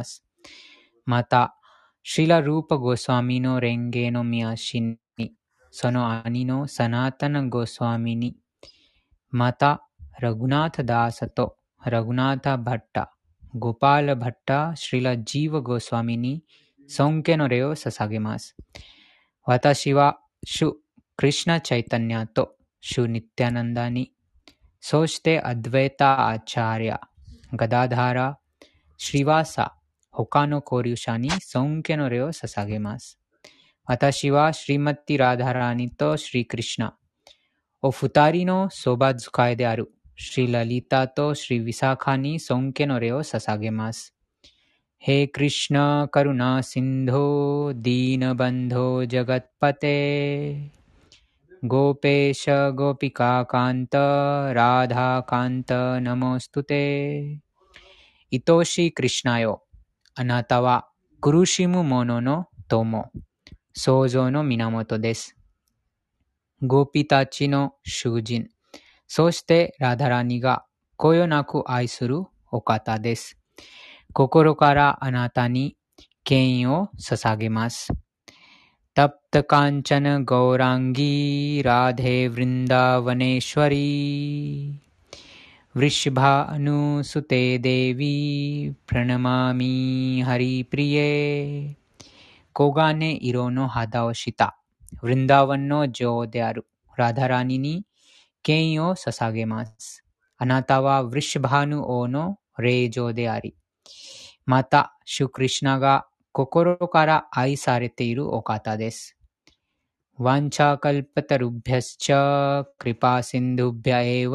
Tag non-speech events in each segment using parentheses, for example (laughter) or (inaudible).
ます。また、シラ・ルーパ・ゴスワミの蓮華の見足に、その兄のサナータナ・ゴスワミに、また、ラグナータ・ダーサとラグナータ・バッタ、ゴパーラ・バッタ、シリラ・ジーヴァ・ゴスワミに尊敬の礼を捧げます。私は、主クリシナ・チャイタニアと主ニッティアナンダに、そしてアドヴェータ・アチャーリア、ガダダーラ、シリワーサ、他の交流者に尊敬の礼を捧げます。私はシリマッティ・ラダラーニとシリ・クリシナ、お二人のそば使いであるシリ・ラリタとシリ・ヴィサカに尊敬の礼を捧げます。हे कृष्ण करुणा सिन्धो दीनबन्धो जगत्पते गोपेश गोपिकान्त राधाकान्त नमोऽस्तु ते 愛しいクリシナよ。 あなたは苦しむ者の友、創造の源です。ゴピたちの囚人、そしてラダラニがこよなく愛するお方です。心からあなたに権威を捧げます。タプタカンチャナゴーランギーラデヴリンダーヴァネシュワリー वृषभानुसुते देवी प्रणमामि हरिप्रिये કોગાને ઈરોનો હાદાઓશિતા વૃંદાવનનો જો દ્યારુ રાધારાણીની કેયો સસાગે માસ અનાતાવા વૃષભાનુ ઓનો રે જો દેઆરી માતા શ્રીકૃષ્ણ ગા કોકોરો કારા આઈ સારેતેઇરુ ઓકાતા દેસ વાંછા કલ્પતરુભ્યશ્ચ કૃપા સિંધુભ્ય એવ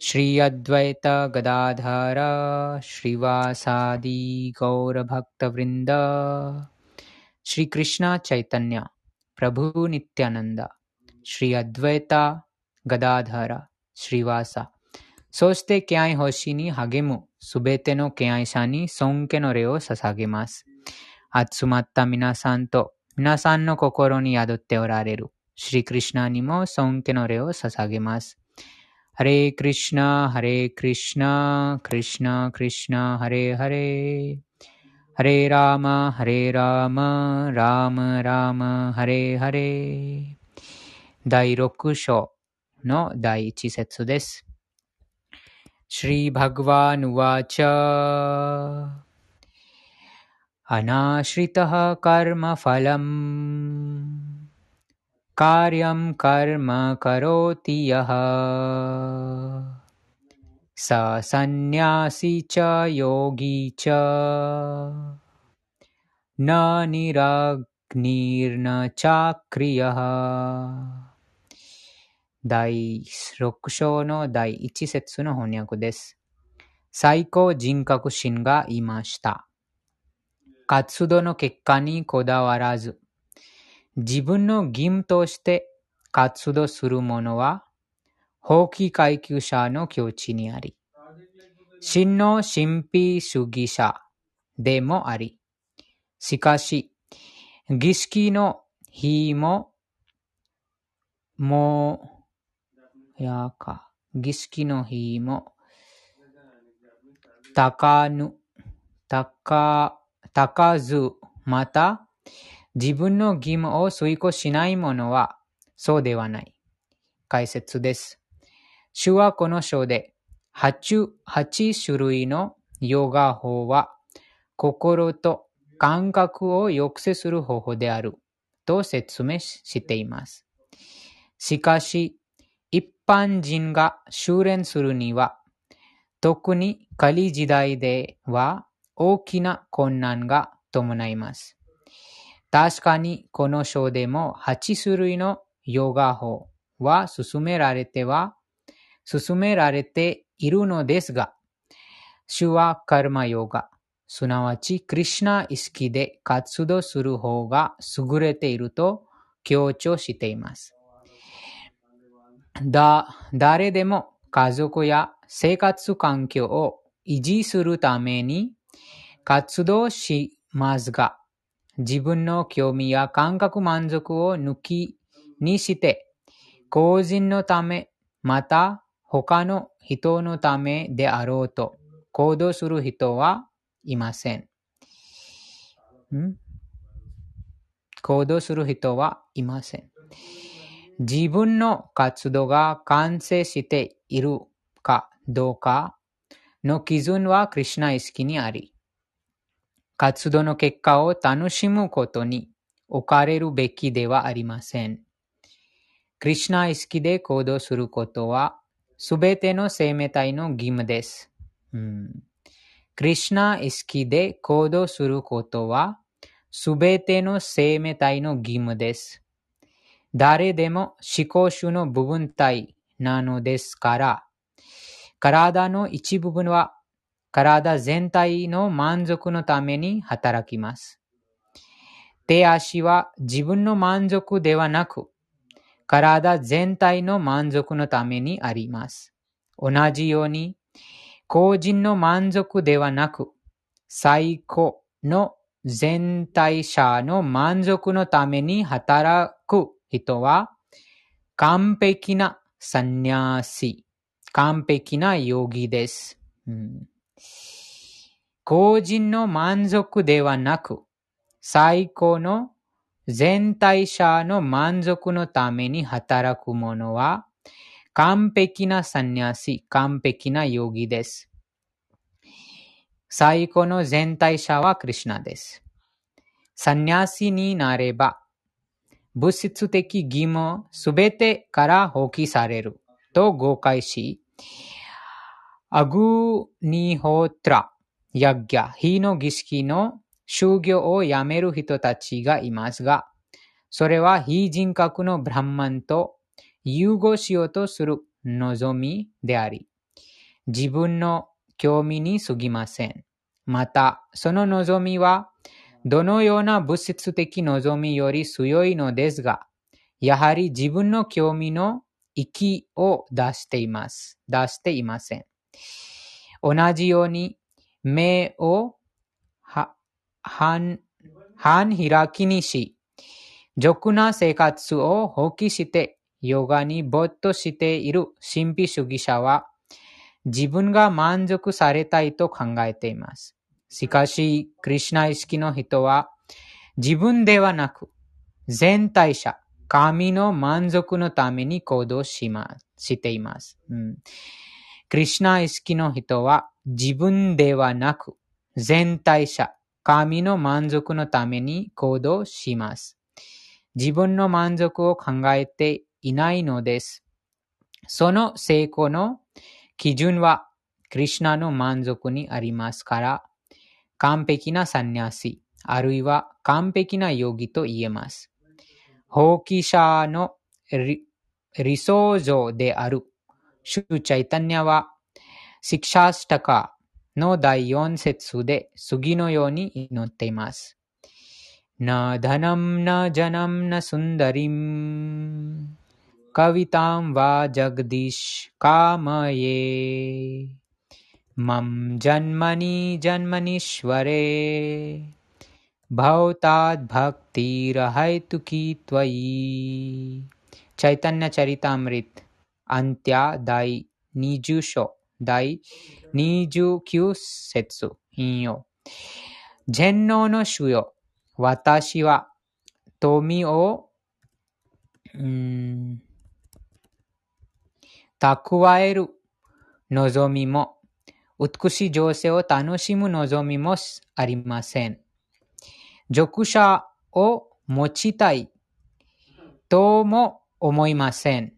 श्री अद्वैत गदाधर श्रीवासादि गौरभक्तवृन्द श्रीकृष्ण चैतन्य प्रभु नित्यानन्द श्री ಅದ್ವೈತ ಗದಾಧರ ಶ್ರೀವಾಸ ಸೋಚ್ತೆ ಕ್ಯಾಯ್ ಹೋಶಿನಿ ಹಗೆಮು ಸುಬೇತೆನೋ ಕ್ಯಾಯ್ ಶಾನಿ ಸೋಂಕೆನೋ ರೇವೋ ಸಸಾಗೆಮಾಸ್ ಅತ್ಸುಮತ್ತ ಮಿನಾಸಾಂತೋ ಮಿನಾಸಾನ್ನೋ ಕೊಕೊರೋ ನಿ ಯಾದೊತ್ತೆ ಒರಾರೆರು ಶ್ರೀಕೃಷ್ಣ ನಿಮೋ ಸೋಂಕೆನೋ ರೇವೋ ಸಸಾಗೆಮಾಸ್ हरे कृष्णा हरे कृष्णा कृष्णा कृष्णा हरे हरे हरे राम हरे राम राम राम हरे हरे 第6章の第1節です。श्री भगवान् उवाच अनाश्रितः कर्मफलम् कार्यं कर्म करोति यः स सन्न्यासी च योगी च न निरग्निर्न चाक्रियः 第6章の第1節の翻訳です。最高人格心が言いました。活動の結果にこだわらず、 自分の義務として活動する者は、法規階級者の境地にあり、真の神秘主義者でもあり、しかし、儀式の日も、もう、やか、儀式の日も、高ぬ、高、高ず、また、自分の義務を遂行しない者は、そうではない。解説です。主はこの章で、8、8種類のヨガ法は、心と感覚を抑制する方法である、と説明しています。しかし、一般人が修練するには、特に仮時代では大きな困難が伴います。確かにこの章でも8種類のヨガ法は進められては、進められているのですが、主はカルマヨガ、すなわち、クリシナ意識で活動する方が優れていると強調しています。だ、誰でも家族や生活環境を維持するために活動しますが、自分の興味や感覚満足を抜きにして、個人のため、また他の人のためであろうと行動する人はいません。ん？行動する人はいません。自分の活動が完成しているかどうかの基準はクリュナ意識にあり、活動の結果を楽しむことに置かれるべきではありません。クリュナ意識で行動することは、すべての生命体の義務です。うん、クリュナ意識で行動することは、すべての生命体の義務です。誰でも思考主の部分体なのですから、体の一部分は体全体の満足のために働きます。手足は自分の満足ではなく、体全体の満足のためにあります。同じように、個人の満足ではなく、最高の全体者の満足のために働く人は、完璧なサニャーシ、完璧なヨギです。うん個人の満足ではなく、最高の全体者の満足のために働く者は、完璧なサンニャシ、完璧なヨギです。最高の全体者はクリュナです。サンニャシになれば、物質的義務すべてから放棄されると誤解し、アグニホトラヤッギャ、火の儀式の修行をやめる人たちがいますが、それは非人格のブランマンと融合しようとする望みであり、自分の興味に過ぎません。また、その望みは、どのような物質的望みより強いのですが、やはり自分の興味の息を出しています。出していません。同じように、目を半開きにし、俗な生活を放棄して、ヨガに没頭している神秘主義者は、自分が満足されたいと考えています。しかし、クリュナ意識の人は、自分ではなく、全体者、神の満足のために行動しま、しています。うん、クリュナ意識の人は、自分ではなく、全体者、神の満足のために行動します。自分の満足を考えていないのです。その成功の基準は、クリュナの満足にありますから、完璧なサンニャシ、あるいは完璧なヨギと言えます。放棄者の理想像である、シュチャイタニャは、シクシャスタカの第4節で次のように祈っています。なダ第29節。引用。全能の主よ、私は。富を、うん、蓄える。望みも、美しい情勢を楽しむ望みもありません。俗者を持ちたい。とも思いません。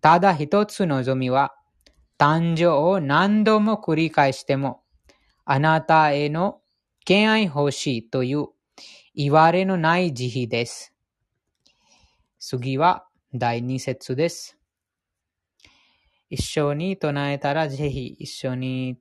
ただ一つ望みは、誕生を何度も繰り返しても、あなたへの敬愛欲しいという言われのない慈悲です。次は第二節です。一緒に唱えたらぜひ一緒に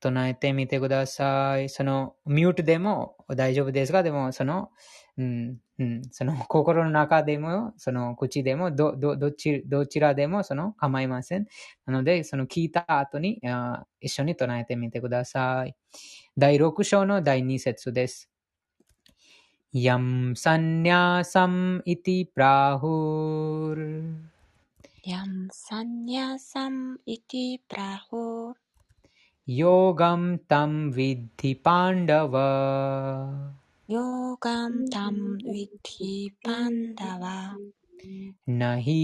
唱えてみてください。その、ミュートでも大丈夫ですが、でも、その、うん、うん、その心の中でも、その口でも、ど、ど、どち、どちらでも、その構いません。なので、その聞いた後に、あ一緒に唱えてみてください。第6章の第2節です。ヤムサンニャ yam sanyasam iti prahur yogam tam vidhi pandava。योगं तं विद्धि पाण्डव न हि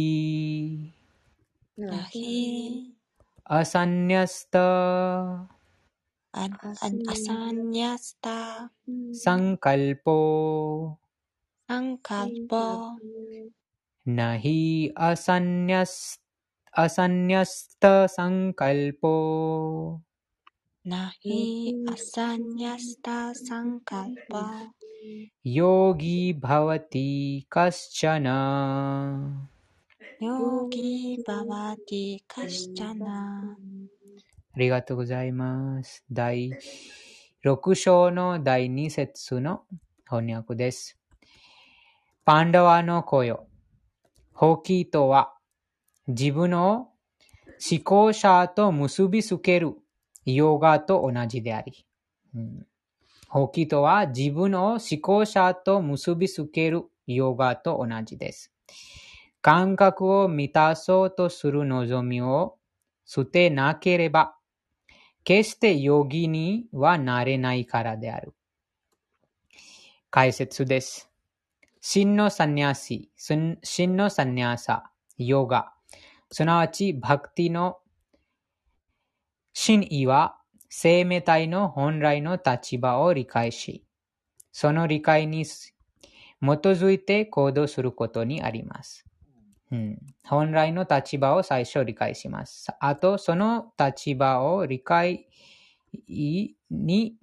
न हि असन्न्यस्त असन्न्यस्त सङ्कल्पो सङ्कल्पो न हि असन्न्यस् असन्न्यस्तसङ्कल्पो न हि असन्न्यस्तसङ्कल्पो योगी भवति कश्चन योगी भवति कश्चन ありがとうございます。第6章の第2節の翻訳です。パンダワの子よ。ホキとは自分の思考者と結びつける ヨガと同じであり、うん、ホキとは自分の思考者と結びつけるヨガと同じです。感覚を満たそうとする望みを捨てなければ、決してヨギにはなれないからである。解説です。真のサニャシ、真のサニャサ、ヨガ、すなわちバクティの真意は生命体の本来の立場を理解し、その理解に基づいて行動することにあります。うん、本来の立場を最初理解します。あと、その立場を理解に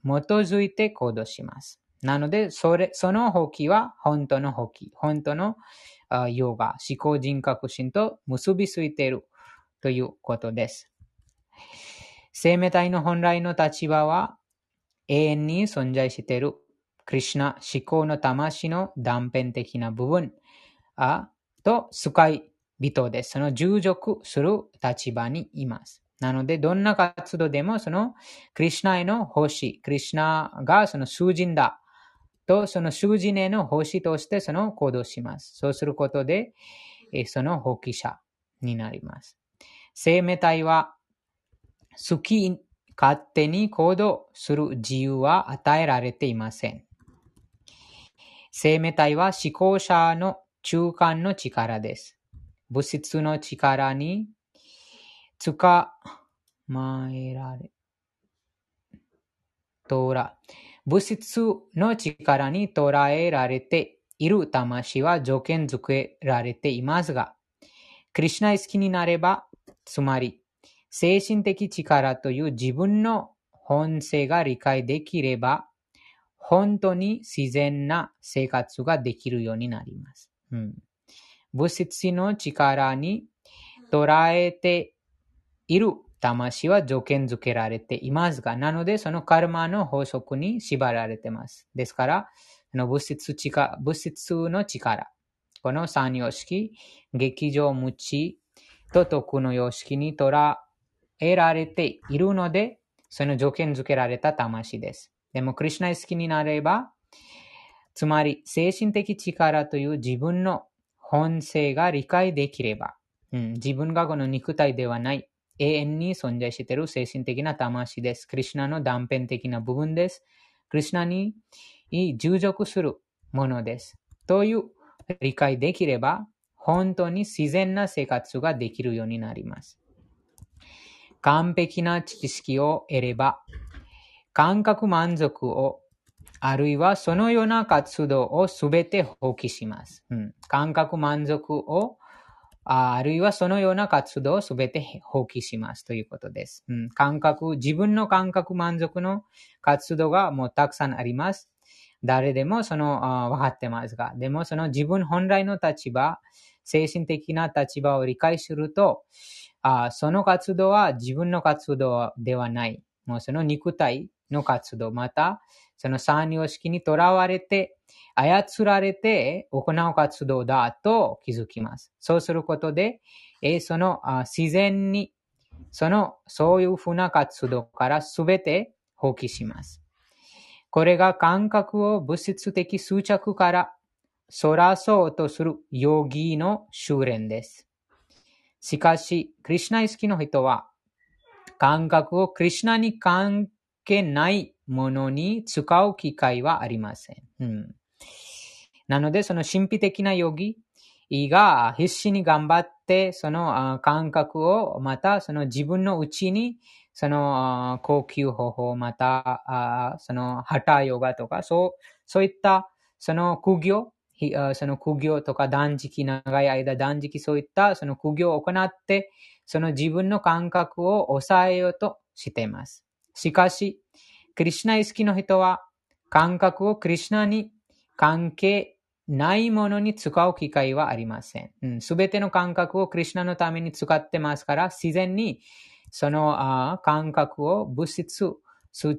基づいて行動します。なので、それ、その放棄は本当の放棄。本当のヨガ、思考人格心と結びついているということです。生命体の本来の立場は永遠に存在しているクリュナ思考の魂の断片的な部分あと使い人です。その従属する立場にいます。なので、どんな活動でも、その、クリュナへの奉仕、クリュナがその囚人だと、その囚人への奉仕としてその行動します。そうすることで、その放棄者になります。生命体は、好き勝手に行動する自由は与えられていません。生命体は思考者の中間の力です。物質の力に捕まえられ、とら、物質の力に捉えられている魂は条件づけられていますが、クリュナイ好きになれば、つまり、精神的力という自分の本性が理解できれば、本当に自然な生活ができるようになります。うん、物質の力に捉えている魂は条件づけられていますが、なのでそのカルマの法則に縛られています。ですから、物質物質の力、この三様式、劇場無知と徳の様式に捉えられているので、その条件づけられた魂です。でも、クリュナイ好きになれば、つまり、精神的力という自分の本性が理解できれば、うん、自分がこの肉体ではない、永遠に存在している精神的な魂です。クリュナの断片的な部分です。クリュナに従属するものです。という理解できれば、本当に自然な生活ができるようになります。完璧な知識を得れば、感覚満足を、あるいはそのような活動をすべて放棄します。うん、感覚満足をあるいはそのような活動をすべて放棄しますということです。うん、感覚、自分の感覚満足の活動がもうたくさんあります。誰でもその、分かってますが、でもその自分本来の立場、精神的な立場を理解すると、あその活動は自分の活動ではない。もうその肉体の活動、また、その三様式にとらわれて、操られて行う活動だと気づきます。そうすることで、えその自然に、その、そういうふうな活動からすべて放棄します。これが感覚を物質的執着からそらそうとするヨギの修練です。しかし、クリュナ意識の人は、感覚をクリュナに関係ないものに使う機会はありません。うん、なので、その神秘的なヨギが必死に頑張って、その感覚をまたその自分のうちにその高級方法、またそのハタヨガとか、そう、そういったその苦行、その苦行とか断食、長い間断食、そういったその苦行を行って、その自分の感覚を抑えようとしています。しかし、クリュナ意識の人は、感覚をクリュナに関係ないものに使う機会はありません。す、べ、ての感覚をクリュナのために使ってますから、自然にその感覚を物質、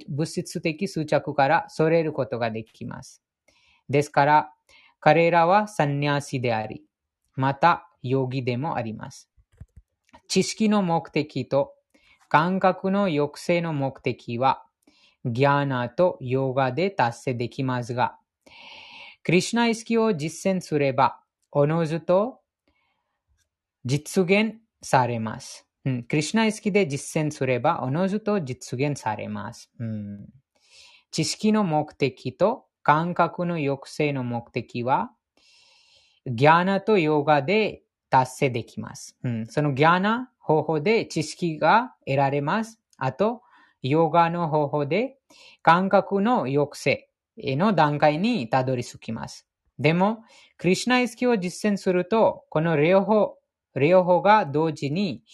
物質的執着からそれることができます。ですから、彼らはサンニャシであり、また、ヨギでもあります。知識の目的と感覚の抑制の目的は、ギャーナとヨガで達成できますが、クリュナ意識を実践すれば、おのずと実現されます。うん、クリュナ意識で実践すれば、おのずと実現されます。うん、知識の目的と感覚の抑制の目的は、ギャーナとヨガで達成できます。うん、そのギャーナ方法で知識が得られます。あと、ヨガの方法で感覚の抑制の段階にたどり着きます。でも、クリュナ意識を実践すると、この両方、両方が同時に、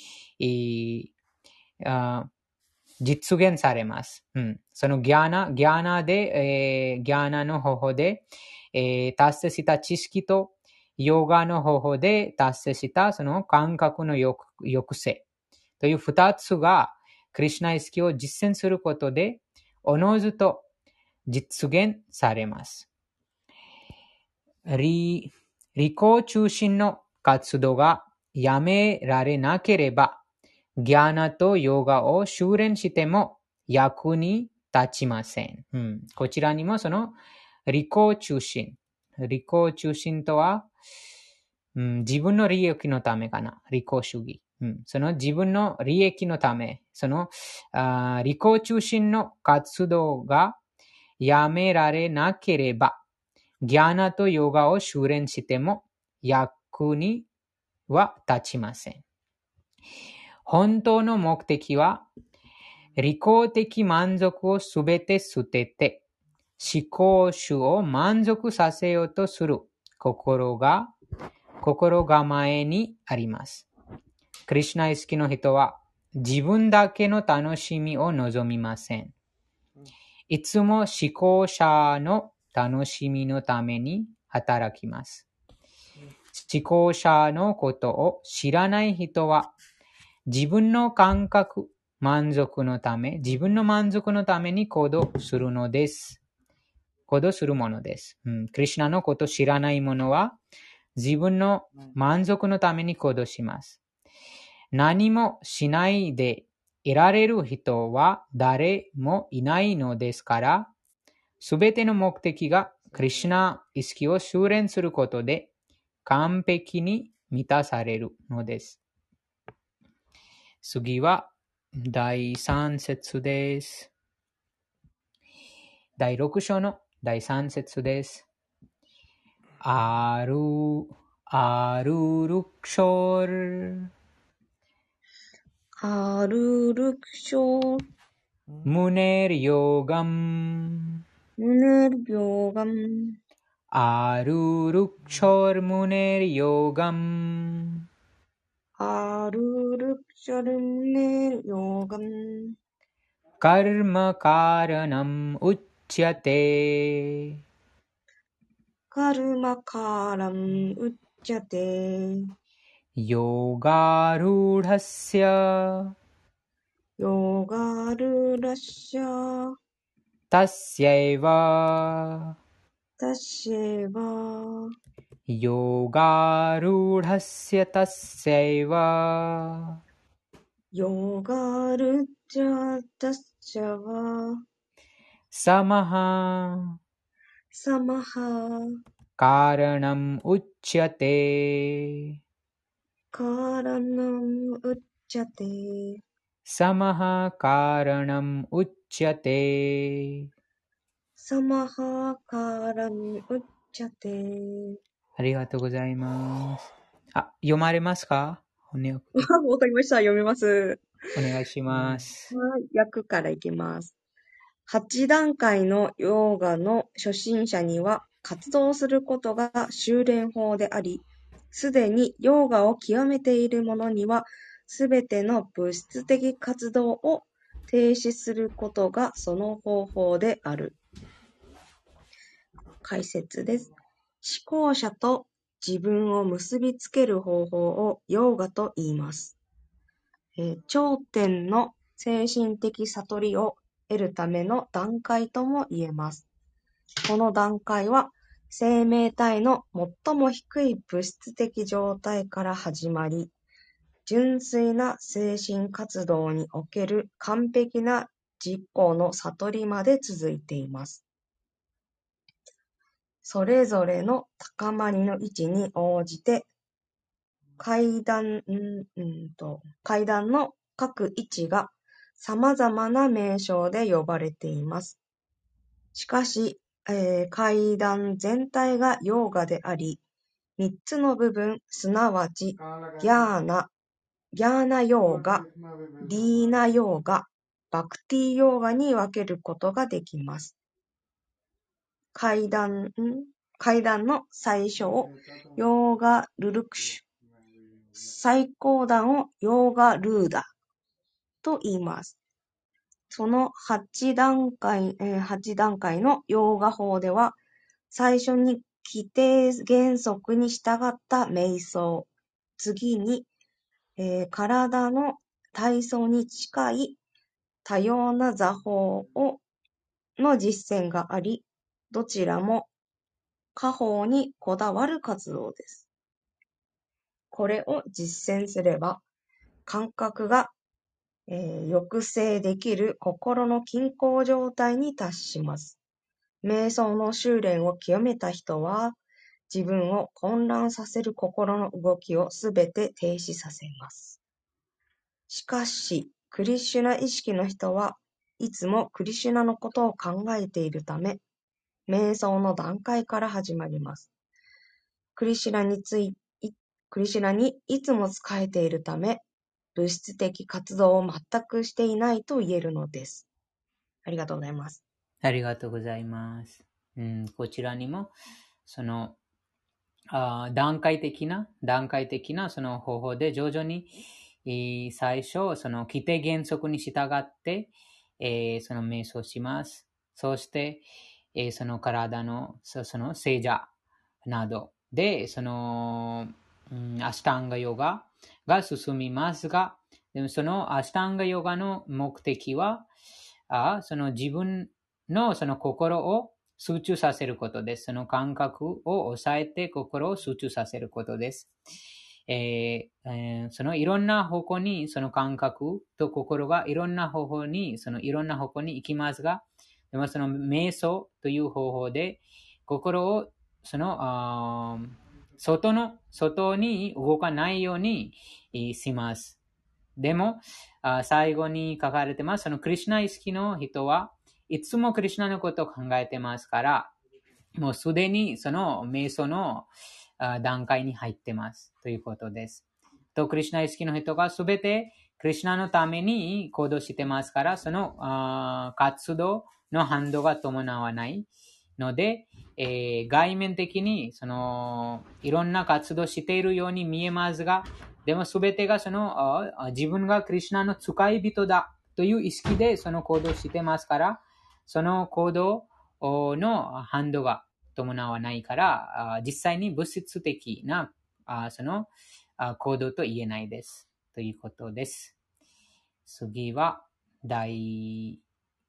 実現されます。うん、そのギャーナ、ギャーナで、えー、ギャーナの方法で、えー、達成した知識と、ヨガの方法で達成したその感覚の抑制という二つが、クリュナ意識を実践することで、おのずと実現されます。利己中心の活動がやめられなければ、ギャーナとヨガを修練しても役に立ちません。うん、こちらにもその利己中心。利己中心とは、うん、自分の利益のためかな。利己主義。うん、その自分の利益のため、そのあ利己中心の活動がやめられなければ、ギャーナとヨガを修練しても役には立ちません。本当の目的は、利己的満足をすべて捨てて、思考主を満足させようとする心が、心構えにあります。クリュナ意識の人は自分だけの楽しみを望みません。いつも思考者の楽しみのために働きます。思考者のことを知らない人は自分の感覚、満足のため、自分の満足のために行動するのです。行動するものです。うん、クリュナのこと知らない者は、自分の満足のために行動します。何もしないで得られる人は誰もいないのですから、すべての目的がクリュナ意識を修練することで完璧に満たされるのです。次は第3節です。第6章の第3節です。ある、あるるくしょる。あるるくしょる。むねるよがん。むねるよがん。あるるくしょるむねるよがん。चरुर्निर्योगम् कर्म कारणम् उच्यते। कर्मकारम् उच्यते। योगारूढस्य। योगारूढस्य। तस्यैव। तस्यैव। योगारूढस्य तस्यैव। ヨガルラッシャタッチャタシャバサマハ。サマハ。カラナムウッチャテカラナムウッチャテサマハ。カラナムウッチャテサマハ。カラムウッチャテありがとうございます。あ、読まれますか？お,、ね、わかりました。読みます。お願いします。はい。訳からいきます。8段階のヨーガの初心者には活動することが修練法であり、すでにヨーガを極めている者には、すべての物質的活動を停止することがその方法である。解説です。思考者と自分を結びつける方法をヨーガと言います。えー頂点の精神的悟りを得るための段階とも言えます。この段階は生命体の最も低い物質的状態から始まり、純粋な精神活動における完璧な実行の悟りまで続いています。それぞれの高まりの位置に応じて、階段、階段の各位置が様々な名称で呼ばれています。しかし、えー階段全体がヨーガであり、三つの部分、すなわち、ギャーナ、ギャーナヨーガ、リーナヨーガ、バクティヨーガに分けることができます。階段、階段の最初をヨーガルルクシュ、最高段をヨーガルーダと言います。その8段階、えー8段階のヨーガ法では、最初に規定原則に従った瞑想、次に、えー体の体操に近い多様な座法をの実践があり、どちらも家法にこだわる活動です。これを実践すれば、感覚が、えー抑制できる心の均衡状態に達します。瞑想の修練を極めた人は、自分を混乱させる心の動きをすべて停止させます。しかし、クリシュナ意識の人はいつもクリシュナのことを考えているため、瞑想の段階から始まります。クリシュナについ、クリシュナにいつも仕えているため、物質的活動を全くしていないと言えるのです。ありがとうございます。ありがとうございます。うん、こちらにも、その、あ段階的な、段階的なその方法で徐々に、えー最初、その規定原則に従って、えーその瞑想します。そして、えーその体の、その聖者などで、その、うんアシュタンガヨガが進みますが、でもそのアシュタンガヨガの目的は、あその自分のその心を集中させることです。その感覚を抑えて心を集中させることです。えーえーそのいろんな方向にその感覚と心がいろんな方法にそのいろんな方向に行きますが、でもその瞑想という方法で心をその外の外に動かないようにします。でも、最後に書かれてます。そのクリシュナ意識の人はいつもクリシュナのことを考えてますから、もうすでにその瞑想の段階に入ってますということです。と、クリシュナ意識の人がすべてクリシュナのために行動してますから、その活動の反動が伴わないので、えー外面的にそのいろんな活動しているように見えますが、でもすべてがその自分がクリシュナの使い人だという意識でその行動してますから、その行動の反動が伴わないから、実際に物質的なその行動と言えないです。ということです。次は、第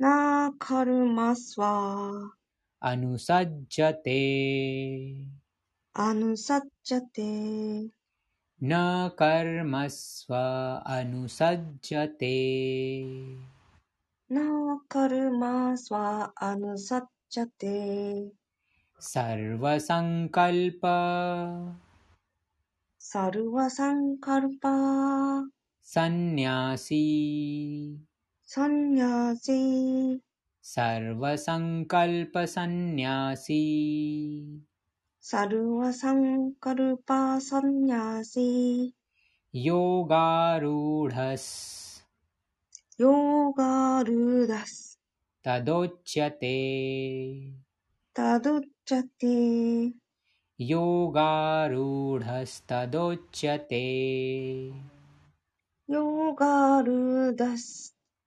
なかるますわ。あのさっちゃて。あのさっちゃて。なかるますわ。あのさっちゃて。なかるますわ。あのさっちゃて。サルワサンカルパ。サルワサンカルパ。サンニャシ。सन्न्यासी। सर्वसङ्कल्पसन्न्यासी। सर्वसङ्कल्पसन्न्यासी। योगारूढस्। योगारूढस्। योग तदुच्यते। तदुच्यते। योगारुढस्तदुच्यते। योगा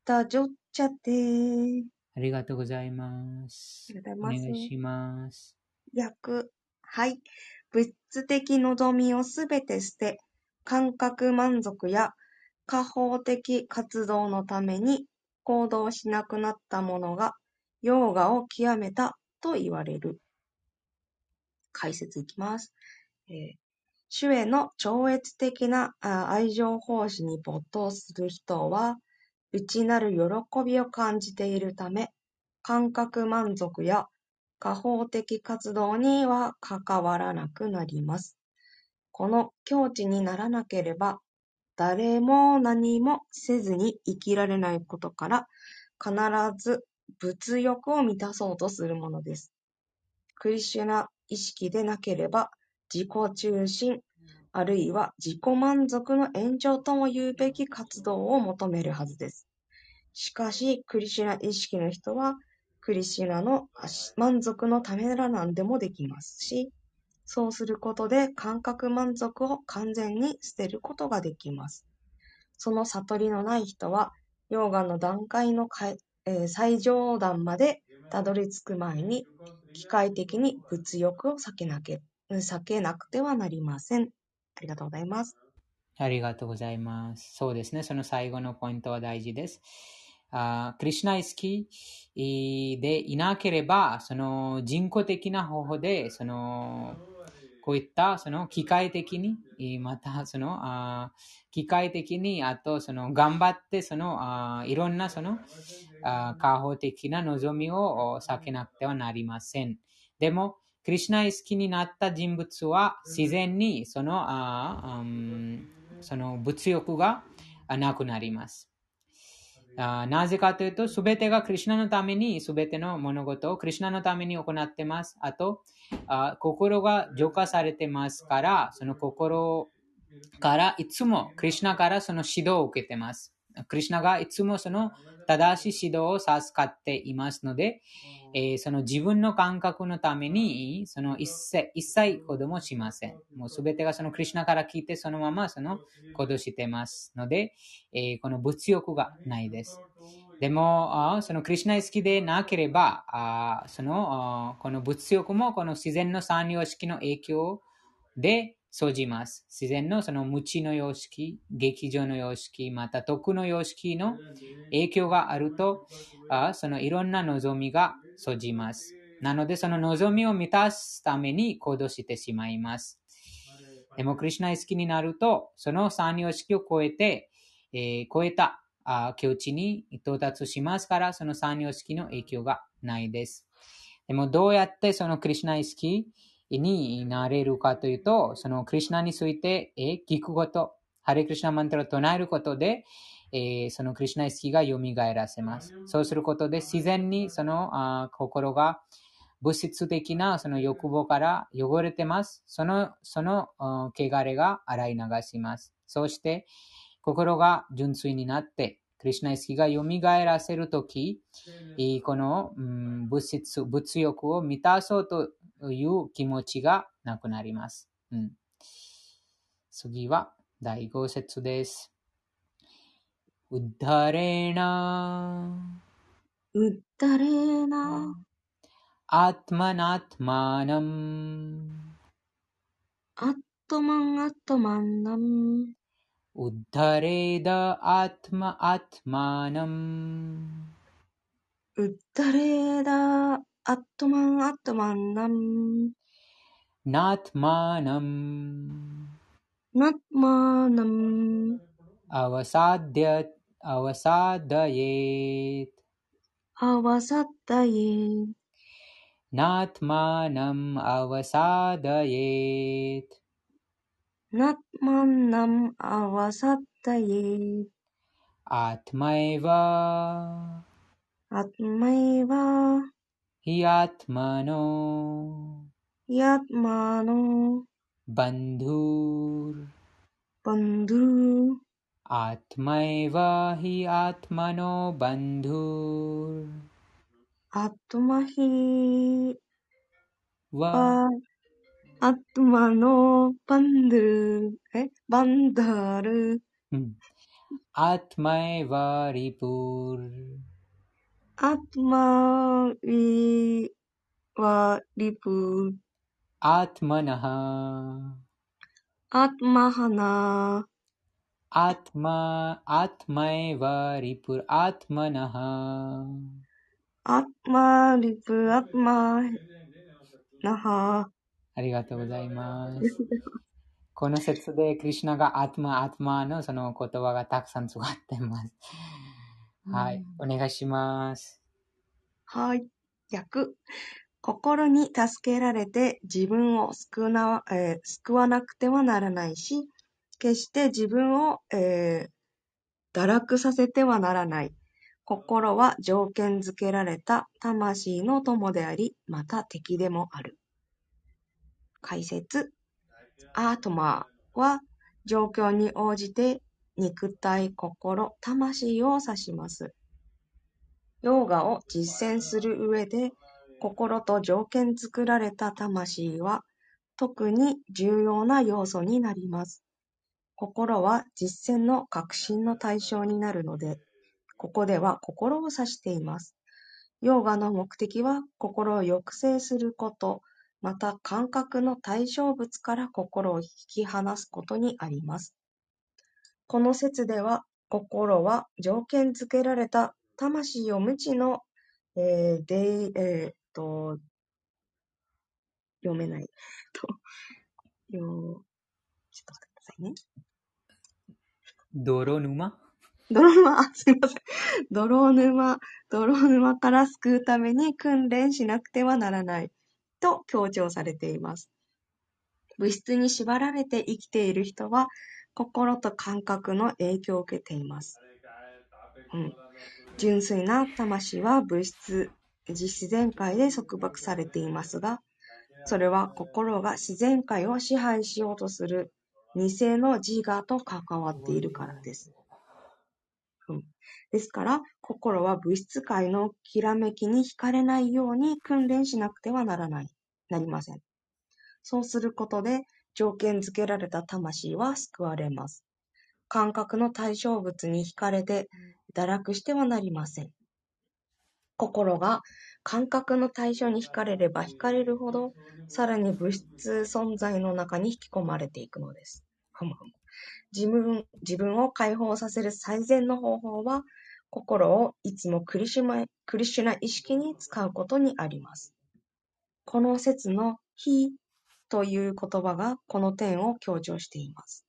ーガルダス、タジョッチャテ。ありがとうございます。ありがとうおございます願いします。訳。はい。物質的望みをすべて捨て、感覚満足や過方的活動のために行動しなくなった者が、ヨーガを極めたと言われる。解説いきます。えー主への超越的なあ愛情奉仕に没頭する人は、内なる喜びを感じているため、感覚満足や過方的活動には関わらなくなります。この境地にならなければ、誰も何もせずに生きられないことから、必ず物欲を満たそうとするものです。クリシュナ意識でなければ、自己中心、あるいは自己満足の延長とも言うべき活動を求めるはずです。しかし、クリシュナ意識の人は、クリシュナの満足のためなら何でもできますし、そうすることで感覚満足を完全に捨てることができます。その悟りのない人は、ヨーガの段階の、えー最上段までたどり着く前に、機械的に物欲を避けなけ避けなくてはなりません。ありがとうございます。ありがとうございます。そうですね。その最後のポイントは大事です。あクリシュナ意識でいなければ、その人工的な方法で、そのこういったその機械的に、またそのあ機械的に、あとその頑張ってそのあいろんなそのあー過方的な望みを避けなくてはなりません。でも、クリシュナ意識になった人物は自然にそのあーうんその物欲があなくなります。あーなぜかというと、すべてがクリシュナのために、すべての物事をクリシュナのために行ってます。あと、あ心が浄化されてますから、その心からいつもクリシュナからその指導を受けてます。クリシュナがいつもその正しい指導を授かっていますので、えーその自分の感覚のために、その一切、一切行動もしません。もうすべてがそのクリシュナから聞いてそのままその行動してますので、えーこの物欲がないです。でも、そのクリシュナ意識でなければ、あーそのこの物欲もこの自然の三様式の影響で生じます。自然のその無知の様式、劇場の様式、また徳の様式の影響があると、あーそのいろんな望みが生じます。なので、その望みを満たすために行動してしまいます。でも、クリシュナ意識になると、その三様式を超えて、えー超えたあー境地に到達しますから、その三様式の影響がないです。でも、どうやってそのクリシュナ意識になれるかというと、そのクリシュナについて、えー聞くこと、ハレクリシュナマントラを唱えることで、えーそのクリシュナ意識が蘇らせます。そうすることで自然にそのあー心が物質的なその欲望から汚れてます。その、その汚れが洗い流します。そして心が純粋になって、クリシュナ意識が蘇らせるとき、この、うん、物質、物欲を満たそうという気持ちがなくなります。うん、次は第5節です。うだれな。うだれな。アトマナトマナム。アトマンアトマナム。うだれだアトマアトマナム。うだれだ आत्मानम् आत्मानम् नात्मानम् नात्मानम् अवसाद्य अवसादयेत् अवसादये नात्मानम् अवसादयेत् नात्मानम् अवसादये आत्मैव आत्मैव ह्यात्मनो। ह्यात्मानो। बंधु बंधु आत्मैव हि आत्मनो बन्धुर्। आत्मा हि आत्मनो बंधु बंधर हम्म। आत्मैव रिपुर। あとまいは、リプ、 आत्मनः あとまはな、 आत्मा आत्मैव रिपुर् आत्मनः あとまリプ、あとまなは、ありがとうございます。この説でクリシュナがアトマ、アトマのその言葉がたくさん使っています。 はい。お願いします。はい。逆。心に助けられて自分を救うな、えー救わなくてはならないし、決して自分を、えー堕落させてはならない。心は条件づけられた魂の友であり、また敵でもある。解説。アートマーは状況に応じて肉体、心、魂を指します。ヨーガを実践する上で、心と条件作られた魂は特に重要な要素になります。心は実践の革新の対象になるので、ここでは心を指しています。ヨーガの目的は心を抑制すること、また感覚の対象物から心を引き離すことにあります。この説では、心は条件付けられた魂を無知の、えーでえーっと、読めない。とよちょっと待ってくださいね。泥沼？泥沼、あ (laughs) すいません。泥沼、泥沼から救うために訓練しなくてはならない。と強調されています。物質に縛られて生きている人は、心と感覚の影響を受けています。うん、純粋な魂は物質、自然界で束縛されていますが、それは心が自然界を支配しようとする偽の自我と関わっているからです。うん、ですから、心は物質界のきらめきに惹かれないように訓練しなくてはならない、なりません。そうすることで、条件付けられた魂は救われます。感覚の対象物に惹かれて堕落してはなりません。心が感覚の対象に惹かれれば惹かれるほど、さらに物質存在の中に引き込まれていくのです。自分自分を解放させる最善の方法は、心をいつもクリシュマクリシュナ意識に使うことにあります。この説の非という言葉がこの点を強調しています。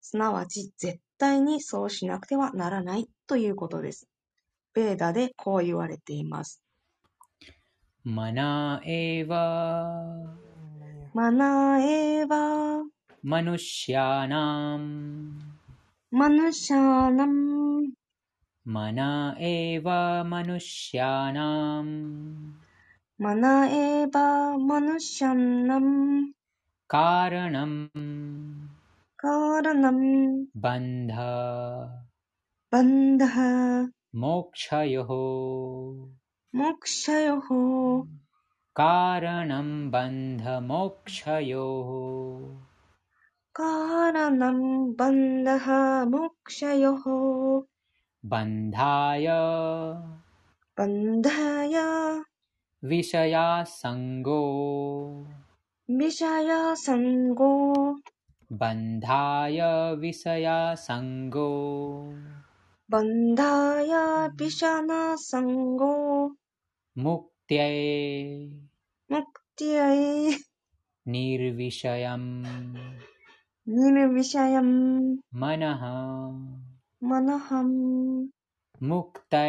すなわち、絶対にそうしなくてはならないということです。ベーダでこう言われています。マナエヴァ。マナエヴァ。マヌシャナム。マヌシャナム。マナエヴァマヌシャナム。मन एव मनुष्यन्नं कारणम्। कारणं बन्ध। बन्धः। मोक्षयोः। मोक्षयोः। कारणं बन्धमोक्षयोः कारणं बन्धः मोक्षयोः। बन्धाय। बन्धाय। ヤムニルビシャヤム、マナハマナハム、ムクタ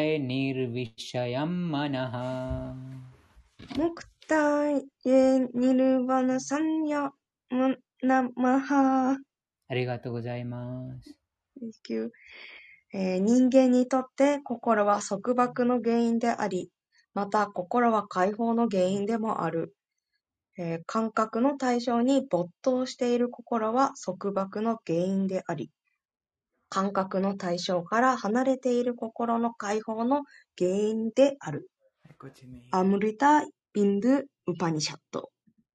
イニルヴィシャヤムマナハムクタニルバナサンヤマナマハ。ありがとうございます。Thank you えー人間にとって心は束縛の原因であり、また心は解放の原因でもある。えー感覚の対象に没頭している心は束縛の原因であり、感覚の対象から離れている心の解放の原因である。アムリタ・ビンドゥ・ウパニシャット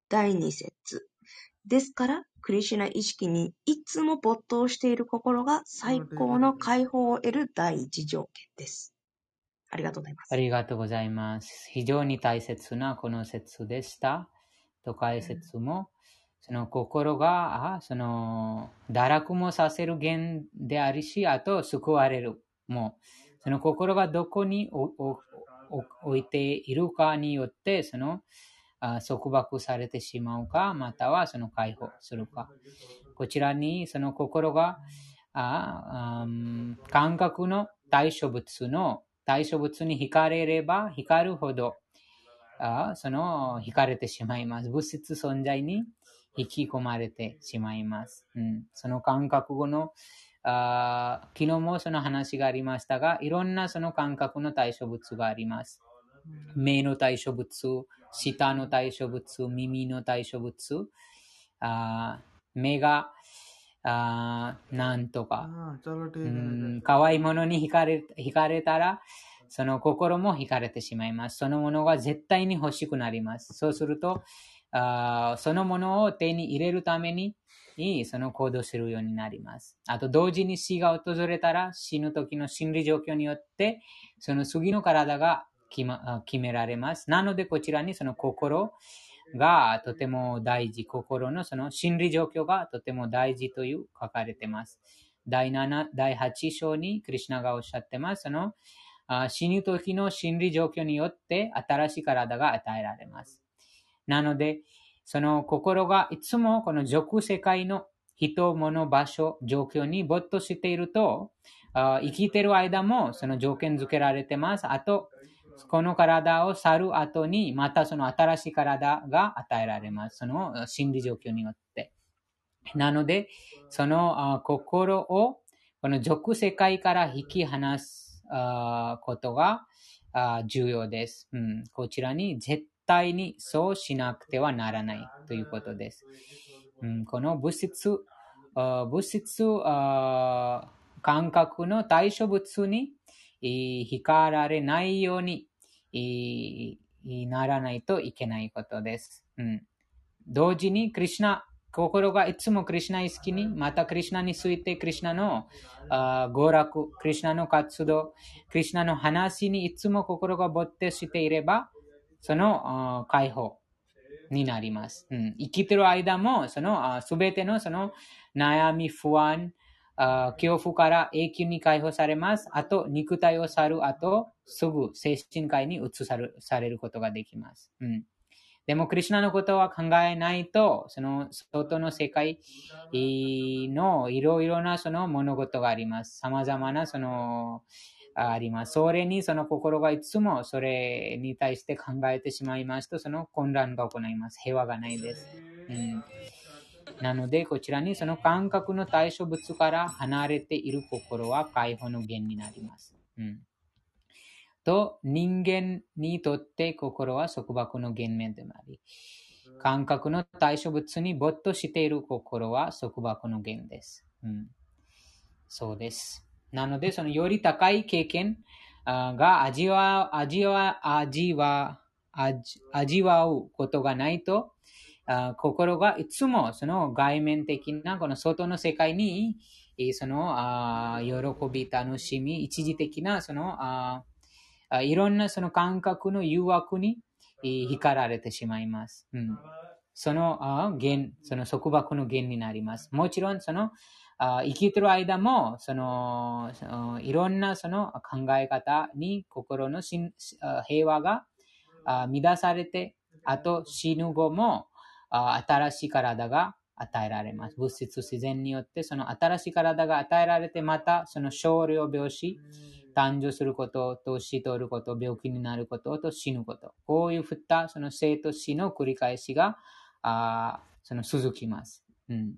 第2節ですから、クリシュナ意識にいつも没頭している心が最高の解放を得る第一条件です。ありがとうございますあ。りがとうございます。非常に大切なこの説でした。と解説も、その心が、あその、堕落もさせる源であるし、あと救われるも。その心がどこにおおお置いているかによって、その、束縛されてしまうか、またはその解放するか。こちらにその心が感覚の対象物の対象物に惹かれれば惹かるほどその惹かれてしまいます。物質存在に引き込まれてしまいます。うん、その感覚のあ昨日もその話がありましたが、いろんなその感覚の対処物があります。目の対処物、舌の対処物、耳の対処物、あ目があなんとか、うん可愛いものに惹かれ惹かれたら、その心も惹かれてしまいます。そのものが絶対に欲しくなります。そうすると、あそのものを手に入れるために、その行動するようになります。あと、同時に死が訪れたら、死ぬ時の心理状況によって、その次の体が決,、ま、決められます。なので、こちらにその心がとても大事、心のその心理状況がとても大事という書かれています。第7、第8章にクリシュナがおっしゃってます。その死ぬ時の心理状況によって新しい体が与えられます。なので、その心がいつもこの俗世界の人、物、場所、状況に没頭していると、生きている間もその条件付けられてます。あと、この体を去る後に、またその新しい体が与えられます。その心理状況によって。なので、その心をこの俗世界から引き離すことが重要です、うん。こちらに絶対にそうしなくてはならないということです。うん、この物質、あ物質あ感覚の対象物にえー惹かられないようにえーならないといけないことです。うん、同時に、クリシナ、心がいつもクリシナ意識に、またクリシナについて、クリシナのあ娯楽、クリシナの活動、クリシナの話にいつも心が没頭していれば、その解放になります。うん、生きてる間も、そのすべてのその悩み、不安、恐怖から永久に解放されます。あと、肉体を去る後、すぐ精神界に移されされることができます。うん、でも、クリュナのことは考えないと、その外の世界のいろいろなその物事があります。様々なそのあります。それにその心がいつもそれに対して考えてしまいますと、その混乱が行います。平和がないです。うんなので、こちらにその感覚の対象物から離れている心は解放の源になります。うん、と、人間にとって心は束縛の源面でもあり、感覚の対象物に没頭している心は束縛の源です。うん、そうです。なので、そのより高い経験が味わ、味わ、味わ、味わうことがないと、心がいつもその外面的なこの外の世界にその喜び、楽しみ、一時的なそのいろんなその感覚の誘惑に光られてしまいます。うん、その、その束縛の原になります。もちろんその生きてる間も、その、いろんなその考え方に心の平和が乱されて、あと死ぬ後も新しい体が与えられます。物質自然によってその新しい体が与えられて、またその少量病死、誕生すること、年取ること、病気になることと死ぬこと。こういうふったその生と死の繰り返しがあその続きます。うん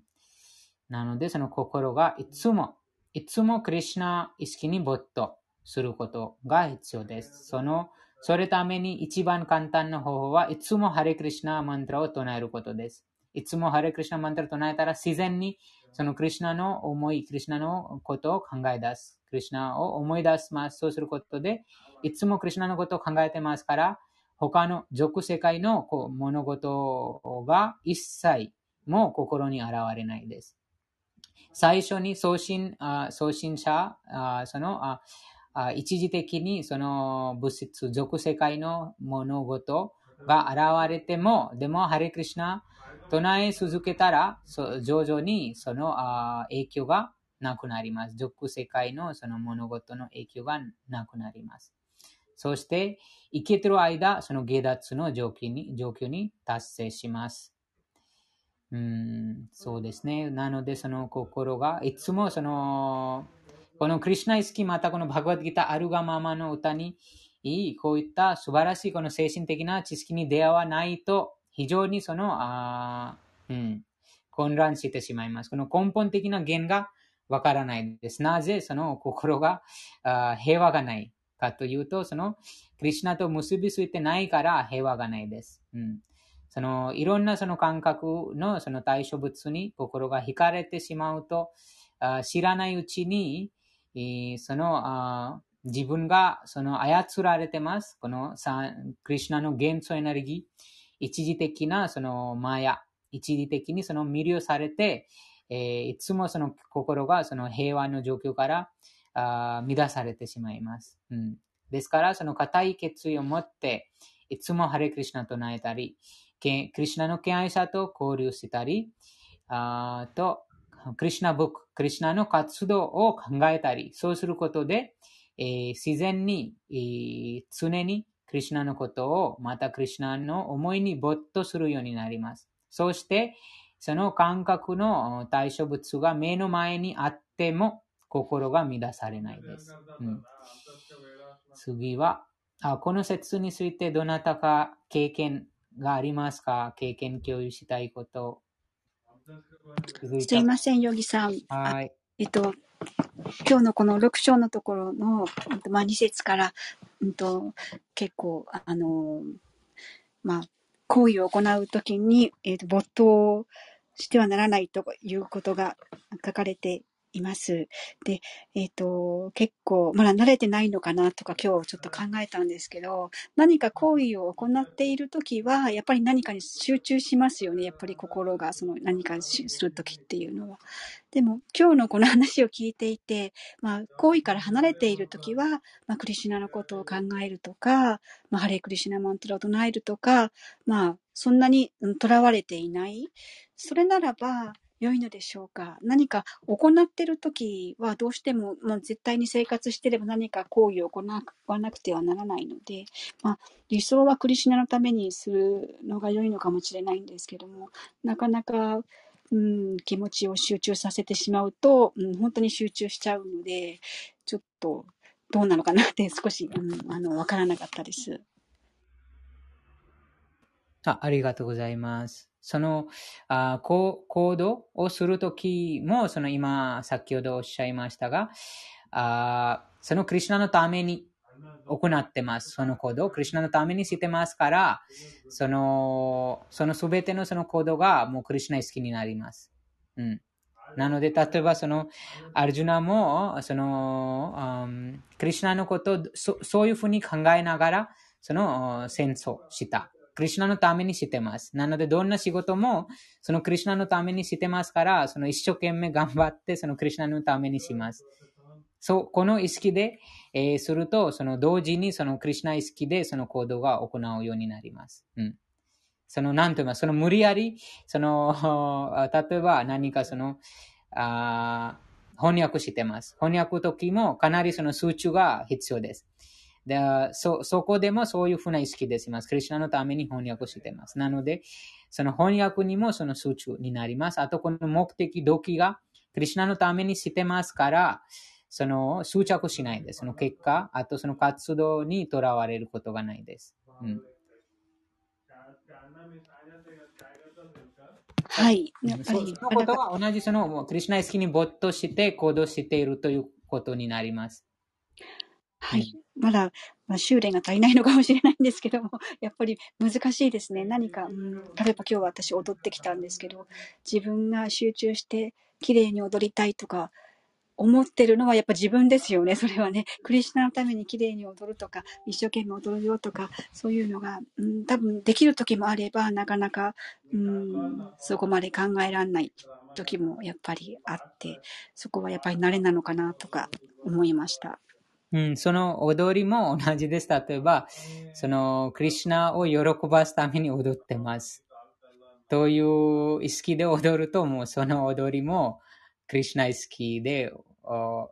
なので、その心がいつも、いつもクリュナ意識に没頭することが必要です。その、それために一番簡単な方法はいつもハレクリシナマントラを唱えることです。いつもハレクリシナマントラを唱えたら自然にそのクリュナの思い、クリュナのことを考え出す。クリュナを思い出します。そうすることで、いつもクリュナのことを考えてますから、他の俗世界のこう物事が一切も心に現れないです。最初に送信送信者その一時的にその物質、俗世界の物事が現れても、でも、ハレクリシナ唱え続けたら、徐々にその影響がなくなります。俗世界のその物事の影響がなくなります。そして、生きてる間、その下脱の状況に状況に達成します。うん、そうですね。なので、その心が、いつもその、このクリュナ意識、またこのバグワッドギター、アルガママの歌に、こういった素晴らしいこの精神的な知識に出会わないと、非常にその、あうん、混乱してしまいます。この根本的な原がわからないです。なぜその心があ平和がないかというと、そのクリュナと結びついてないから平和がないです。うんそのいろんなその感覚のその対象物に心が惹かれてしまうと、知らないうちに、その自分がその操られてます。このクリュナの元素エネルギー、一時的なそのマヤ、一時的にその魅了されて、えいつもその心がその平和の状況からあ乱されてしまいます。うん、ですから、その固い決意を持って、いつもハレクリシナと唱えたり、クリシナの敬愛者と交流したり、あと、クリシナブック、クリシナの活動を考えたり、そうすることで、えー、自然に、えー、常にクリシナのことを、またクリシナの思いに没頭するようになります。そして、その感覚の対象物が目の前にあっても、心が乱されないです。うん、次はあ、この説についてどなたか経験がありますか？経験共有したいこと。すいません、ヨギさん。はい。えっと、今日のこの6章のところの、まあ、2節から、うんと、結構、あの、まあ、行為を行うときに、えっと、没頭してはならないということが書かれています。で、えっ、ー、と、結構、まだ慣れてないのかなとか今日ちょっと考えたんですけど、何か行為を行っているときは、やっぱり何かに集中しますよね。やっぱり心がその何かするときっていうのは。でも、今日のこの話を聞いていて、まあ、行為から離れているときは、まあ、クリシュナのことを考えるとか、まあ、ハレクリシュナマントラを唱えるとか、まあ、そんなにとらわれていない。それならば、良いのでしょうか？何か行ってる時はどうしても、まあ、絶対に生活してれば何か行為を行わなくてはならないので、まあ、理想はクリシナのためにするのが良いのかもしれないんですけども、なかなか、うん、気持ちを集中させてしまうと、うん、本当に集中しちゃうので、ちょっとどうなのかなって (laughs) 少し、うん、あの、わからなかったです。あありがとうございます。そのあ行動をするときも、その今、先ほどおっしゃいましたが、あそのクリュナのために行ってます。その行動をクリュナのためにしてますから、その、すべてのその行動がもうクリュナ好きになります。うん。なので、例えばその、アルジュナも、その、うんクリシナのことをそ、そういうふうに考えながら、その戦争した。クリシナのためにしてます。なので、どんな仕事も、そのクリシナのためにしてますから、その一生懸命頑張って、そのクリシナのためにします。そう、この意識で、えー、すると、その同時にそのクリシナ意識でその行動が行うようになります。うん。その、なんと言いますその無理やり、その、(laughs) 例えば何かその、あ翻訳してます。翻訳時もかなりその数値が必要です。でそ、そこでもそういうふうな意識でします。クリスナのために翻訳しています。なので、その翻訳にもその数値になります。あと、この目的、動機がクリスナのためにしてますから、その執着しないです。その結果、あとその活動にとらわれることがないです。うんはい。やっぱり。そのことは同じその、クリュナ意識に没頭して行動しているということになります。はい。まだ、まあ、修練が足りないのかもしれないんですけども、(laughs) やっぱり難しいですね。何か、うん、例えば今日私踊ってきたんですけど、自分が集中して綺麗に踊りたいとか、思ってるのはやっぱ自分ですよね。それはね。クリスナのために綺麗に踊るとか、一生懸命踊るよとか、そういうのが、うん、多分できる時もあれば、なかなか、うん、そこまで考えられない時もやっぱりあって、そこはやっぱり慣れなのかなとか思いました。うん、その踊りも同じです。例えば、その、クリュナを喜ばすために踊ってます。という意識で踊ると、もう？その踊りも、クリュナ意識で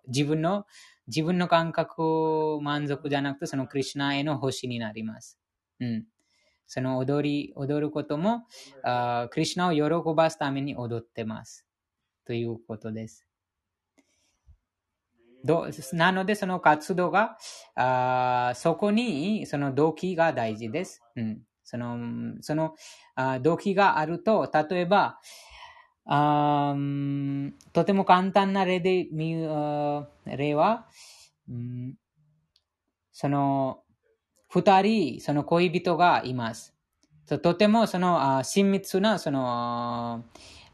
自分の、自分の感覚満足じゃなくて、そのクリュナへの星になります。うん。その踊り、踊ることも、あクリュナを喜ばすために踊ってます。ということです。なので、その活動が、あそこに、その動機が大事です。うん。その、その、あ動機があると、例えば、あとても簡単な例で見例は、うん、その、二人、その恋人がいます。とてもその親密なそのあ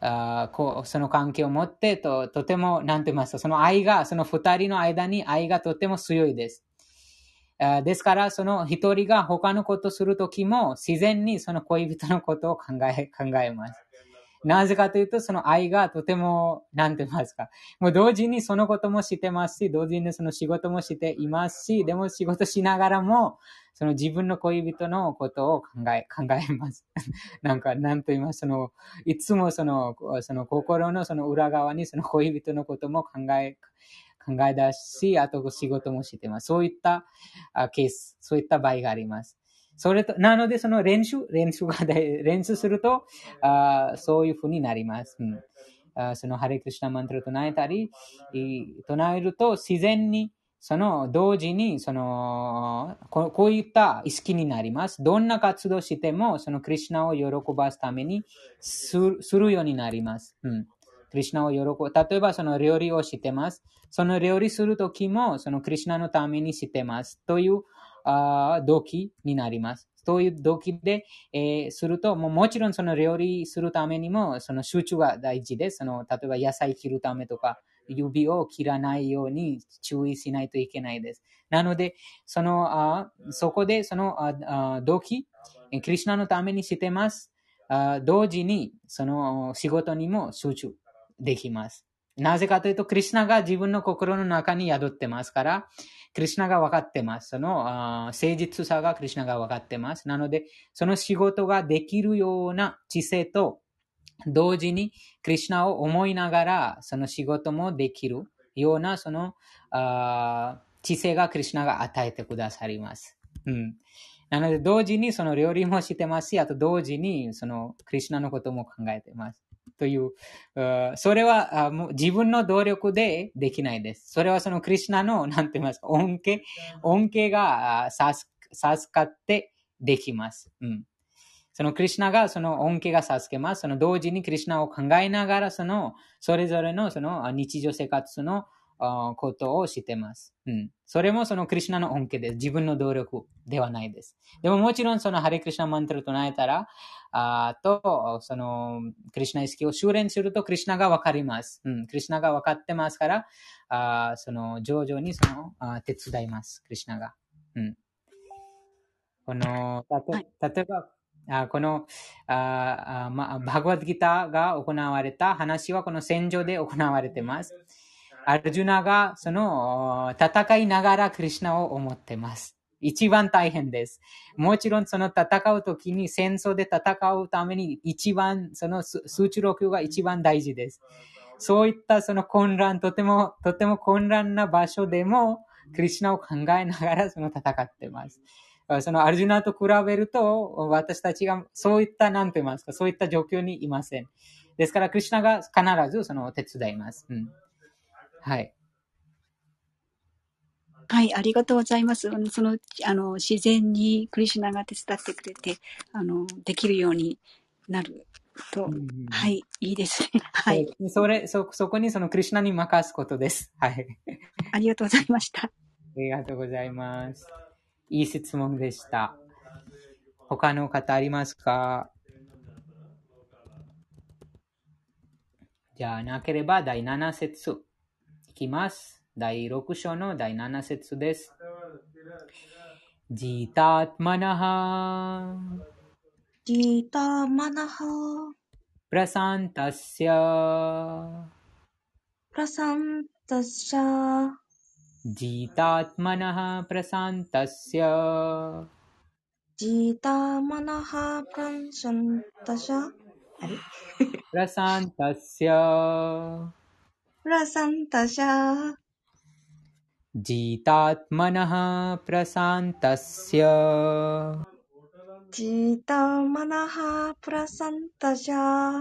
あこうその関係を持ってと、とても、なんて言いますか、その愛が、その二人の間に愛がとても強いです。あですから、その一人が他のことするときも、自然にその恋人のことを考え、考えます。なぜかというと、その愛がとても、なんて言いますか。もう同時にそのこともしてますし、同時にその仕事もしていますし、でも仕事しながらも、その自分の恋人のことを考え、(laughs) 考えます。なんか、なんと言いますその、いつもその、その心のその裏側にその恋人のことも考え、考え出し、あと仕事もしてます。そういったケース、そういった場合があります。それと、なのでその練習、練習が、(laughs) 練習すると、あそういうふうになります。うん、あそのハレクリシナマントル唱えたり、唱えると自然に、その同時に、そのこ、こういった意識になります。どんな活動しても、そのクリュナを喜ばすためにするようになります。うん。クリュナを喜ぶ。例えば、その料理をしてます。その料理するときも、そのクリュナのためにしてます。というあ動機になります。そういう動機で、えー、すると、ももちろんその料理するためにも、その集中が大事です。その例えば野菜切るためとか、指を切らないように注意しないといけないです。なので、その、あそこでそのあ動機、クリュナのためにしてます。あ同時に、その仕事にも集中できます。なぜかというと、クリュナが自分の心の中に宿ってますから、クリュナが分かってます。その誠実さがクリュナが分かってます。なので、その仕事ができるような知性と、同時にクリュナを思いながら、その仕事もできるような、その知性がクリュナが与えてくださります。うん。なので、同時にその料理もしてますし、あと同時にそのクリュナのことも考えてます。という、それはもう自分の努力でできないです。それはそのクリュナの、(laughs) なんて言いますか、恩恵、恩恵が授かってできます。うん。そのクリュナがその恩恵が授けます。その同時にクリュナを考えながら、その、それぞれのその日常生活のあことをしてます。うん。それもそのクリュナの恩恵です。自分の努力ではないです。でももちろんそのハレクリシナマントル唱えたら、あと、その、クリュナ意識を修練するとクリュナがわかります。うん。クリュナがわかってますから、あその、徐々にその、あ手伝います。クリュナが。うん。この、たとはい例えば、あこの、ああまあ、バーガワッドギターが行われた話はこの戦場で行われています。アルジュナがその戦いながらクリュナを思ってます。一番大変です。もちろんその戦うときに戦争で戦うために一番その数値力が一番大事です。そういったその混乱、とても、とても混乱な場所でも、クリュナを考えながらその戦ってます。そのアルジュナと比べると、私たちがそういった、なんと言いますか、そういった状況にいません。ですから、クリュナが必ずその手伝います。うん。はい。はい、ありがとうございます。その、あの、自然にクリシュナが手伝ってくれて、あの、できるようになるとうん、うんはい、いいですね。(laughs) はい、それ、そ、そこにそのクリュナに任すことです。はい。ありがとうございました。(laughs) ありがとうございます。いい質問でした。他の方ありますか？じゃあ、なければ第7節いきます。第6章の第7節です。ジーターマナハジーターマナハプラサンタスヤプラサンタスヤジーターマナハプラサンタスヤジーターマナハプラサンタスシャプラサンタッシャ प्रसन्तशः। जितात्मनः प्रशान्तस्य। जितमनः प्रसन्तशा।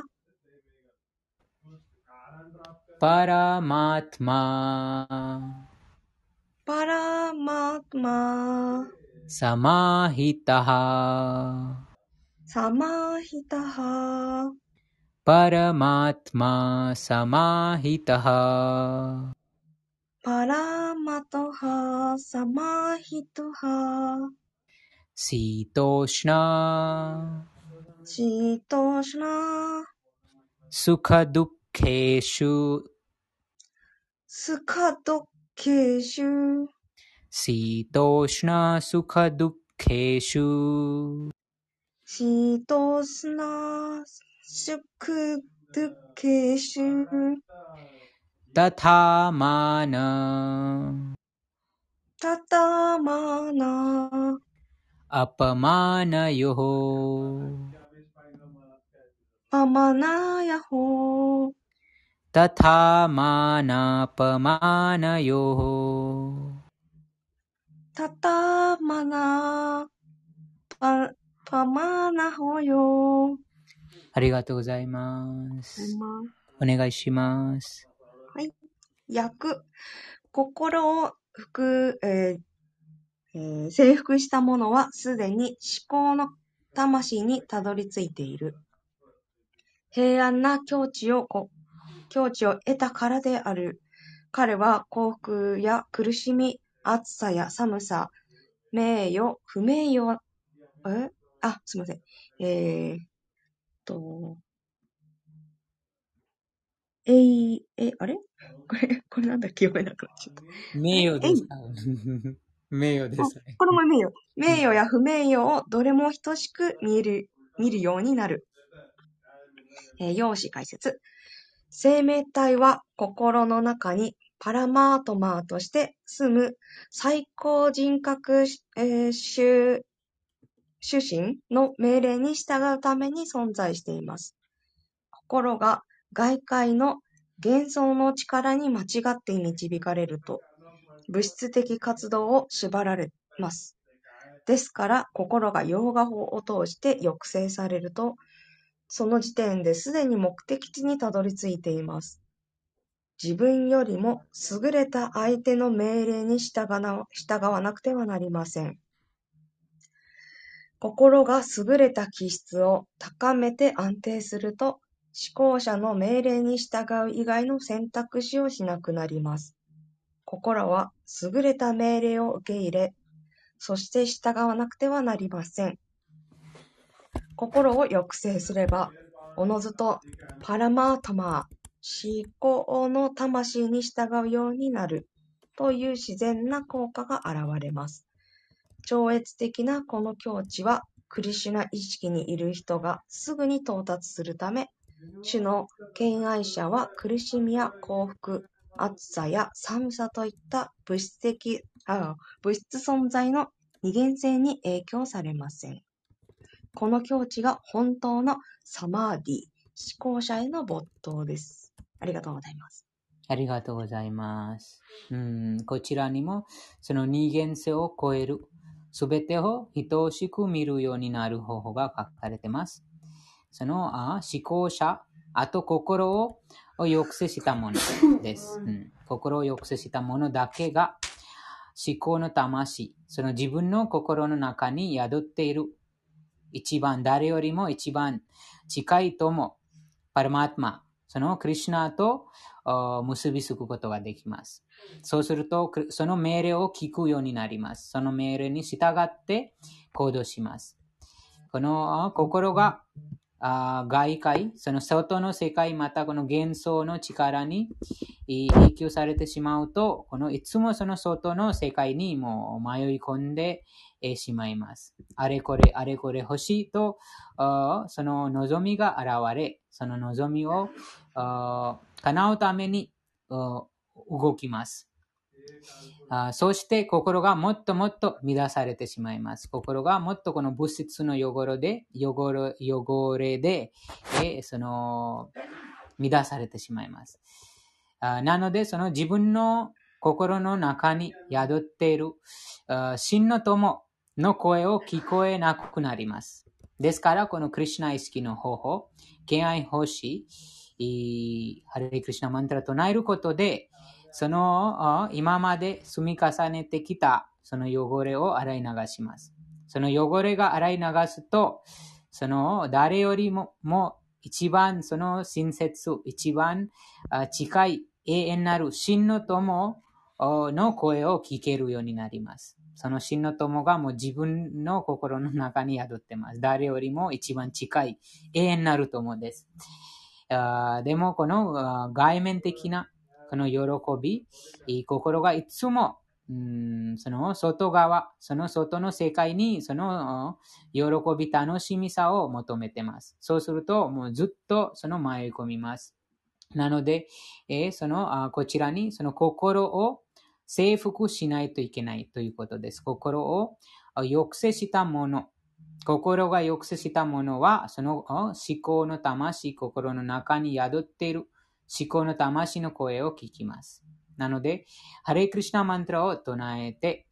परमात्मा। परमात्मा। समाहितः। समाहितः। パラマトマサマーヒタハパラマトハサマヒトハシトシナシトシナスカドケシュスカドケシュシートシナスカドケシュシートシナ सुख दुखेषु तथा मान तथा मान अपमान यो अपमानयोः। हो तथा मान अपमान यो तथा मना पमान हो यो ありがとうございます。お願いします。訳心を服、えーえー征服した者はすでに思考の魂にたどり着いている。平安な境地をこ境地を得たからである。彼は幸福や苦しみ、暑さや寒さ、名誉、不名誉、え？あ、すみません。えー、っと、えい、え、あれ？(laughs) これ、これなんだ？っけ読めなくなっちゃった。名誉ですか (laughs) 名誉ですね。これも名誉。名誉や不名誉をどれも等しく見る、見るようになる。えー、用紙解説。生命体は心の中にパラマートマーとして住む最高人格、えー主、主神の命令に従うために存在しています。心が外界の幻想の力に間違って導かれると、物質的活動を縛られます。ですから、心がヨーガ法を通して抑制されると、その時点ですでに目的地にたどり着いています。自分よりも優れた相手の命令に従わなくてはなりません。心が優れた気質を高めて安定すると、思考者の命令に従う以外の選択肢をしなくなります。心は優れた命令を受け入れ、そして従わなくてはなりません。心を抑制すれば、おのずとパラマートマー、思考の魂に従うようになるという自然な効果が現れます。超越的なこの境地は、クリシュナ意識にいる人がすぐに到達するため、主の敬愛者は苦しみや幸福、暑さや寒さといった物質的、物質存在の二元性に影響されません。この境地が本当のサマーディ、思考者への没頭です。ありがとうございます。ありがとうございます。うん、こちらにも、その二元性を超える、すべてを等しく見るようになる方法が書かれています。そのあ思考者、あと心を抑制したものです、うん。心を抑制したものだけが思考の魂、その自分の心の中に宿っている一番誰よりも一番近いとも、パルマートマ、そのクリュナと結びつくことができます。そうすると、その命令を聞くようになります。その命令に従って行動します。この心が外界、その外の世界、またこの幻想の力に影響されてしまうと、このいつもその外の世界にもう迷い込んでしまいます。あれこれ、あれこれ欲しいと、その望みが現れ、その望みを叶うために動きます。あそして心がもっともっと乱されてしまいます。心がもっとこの物質の汚れで、汚れ汚れで、えその、乱されてしまいます。あなので、その自分の心の中に宿っている真の友の声を聞こえなくなります。ですから、このクリュナ意識の方法、敬愛奉仕、ハレクリシナマントラ唱えることで、その今まで積み重ねてきたその汚れを洗い流します。その汚れが洗い流すと、その誰よりもも一番その親切、一番近い永遠なる真の友の声を聞けるようになります。その真の友がもう自分の心の中に宿ってます。誰よりも一番近い永遠なる友です。あでもこの外面的なこの喜び、心がいつも、うん、その外側、その外の世界にその喜び、楽しみさを求めてます。そうすると、もうずっとその迷い込みます。なので、えー、そのあこちらにその心を征服しないといけないということです。心を抑制したもの、心が抑制したものは、その思考の魂、心の中に宿っている思考の魂の声を聞きます。なので、ハレクリシナマントラを唱えて、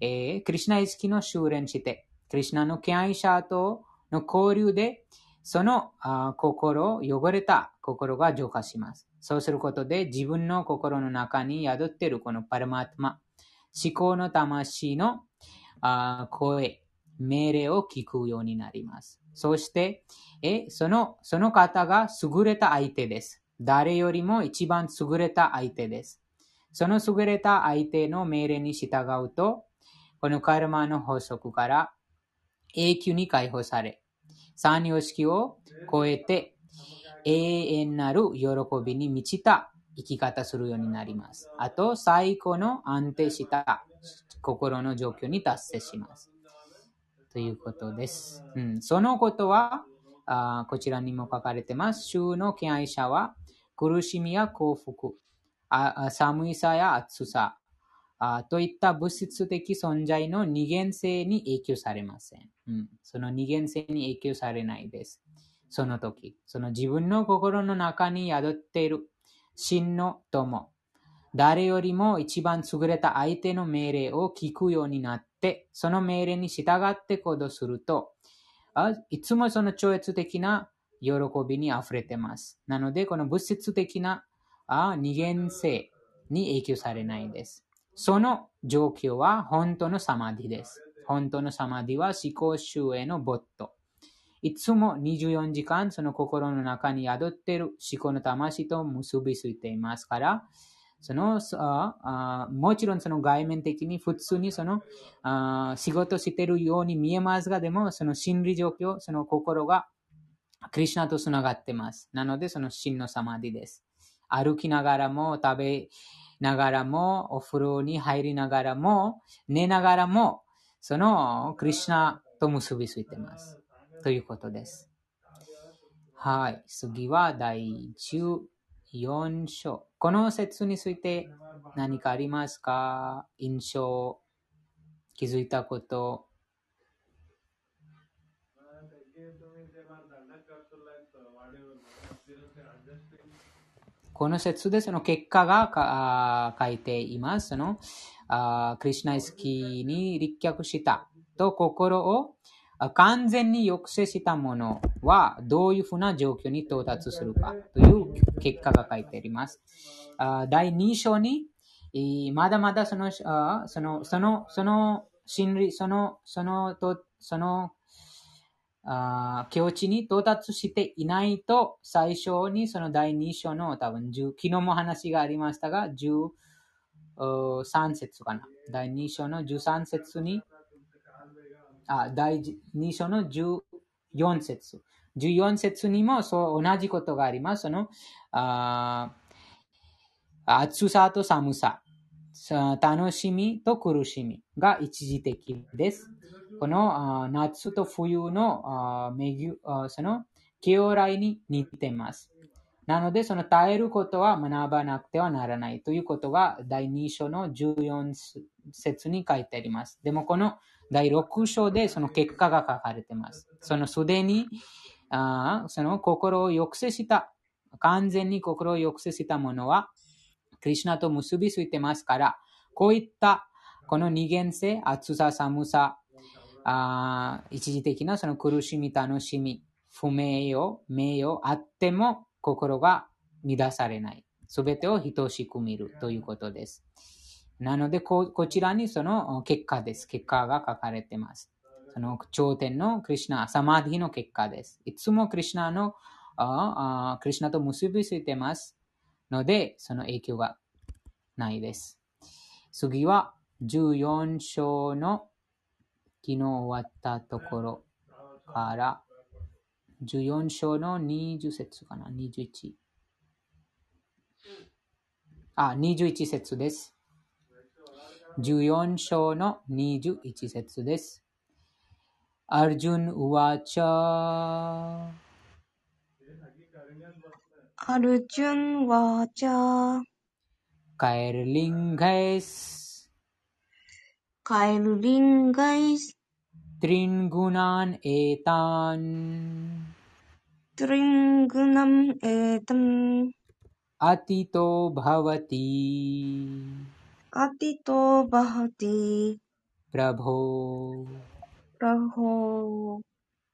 えー、クリシナ意識の修練して、クリシナの敬愛者との交流で、そのあ心、汚れた心が浄化します。そうすることで、自分の心の中に宿っているこのパラマートマ、思考の魂のあ声、命令を聞くようになります。そして、えそのその方が優れた相手です。誰よりも一番優れた相手です。その優れた相手の命令に従うと、このカルマの法則から永久に解放され、三様式を超えて永遠なる喜びに満ちた生き方するようになります。あと、最高の安定した心の状況に達成します。ということです。うん、そのことはあ、こちらにも書かれてます。衆の敬愛者は苦しみや幸福、あ寒さや暑さといった物質的存在の二元性に影響されません。うん、その二元性に影響されないです。その時、その自分の心の中に宿っている真の友、誰よりも一番優れた相手の命令を聞くようになって、その命令に従って行動すると、いつもその超越的な喜びに溢れてます。なので、この物質的な二元性に影響されないです。その状況は本当のサマディです。本当のサマディは思考集へのボット。いつも24時間その心の中に宿っている思考の魂と結びついていますから、そのあもちろんその外面的に普通にそのあ仕事しているように見えますが、でもその心理状況、その心がクリュナとつながってます。なのでその真のサマディです。歩きながらも、食べながらも、お風呂に入りながらも、寝ながらも、そのクリュナと結びついてます。ということです。はい。次は第14章。この説について何かありますか？印象、気づいたことこの説でその結果が書いています。そのあクリシナイスキーに立脚したと心を完全に抑制したものはどういうふうな状況に到達するかという結果が書いてあります。第2章に、まだまだその、その、その、その心理、その、その、とその、あ境地に到達していないと、最初にその第2章の多分10、昨日も話がありましたが、13節かな。第2章の13節に、あ、第2章の14節。14節にもそう同じことがあります。その、あ暑さと寒さ、楽しみと苦しみが一時的です。この夏と冬のその清来に似てます。なので、その耐えることは学ばなくてはならないということが第2章の14節に書いてあります。でも、この第6章でその結果が書かれています。そのすでにあその心を抑制した、完全に心を抑制したものは、クリュナと結びついてますから、こういったこの二元性、暑さ、寒さ、あ一時的なその苦しみ、楽しみ、不名誉、名誉あっても心が乱されない。すべてを等しく見るということです。なのでこ、こちらにその結果です。結果が書かれています。その頂点のクリュナ、サマディの結果です。いつもクリュナの、クリュナと結びついてますので、その影響がないです。次は14章の昨日終わったところから14章の20節かな ?21。あ、21節です。14章の21節です。アルジュン・ウワチャアルジュン・ワチャカエル・リンガイス。カエル・リンガイス。トリングナン・エタントリングナン・エタンアティト・バワティ अतितो भवति प्रभो। प्रभो।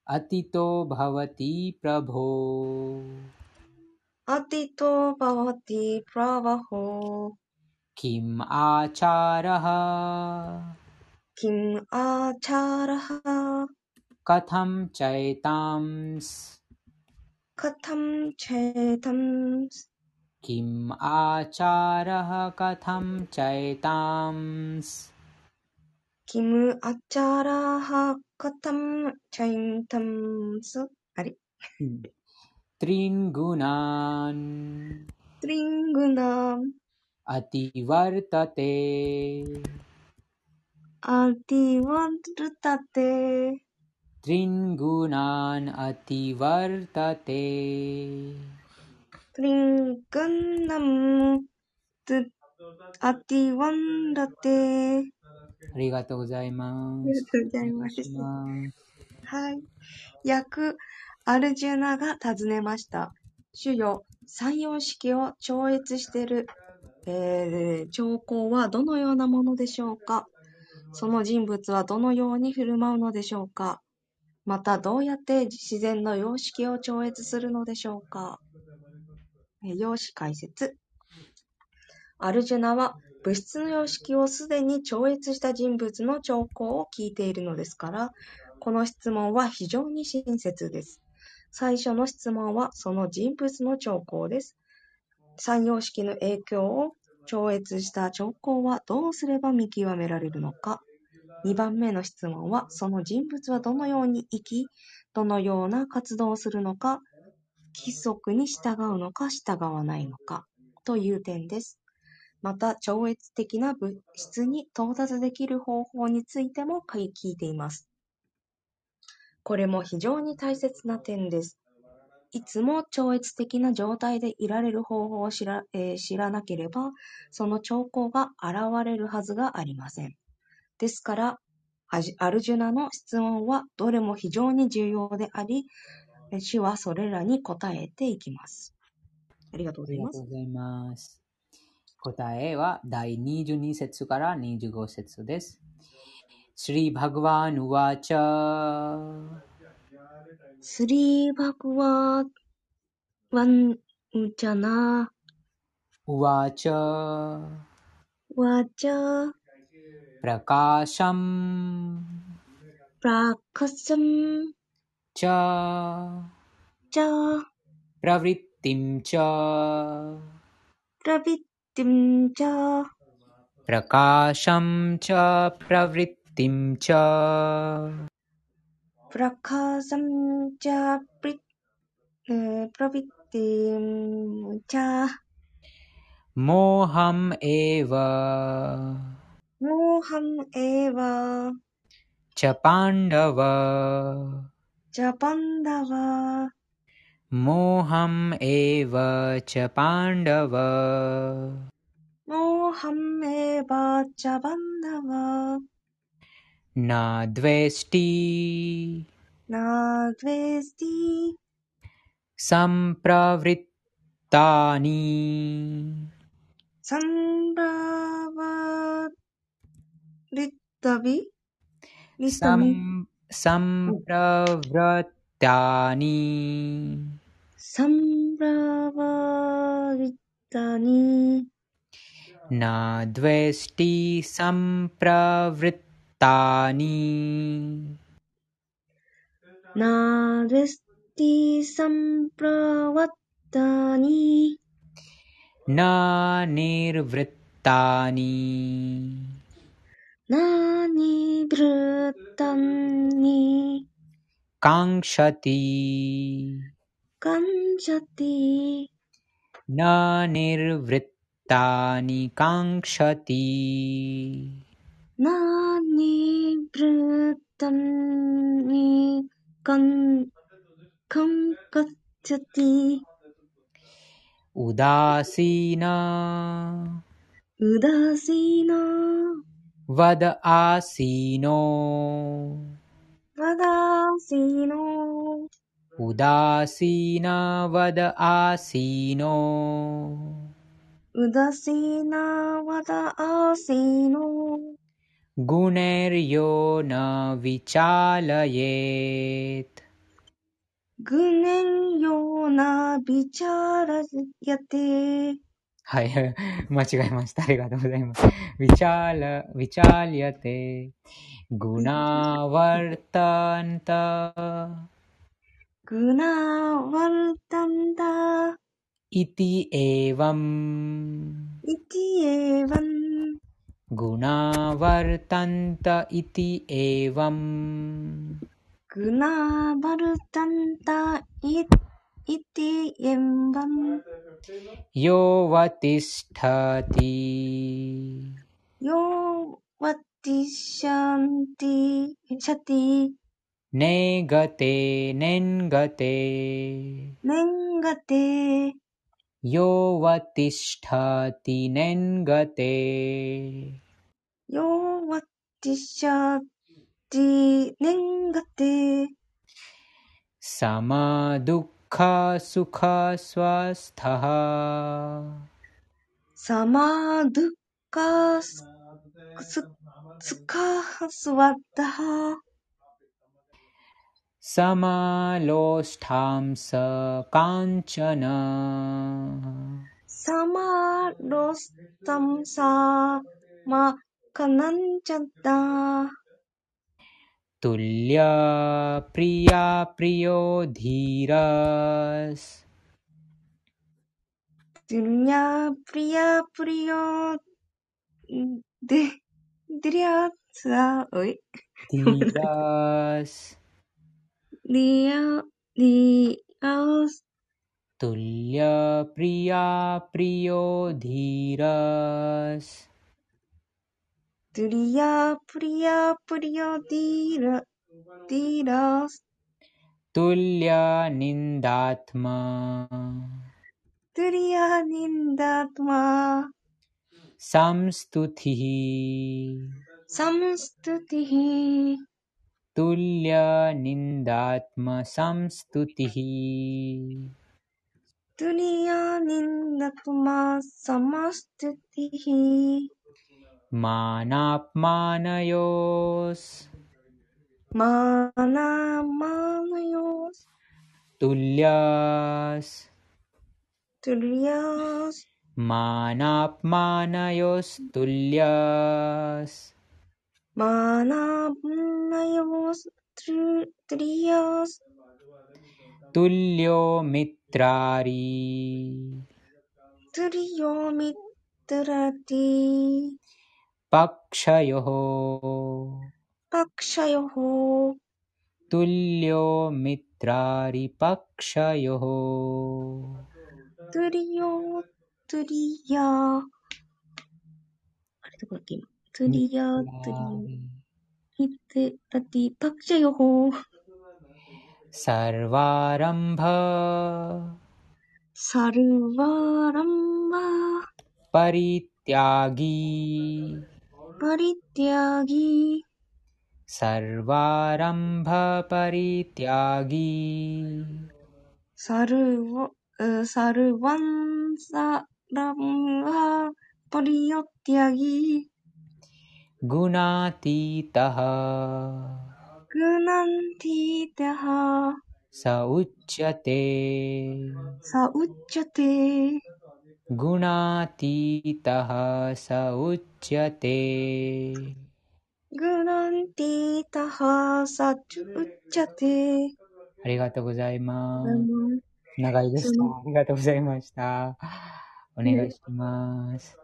अतितो भवति प्रभो। अतितो भवति प्रभो। किम् आचारः? किम् आचारः? कथं चैतांस्? कथं चेतंस्? किम् आचारः कथं चैतांस्? किम् आचाराः कथं चैतंस्? あり。त्रीन् गुणान् त्रिङ्गुणाम् अतिवर्तते। अतिवर्तते। त्रीन् गुणान् अतिवर्तते ringanam atiwandate。ありがとうございます。ありがとうございます。はい。役、アルジュナが尋ねました。主よ、三様式を超越している、えー、兆候はどのようなものでしょうか？その人物はどのように振る舞うのでしょうか？またどうやって自然の様式を超越するのでしょうか？様式解説。アルジュナは物質の様式をすでに超越した人物の兆候を聞いているのですから、この質問は非常に親切です。最初の質問はその人物の兆候です。三様式の影響を超越した兆候はどうすれば見極められるのか。2番目の質問は、その人物はどのように生き、どのような活動をするのか、規則に従うのか従わないのか、という点です。また、超越的な物質に到達できる方法についても聞いています。これも非常に大切な点です。いつも超越的な状態でいられる方法を知ら,、えー知らなければ、その兆候が現れるはずがありません。ですから、アルジュナの質問はどれも非常に重要であり、主はそれらに答えていきます。ありがとうございます。ありがとうございます。答えは第22節から25節です。シリバグワン・ウワチャスリーバグワワンウチャナウワチャワチャプラカシャムプラカサムチャチャプラヴリッティム च। च। प्रवृत्तिं च। प्रवृत्तिं च। प्रकाशं च प्रवृत्तिं च। प्रकाशं च प्रवृत्तिं च। मोहम् एव। मोहम् एव। च पाण्डव। च पाण्डव मोहम् एव च पाण्डव। मोहम् एव च बान्धव। न द्वेष्टि। न द्वेष्टि। सम्प्रवृत्तानि। सम्प्रवृत्तवि। सम्प्रवृत्तानि। सम्प्रवृत्तानि। न द्वेष्टि सम्प्रवृत्तानि। न द्वेष्टि सम्प्रवृत्तानि। न निर्वृत्तानि। नानीभृतं नि काङ्क्षति। न निर्वृत्तानि काङ्क्षति। नानीभृतं कं उदासीना। उदासीना। वद आसीनो। वदासीनो। उदासीन वद आसीनो। उदासीन वद आसीनो। गुणैर्यो न विचालयेत्। गुणैर्यो न विचार्यते। はい、(laughs) 間違えました。ありがとうございます。ウィチャーラ、ウィチャーリアテ、グナワルタンタ、グナワルタンタ、イティエワン、イティエワン、グナワルタンタ、イティエワン、グナワルタンタ、イティエワン、इति इन्दं यो वतिष्ठति। यो वतिष्यन्ति इच्छति नेगते नेङ्गते नेङ्गते यो वतिष्ठति नेङ्गते यो वतिष्यति नेङ्गते समादुक् カスカスワスタハサマドゥカスススカスワッタハサマロスタムサカンチャナサマロスタムサマカナンチャダ तुल्य प्रिया प्रियो धीरस्। तुल्या प्रिया प्रियो दे- तुल्य प्रिया प्रियो धीरस। तुरिया पुरिया पुरियो धीर धीरस् तुल्य निन्दात्मा तुर्या निन्दात्मा संस्तुतिः संस्तुतिः तुल्य निन्दात्म संस्तुतिः तुर्या निन्दात्मा समस्तुतिः मानापमानयोस्। मानापमानयोस्। तुल्यास्। तुल्यास्। मानापमानयोस्तुल्यास्। मानापमानयोस्त्रियास् तुल्यो मित्रारी। तुल्यो मित्रति। ゥリヨ、ドゥリヤ、あれどこだっけ今。ドゥリヤ、ドゥリヨ、 मित्रारि ミトラティ、パクシャヨホ、 सर्वारम्भ サ परित्यागी। सर्वारंभ परित्यागी सर्व सर्वं सारम्भ परित्यागी गुणातीतः। गुणातीतः। स उच्यते। स उच्यते। गुणातीतः グナンティテハ、 स उच्यते サウッチャテ、 गुणातीतः स उच्यते グナンティタハ、サチュウッチャテ、ありがとうございます。うん長いでした。そのありがとうございました。お願いします。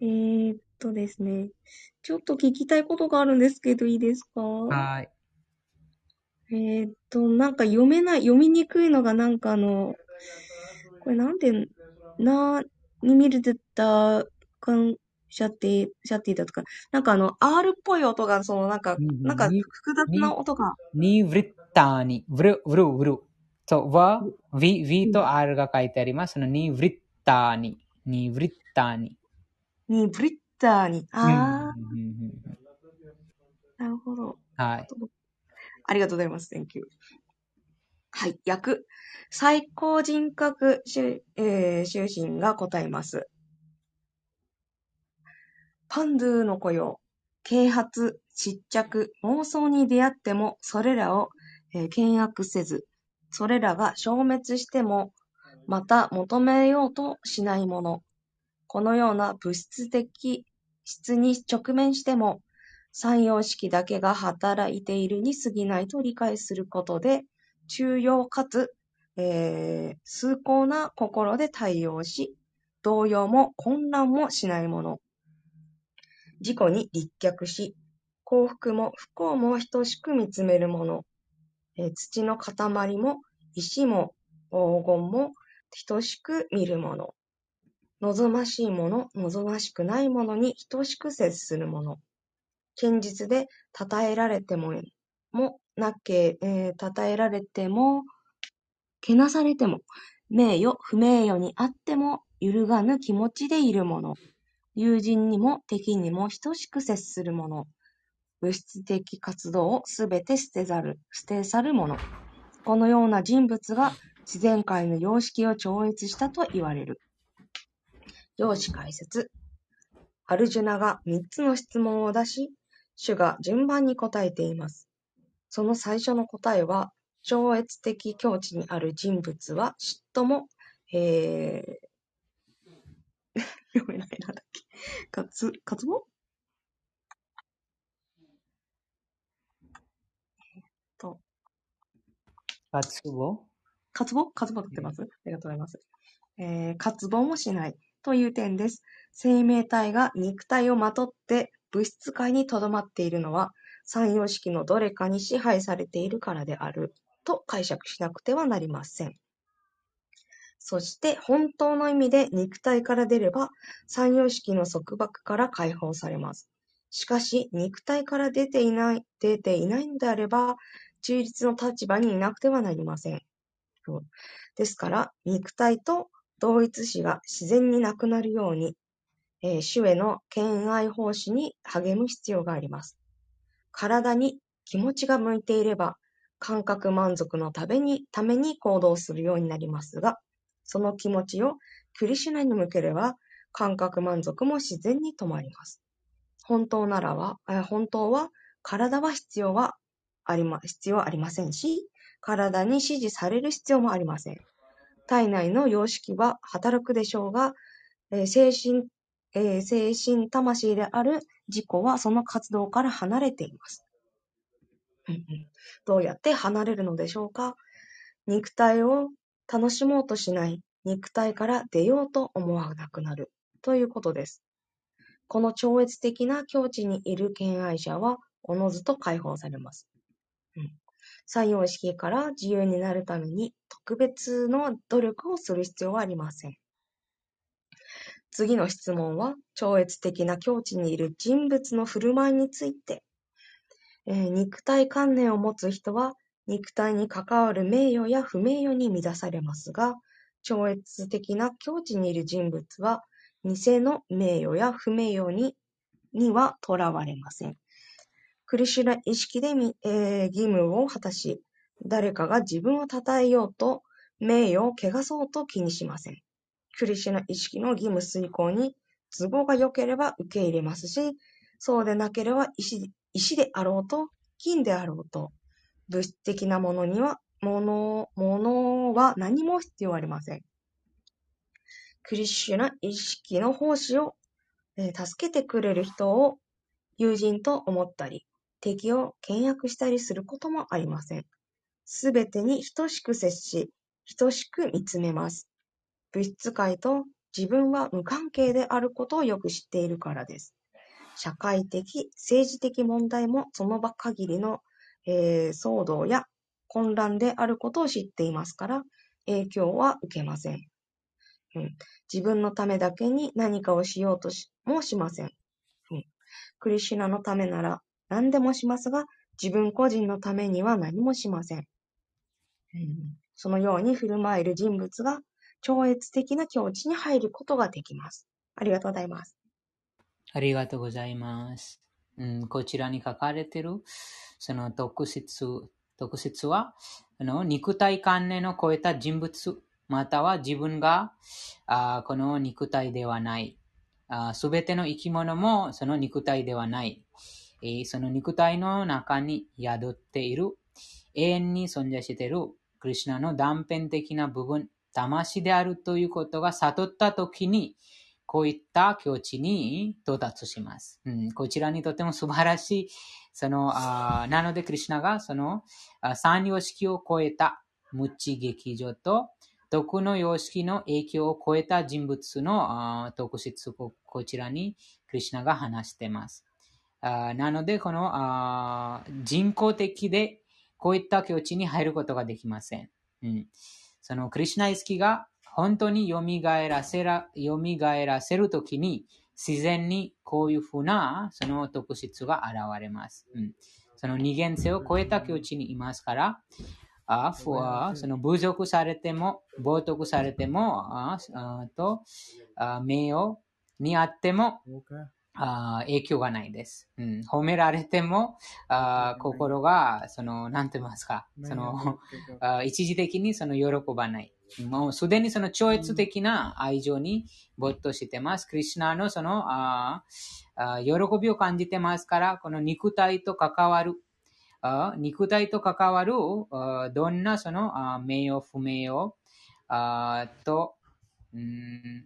えーっとですね。ちょっと聞きたいことがあるんですけど、いいですかはい。えーっと、なんか読めない、読みにくいのがなんかあの、これなんて、 な、に見るてた、かん、シャッティ、シャッティだとか、なんかあの、R っぽい音が、そのなんか、うんなんかに複雑な音が、ニヴリッターニ。ブル、ブル、ブル。そう、は、V、V と R が書いてあります。そのニヴリッターニ。ニヴリッターニ。に、ブリッターに。あうんうんうんうんー、なるほど。はい。ありがとうございます。Thank you. はい。訳。最高人格修、えー、修身が答えます。パンドゥの子よ。啓発、失着、妄想に出会っても、それらを、えー見悪せず、それらが消滅しても、また求めようとしないもの。このような物質的質に直面しても、三様式だけが働いているに過ぎないと理解することで、中庸かつ、えー崇高な心で対応し、動揺も混乱もしないもの。自己に立脚し、幸福も不幸も等しく見つめるもの。えー土の塊も石も黄金も等しく見るもの。望ましいもの、望ましくないものに等しく接するもの。堅実で称えられても、もなけ、えー称えられても、けなされても、名誉、不名誉にあっても、揺るがぬ気持ちでいるもの。友人にも敵にも等しく接するもの。物質的活動をすべて捨てざる、捨て去るもの。このような人物が自然界の様式を超越したと言われる。容姿解説。アルジュナが三つの質問を出し、主が順番に答えています。その最初の答えは、超越的境地にある人物は嫉妬も、えー、(laughs) 読めないなんだっけ？かつ、かつぼと、活を渇望渇望とってます。ありがとうございます。えー、渇望もしない。という点です。生命体が肉体をまとって物質界に留まっているのは、三様式のどれかに支配されているからであると解釈しなくてはなりません。そして本当の意味で肉体から出れば三様式の束縛から解放されます。しかし肉体から出ていない、出ていないのであれば中立の立場にいなくてはなりません。ですから、肉体と同一視が自然になくなるように、えー、主への敬愛奉仕に励む必要があります。体に気持ちが向いていれば、感覚満足のために行動するようになりますが、その気持ちをクリシュナに向ければ、感覚満足も自然に止まります。本当ならは、本当は体は必要はありま、必要ありませんし、体に指示される必要もありません。体内の様式は働くでしょうが、えー、精神、えー、精神魂である自己はその活動から離れています。どうやって離れるのでしょうか？肉体を楽しもうとしない、肉体から出ようと思わなくなるということです。この超越的な境地にいる敬愛者は、おのずと解放されます。うん、三様式から自由になるために特別の努力をする必要はありません。次の質問は、超越的な境地にいる人物の振る舞いについて。えー、肉体観念を持つ人は、肉体に関わる名誉や不名誉に乱されますが、超越的な境地にいる人物は、偽の名誉や不名誉ににはとらわれません。クリシュナ意識で、えー、義務を果たし、誰かが自分を称えようと、名誉を汚そうと気にしません。クリシュナ意識の義務遂行に都合が良ければ受け入れますし、そうでなければ石石であろうと、金であろうと、物質的なものには、もの、ものは何も必要ありません。クリシュナ意識の奉仕を、えー、助けてくれる人を友人と思ったり、敵を倹約したりすることもありません。すべてに等しく接し、等しく見つめます。物質界と自分は無関係であることをよく知っているからです。社会的、政治的問題もその場限りの、えー、騒動や混乱であることを知っていますから、影響は受けません。うん、自分のためだけに何かをしようとしもしません。うん、クリシュナのためなら何でもしますが、自分個人のためには何もしません。うん、そのように振る舞える人物が超越的な境地に入ることができます。ありがとうございます。ありがとうございます。うん、こちらに書かれているその特質特質はあの肉体観念を超えた人物または自分があこの肉体ではないすべての生き物もその肉体ではないえその肉体の中に宿っている、永遠に存在しているクリュナの断片的な部分、魂であるということが悟ったときに、こういった境地に到達します。うん、こちらにとても素晴らしい、その、あなので、クリュナがその三様式を超えた無知劇場と、徳の様式の影響を超えた人物の特質をこちらにクリュナが話しています。あなので、このあ人工的でこういった境地に入ることができません。うん、そのクリュナ意識が本当に蘇らせら、蘇らせるときに自然にこういうふうなその特質が現れます。うん、その二元性を超えた境地にいますから、あその侮辱されても、冒涜されても、あとあ名誉にあっても、あ影響がないです。うん、褒められても、あ心が、その、なんて言いますか、その、(laughs) あ一時的にその喜ばない。もうすでにその超越的な愛情に没頭してます。クリュナのそのああ喜びを感じてますから、この肉体と関わる、あ肉体と関わるあどんなそのあ名誉、不名誉あと、うんうん、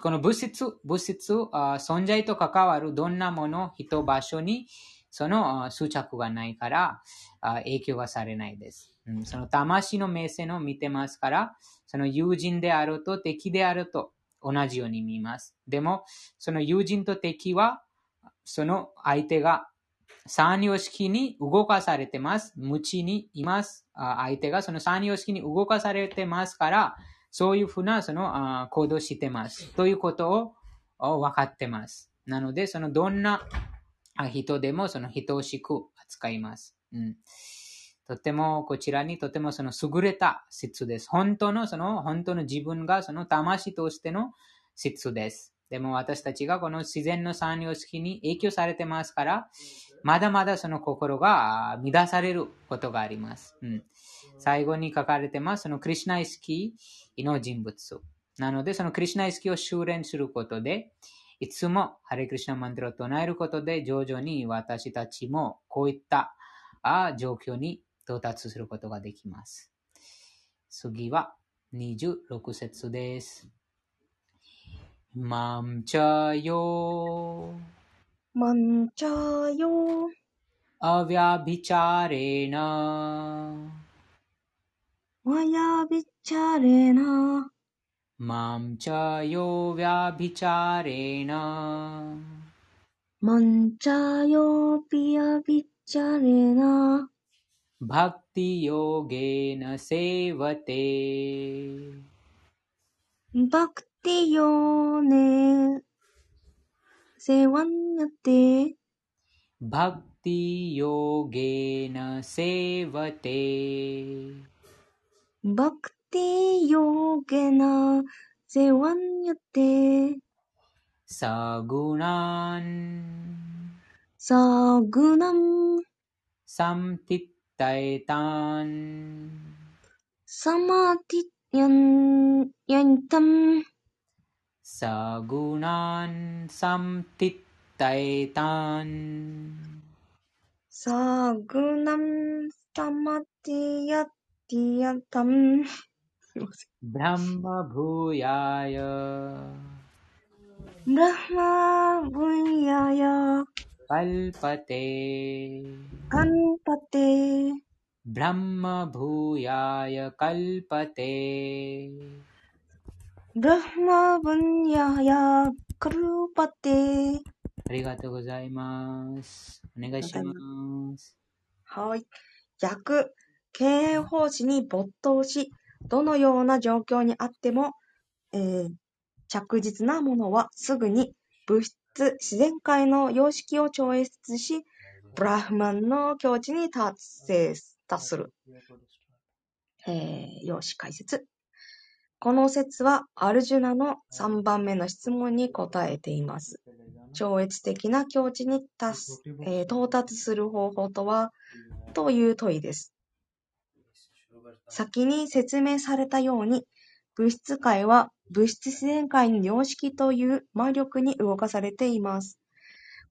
この物質、物質、存在と関わるどんなもの、人、場所にその執着がないから影響がされないです。その魂の目線を見てますから、その友人であると敵であると同じように見ます。でも、その友人と敵は、その相手が三様式に動かされてます。無知にいます。相手がその三様式に動かされてますから、そういうふうなその行動してます。ということを分かってます。なので、そのどんな人でもその等しく扱います。うん、とてもこちらにとてもその優れた質です。本当のその本当の自分がその魂としての質です。でも私たちがこの自然の三様式に影響されてますから、まだまだその心が乱されることがあります。うん、最後に書かれてます、そのクリシナイスキーの人物。なので、そのクリシナイスキーを修練することで、いつもハレクリシナマンテロを唱えることで、徐々に私たちもこういった状況に到達することができます。次は26節です。マンチャヨマンチャヨアヴィアビチャレナ मया विचारेण मां च यो व्याभिचारेण मञ्चायोऽपि अविचारेण भक्तियोगेन सेवते। भक्तियोने सेवन्यते। भक्तियोगेन सेवते। Bhakti yogena sevanyate sagunan sagunam samtittaitan samatityantam sagunan samtittaitan sagunam samatiyat ディアタム。ブランマブーヤヤ。ブランマブーヤーヤ。パルパテ。カンパテ。ブランマブーヤーヤカルパテ。ブランマブーヤーヤカルパテ。ありがとうございます。お願いします。はい。逆。経営方針に没頭し、どのような状況にあっても、えー着実なものはすぐに物質、自然界の様式を超越し、ブラフマンの境地に達成、達する。えー、用紙解説。この説はアルジュナの3番目の質問に答えています。超越的な境地に達す、えー到達する方法とはという問いです。先に説明されたように、物質界は物質自然界の様式という魔力に動かされています。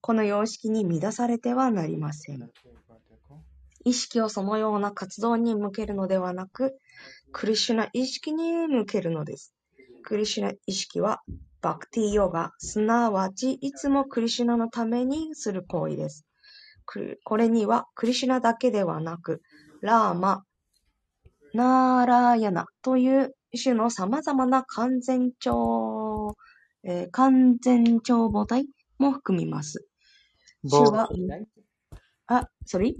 この様式に乱されてはなりません。意識をそのような活動に向けるのではなく、クリシュナ意識に向けるのです。クリシュナ意識は、バクティヨガ、すなわちいつもクリシュナのためにする行為です。これにはクリシュナだけではなく、ラーマ、ナーラーヤナという種の様々な完全超、えー完全超母体も含みます。主は、あ、それ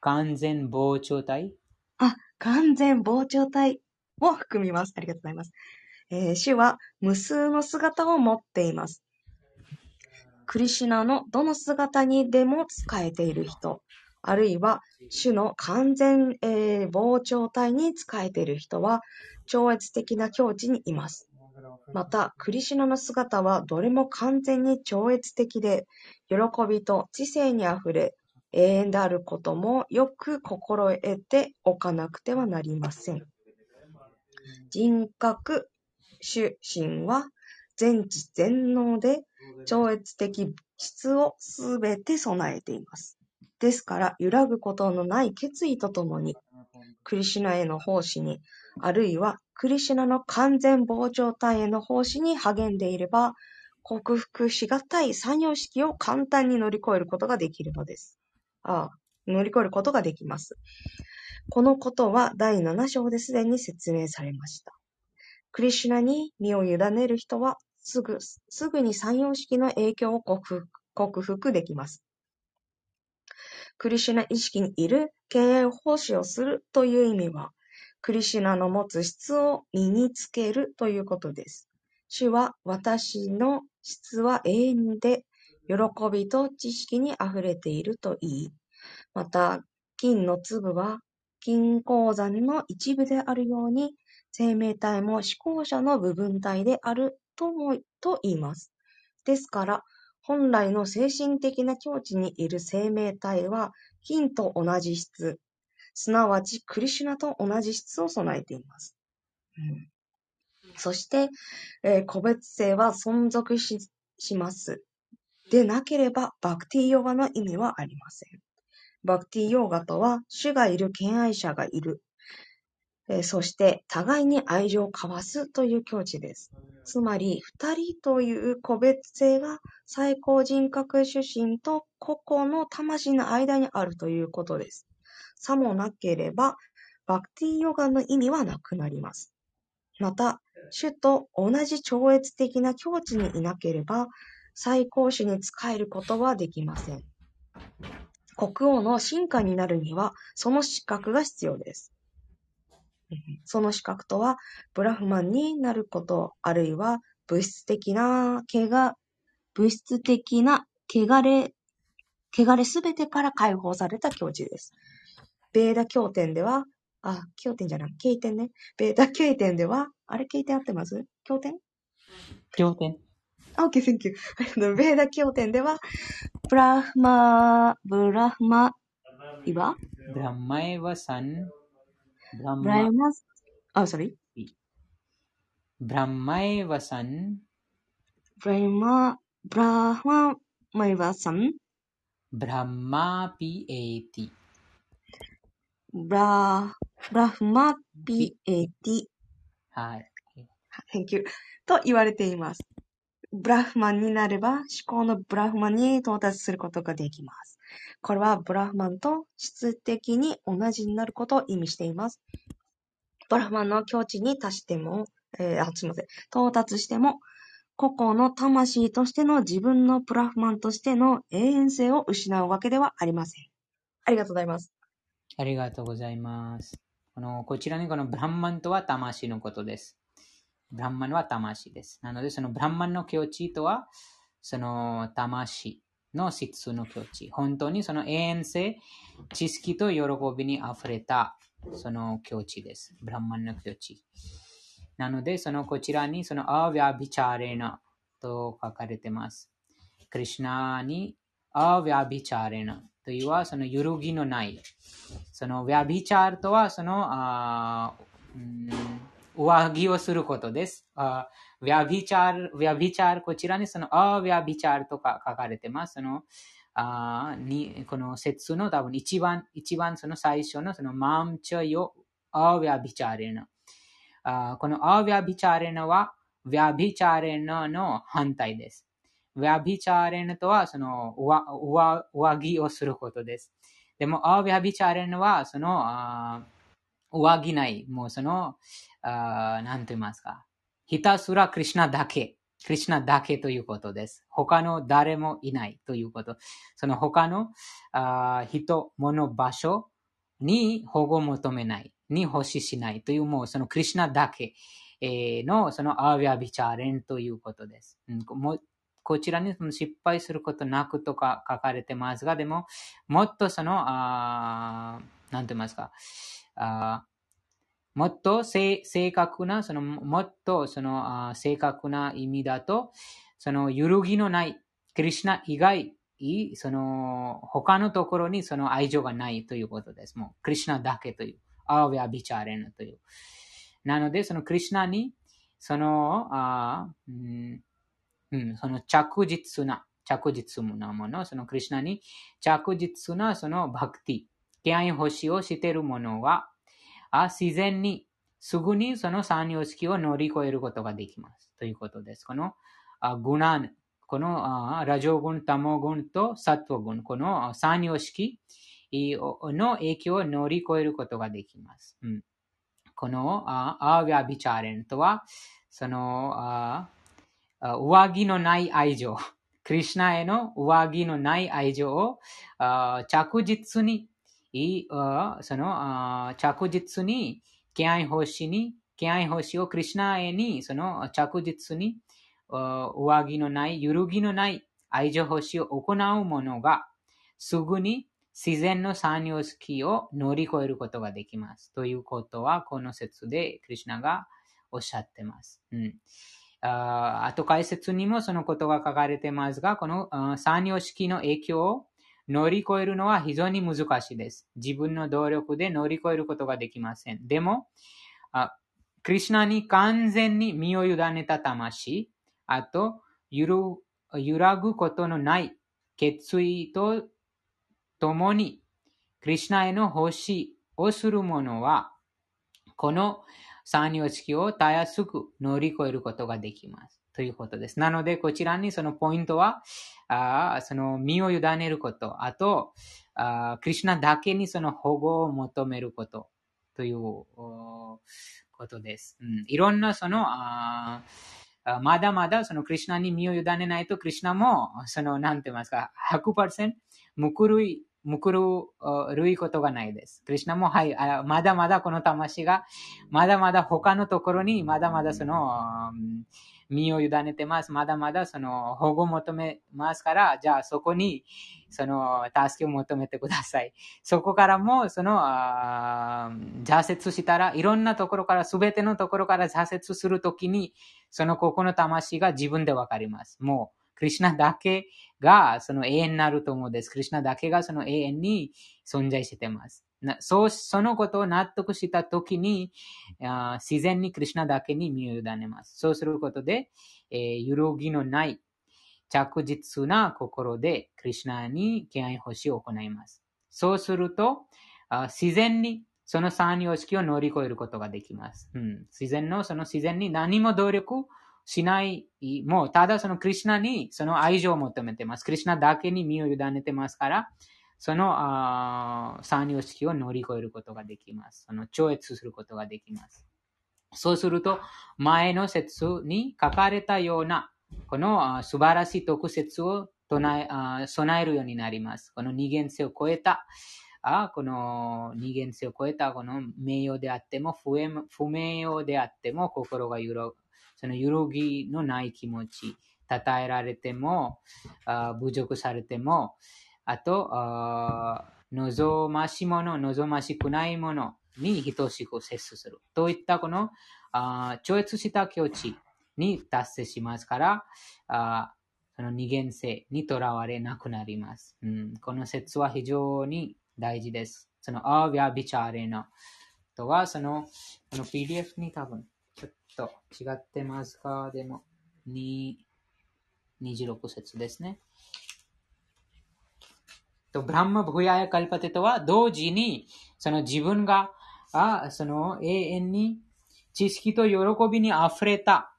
完全膨張体？あ、完全膨張体も含みます。ありがとうございます。えー主は無数の姿を持っています。クリシュナのどの姿にでも使えている人、あるいは主の完全、えー膨張体に使えている人は超越的な境地にいます。また、クリシュナの姿はどれも完全に超越的で、喜びと知性にあふれ、永遠であることもよく心得ておかなくてはなりません。人格、主心は全知全能で超越的質をすべて備えています。ですから、揺らぐことのない決意とともに、クリシュナへの奉仕に、あるいはクリシュナの完全膨張体への奉仕に励んでいれば、克服しがたい三様式を簡単に乗り越えることができるのです。ああ、乗り越えることができます。このことは第7章ですでに説明されました。クリシュナに身を委ねる人はすぐ、すぐに三様式の影響を克服克服できます。クリシュナ意識にいる敬愛奉仕をするという意味は、クリシュナの持つ質を身につけるということです。主は私の質は永遠で喜びと知識に溢れていると言い、また金の粒は金鉱山の一部であるように、生命体も思考者の部分体であるともと言います。ですから、本来の精神的な境地にいる生命体は金と同じ質、すなわちクリシュナと同じ質を備えています。そして、えー個別性は存続します。でなければ、バクティヨガの意味はありません。バクティヨガとは、主がいる敬愛者がいる。そして、互いに愛情を交わすという境地です。つまり、二人という個別性が最高人格主神と個々の魂の間にあるということです。さもなければ、バクティヨガの意味はなくなります。また、主と同じ超越的な境地にいなければ、最高主に仕えることはできません。国王の進化になるには、その資格が必要です。その資格とは、ブラフマンになること、あるいは物質的な怪我、物質的な汚れ、汚れすべてから解放された境地です。ベーダ経典では、あ、経典じゃない、経典ね。ベーダ経典では、あれ経典合ってます？経典？経典。OK, thank you. ベーダ経典では、ブラフマ、ブラフマ、いわブラマエワさん、Brahma, oh sorry. Brahmaiva san. Brahma, Brahmaiva san. Brahma pieti. Bra, Brahma pieti. はい。Thank you. と言われています。ブラフマンになれば、思考のブラフマンに到達することができます。これはブラフマンと質的に同じになることを意味しています。ブラフマンの境地に達しても、えーあ、すみません。到達しても、個々の魂としての自分のブラフマンとしての永遠性を失うわけではありません。ありがとうございます。ありがとうございます。このこちらにこのブランマンとは魂のことです。ブランマンは魂です。なので、そのブランマンの境地とは、その魂の質の境地。本当にその永遠性、知識と喜びに溢れたその境地です。ブランマンの境地。なので、そのこちらにそのアヴャビチャーレナと書かれてます。クリシュナにアヴャビチャーレナというはその揺るぎのない。そのヴャビチャーとはそのあーうん上着をすることです。あヴャビチャル、ヴャビチャル、こちらにそのアヴャビチャルとか書かれてます。そのあにこの説の多分一番、一番その最初のそのマンチョヨアーヴャビチャーレナ。あこのアーヴャビチャーレナはヴャビチャーレナの反対です。ヴャビチャーレナとはその上上着をすることです。でも、アーヴャビチャーレナはそのあ上着ない。もうその、あーなんと言いますか。ひたすらクリシュナだけ。クリシュナだけということです。他の誰もいないということ。その他のあ人、物、場所に保護を求めない。に欲ししないというもうそのクリシュナだけえのそのアーヴャビチャーレンということです。うんもこちらにその失敗することなくとか書かれてますが、でも、もっとその、あなんて言いますか、あもっと正確な、そのもっとそのあ正確な意味だと、その揺るぎのない、クリシュナ以外、その他のところにその愛情がないということです。もうクリシュナだけという、アーヴャビチャーレンという。なので、そのクリシュナに、その、あうん、その着実な、着実なもの、そのクリシュナに着実なそのバクティ、敬愛星をしているものは、あ自然に、すぐにその三様式を乗り越えることができます。ということです。このあグナン、このあラジオ群、タモ群とサトウ群、この三様式の影響を乗り越えることができます。うん、このあアーヴィアビチャーレンとは、そのあ上着のない愛情、(laughs) クリュナへの上着のない愛情をあ着実に、その着実に、敬愛奉仕に、敬愛奉仕をクリュナへに、その着実に、上着のない、揺るぎのない愛情奉仕を行う者が、すぐに自然の三様式を乗り越えることができます。ということは、この説でクリュナがおっしゃってます。うんあと解説にもそのことが書かれてますが、この三様式の影響を乗り越えるのは非常に難しいです。自分の努力で乗り越えることができません。でも、あクリュナに完全に身を委ねた魂、あと揺らぐことのない決意とともに、クリュナへの奉仕をする者は、この三様式をたやすく乗り越えることができます。ということです。なので、こちらにそのポイントは、あその身を委ねること、あと、あクリュナだけにその保護を求めることということです。うん、いろんなそのあまだまだそのクリュナに身を委ねないと、クリュナも、その、なんて言いますか、100%無狂いむくる、るいことがないです。クリュナも、はい、まだまだこの魂が、まだまだ他のところに、まだまだその、身を委ねてます。まだまだその保護を求めますから、じゃあそこにその助けを求めてください。そこからもその挫折したら、いろんなところから、すべてのところから挫折するときに、そのここの魂が自分でわかります。もう、クリュナだけがその永遠になると思うんです。クリュナだけがその永遠に存在してます。そう、そのことを納得したときに、自然にクリュナだけに身を委ねます。そうすることで、えー、揺るぎのない着実な心でクリュナに敬愛星を行います。そうすると、自然にその三様式を乗り越えることができます。うん、自然の、その自然に何も努力しない、もうただそのクリュナにその愛情を求めてます。クリュナだけに身を委ねてますから、その三様式を乗り越えることができます。その超越することができます。そうすると、前の説に書かれたような、この素晴らしい特説を唱え備えるようになります。この二元性を超えた、あこの二元性を超えたこの名誉であっても不名誉であっても心が揺らその揺るぎのない気持ち、称えられても、侮辱されても、あと、望ましいもの、望ましくないものに等しく接する。といったこの超越した境地に達成しますから、あその二元性にとらわれなくなります、うん。この説は非常に大事です。そのアーヴィアビチャーレのとは、そのこの PDF に多分ちょっと違ってますか？でも、2、26節ですね。と、ブランマブヤヤカルパテとは同時に、その自分が、あその永遠に知識と喜びに溢れた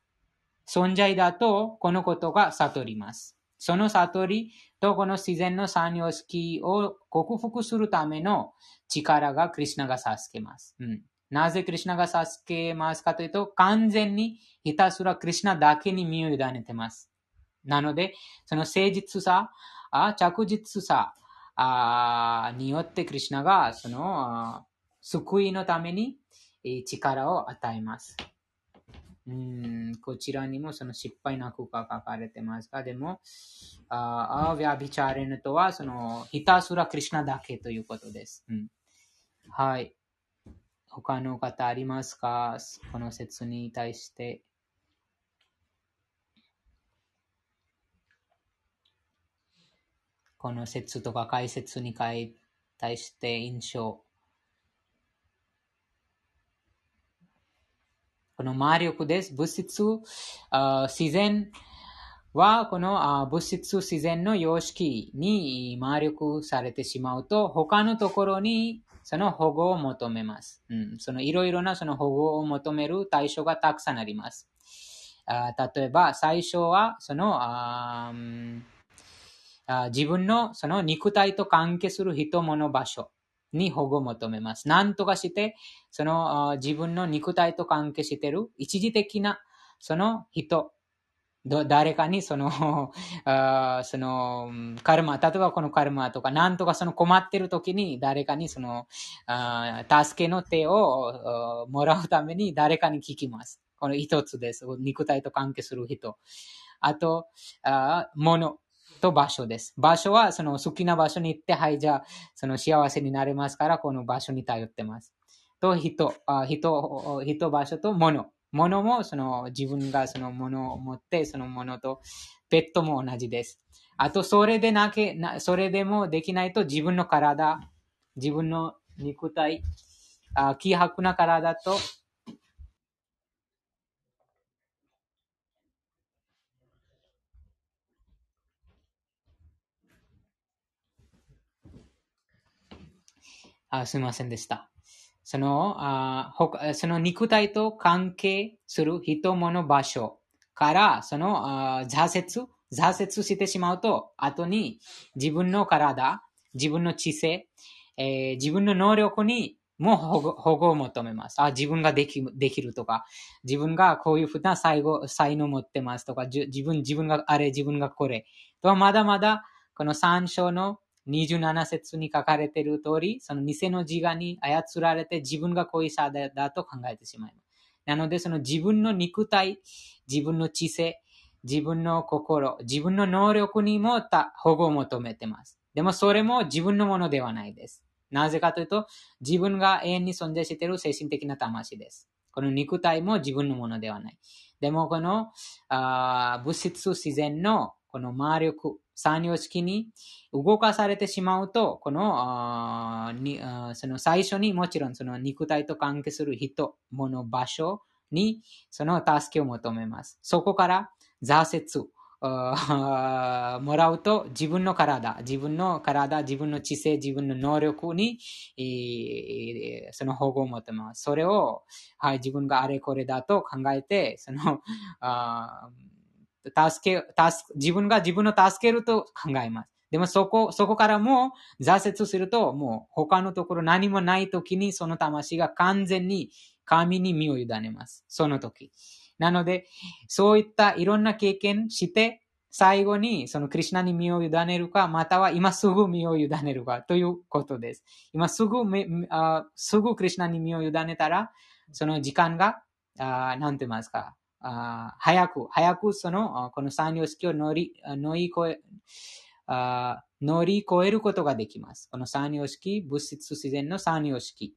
存在だと、このことが悟ります。その悟りとこの自然の三様式を克服するための力がクリュナが授けます。うんなぜクリュナが授けますかというと、完全にひたすらクリュナだけに身を委ねてます。なので、その誠実さ、あ着実さあによってクリュナがその救いのために力を与えます。うんこちらにもその失敗なくが書かれてますが、でも、アーヴィアビチャーレヌとはそのひたすらクリュナだけということです。うん、はい。他の方ありますかこの説に対して。この説とか解説に対して印象。この魔力です。物質、自然はこの物質自然の様式に魔力されてしまうと、他のところにその保護を求めます。うん、そのいろいろなその保護を求める対象がたくさんあります。あ例えば、最初は、その、あ自分のその肉体と関係する人物場所に保護を求めます。なんとかして、その自分の肉体と関係している一時的なその人、誰かにその、(laughs) その、カルマ、例えばこのカルマとか、なんとかその困ってる時に誰かにその、助けの手をもらうために誰かに聞きます。この一つです。肉体と関係する人。あと、あ物と場所です。場所はその好きな場所に行って、はい、じゃあ、その幸せになれますから、この場所に頼ってます。と、人、あ人、人、場所と物。物もその自分がその物を持って、その物とペットも同じです。あと、それでなけ、なそれでもできないと自分の体、自分の肉体、あ気迫な体とあすみませんでした。そのあその肉体と関係する人物場所から、そのあ挫折、挫折してしまうと、後に自分の体、自分の知性、えー、自分の能力にも保護保護を求めます。あ、自分ができできるとか、自分がこういうふうな才才能を持ってますとか、自分、自分があれ、自分がこれ。とはまだまだ、この三章の27節に書かれている通り、その偽の自我に操られて自分が恋者だと考えてしまいます。なので、その自分の肉体、自分の知性、自分の心、自分の能力にも保護を求めています。でもそれも自分のものではないです。なぜかというと、自分が永遠に存在している精神的な魂です。この肉体も自分のものではない。でもこのあ物質自然のこの魔力、三様式に動かされてしまうと、このにその最初にもちろんその肉体と関係する人、物、場所にその助けを求めます。そこから挫折、(laughs) もらうと自分の体、自分の体、自分の知性、自分の能力に、その保護を求めます。それを、はい、自分があれこれだと考えて、その、助け、助自分が自分を助けると考えます。でもそこ、そこからも挫折すると、もう他のところ何もない時にその魂が完全に神に身を委ねます。その時。なので、そういったいろんな経験して、最後にそのクリュナに身を委ねるか、または今すぐ身を委ねるかということです。今すぐ、あすぐクリュナに身を委ねたら、その時間が、あなんて言いますか、あ早く、早くその、この三様式を乗り、乗り越え、あ乗り越えることができます。この三様式、物質自然の三様式、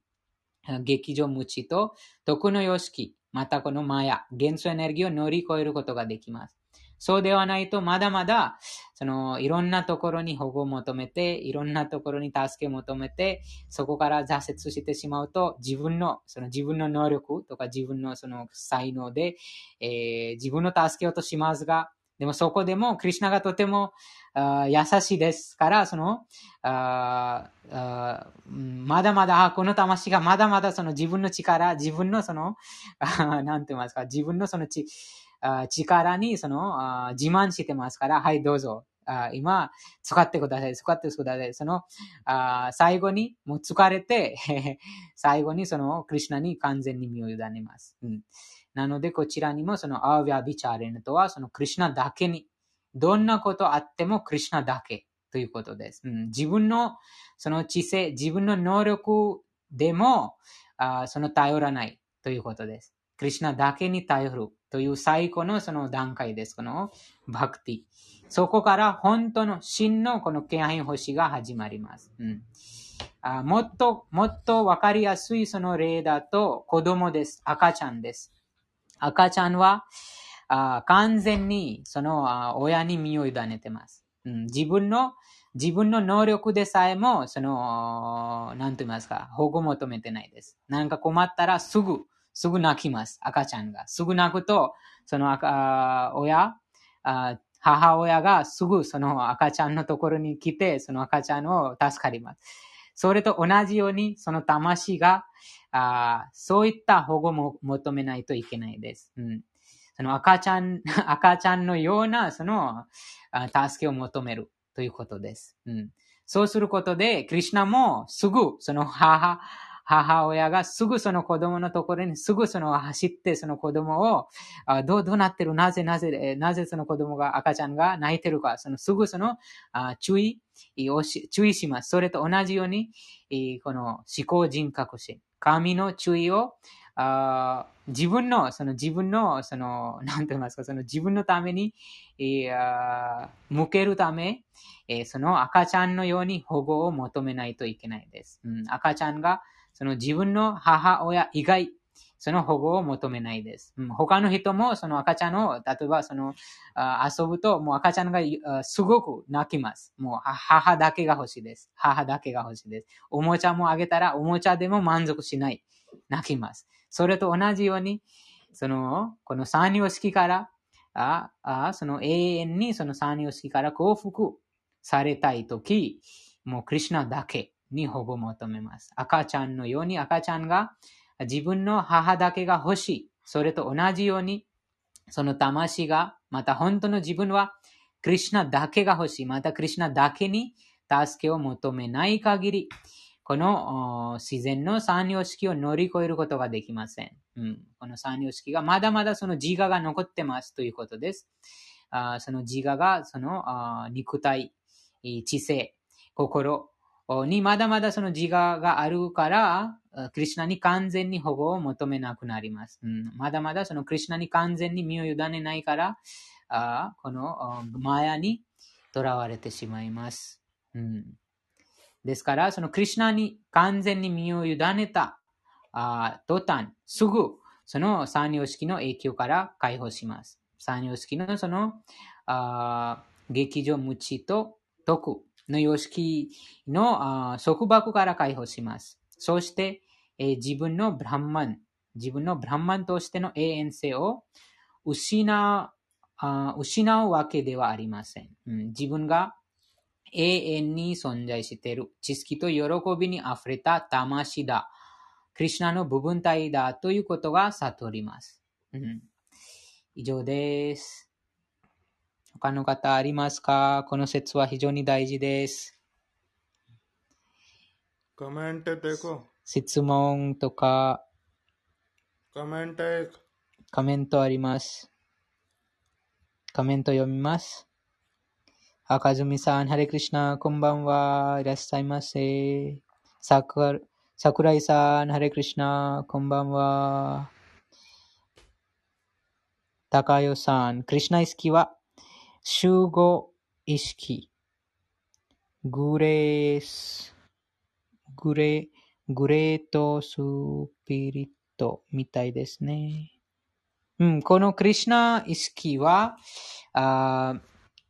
劇場無知と徳の様式、またこのマヤ、元素エネルギーを乗り越えることができます。そうではないと、まだまだ、その、いろんなところに保護を求めて、いろんなところに助けを求めて、そこから挫折してしまうと、自分の、その自分の能力とか自分のその才能で、えー、自分の助けようとしますが、でもそこでも、クリュナがとてもあ優しいですから、そのああ、まだまだ、この魂がまだまだその自分の力、自分のその、なんて言いますか、自分のそのち、力にその自慢してますから、はい、どうぞ。今、使ってください。使ってください。その、最後に、もう疲れて、最後にその、クリュナに完全に身を委ねます。うん、なので、こちらにもその、アーヴィアビチャーレンとは、その、クリュナだけに、どんなことあってもクリュナだけということです。うん、自分の、その知性、自分の能力でも、あその頼らないということです。クリュナだけに頼るという最高のその段階です。このバクティ。そこから本当の真のこの気配星が始まります。うん、あもっと、もっとわかりやすいその例だと子供です。赤ちゃんです。赤ちゃんはあ完全にそのあ親に身を委ねてます、うん。自分の自分の能力でさえも、その、なんと言いますか、保護求めてないです。なんか困ったらすぐすぐ泣きます。赤ちゃんが。すぐ泣くと、その赤親母親がすぐその赤ちゃんのところに来て、その赤ちゃんを助かります。それと同じように、その魂が、あそういった保護も求めないといけないです。うん、その赤ちゃん、赤ちゃんのような、その、助けを求める。ということです。うん、そうすることで、クリュナもすぐその母、母親がすぐその子供のところにすぐその走ってその子供を、あどう、どうなってる？なぜ、なぜ、なぜその子供が、赤ちゃんが泣いてるか、そのすぐそのあ注意をし、注意します。それと同じように、この思考人格心、神の注意をあ自分の、その自分の、その、なんて言いますか、その自分のために、えー、向けるため、え、その赤ちゃんのように保護を求めないといけないです。うん、赤ちゃんが、その自分の母親以外、その保護を求めないです。うん、他の人もその赤ちゃんを、例えばそのあ遊ぶと、もう赤ちゃんがすごく泣きます。もう母だけが欲しいです。母だけが欲しいです。おもちゃもあげたら、おもちゃでも満足しない。泣きます。それと同じように、その、この三様式から、ああその永遠にその三様式から幸福されたいとき、もうクリュナだけに保護を求めます。赤ちゃんのように赤ちゃんが自分の母だけが欲しい。それと同じように、その魂が、また本当の自分は、クリュナだけが欲しい。またクリュナだけに助けを求めない限り、この自然の三様式を乗り越えることができません。うん、この三様式がまだまだその自我が残ってますということです。あその自我がその肉体、知性、心にまだまだその自我があるから、クリュナに完全に保護を求めなくなります。うん、まだまだそのクリュナに完全に身を委ねないから、あこのマヤにとらわれてしまいます。うんですから、そのクリュナに完全に身を委ねたあ途端、すぐその三様式の影響から解放します。三様式のそのあ劇場無知と徳の様式の束縛から解放します。そして、えー、自分のブランマン、自分のブランマンとしての永遠性を失う失うわけではありません。うん、自分が永遠に存在している知識と喜びに溢れた魂だ。クリュナの部分体だということが悟ります。うん、以上です。他の方ありますか？この説は非常に大事です。コメントでこ質問とかコメントコメントあります。コメント読みます。赤ずみさん、ハレクリシナ、こんばんは。いらっしゃいませ。さく桜井さん、ハレクリシナ、こんばんは。高代さん、クリシナ意識は集合意識。グレース、グレ、グレートスピリットみたいですね。うん、このクリシナ意識は、あ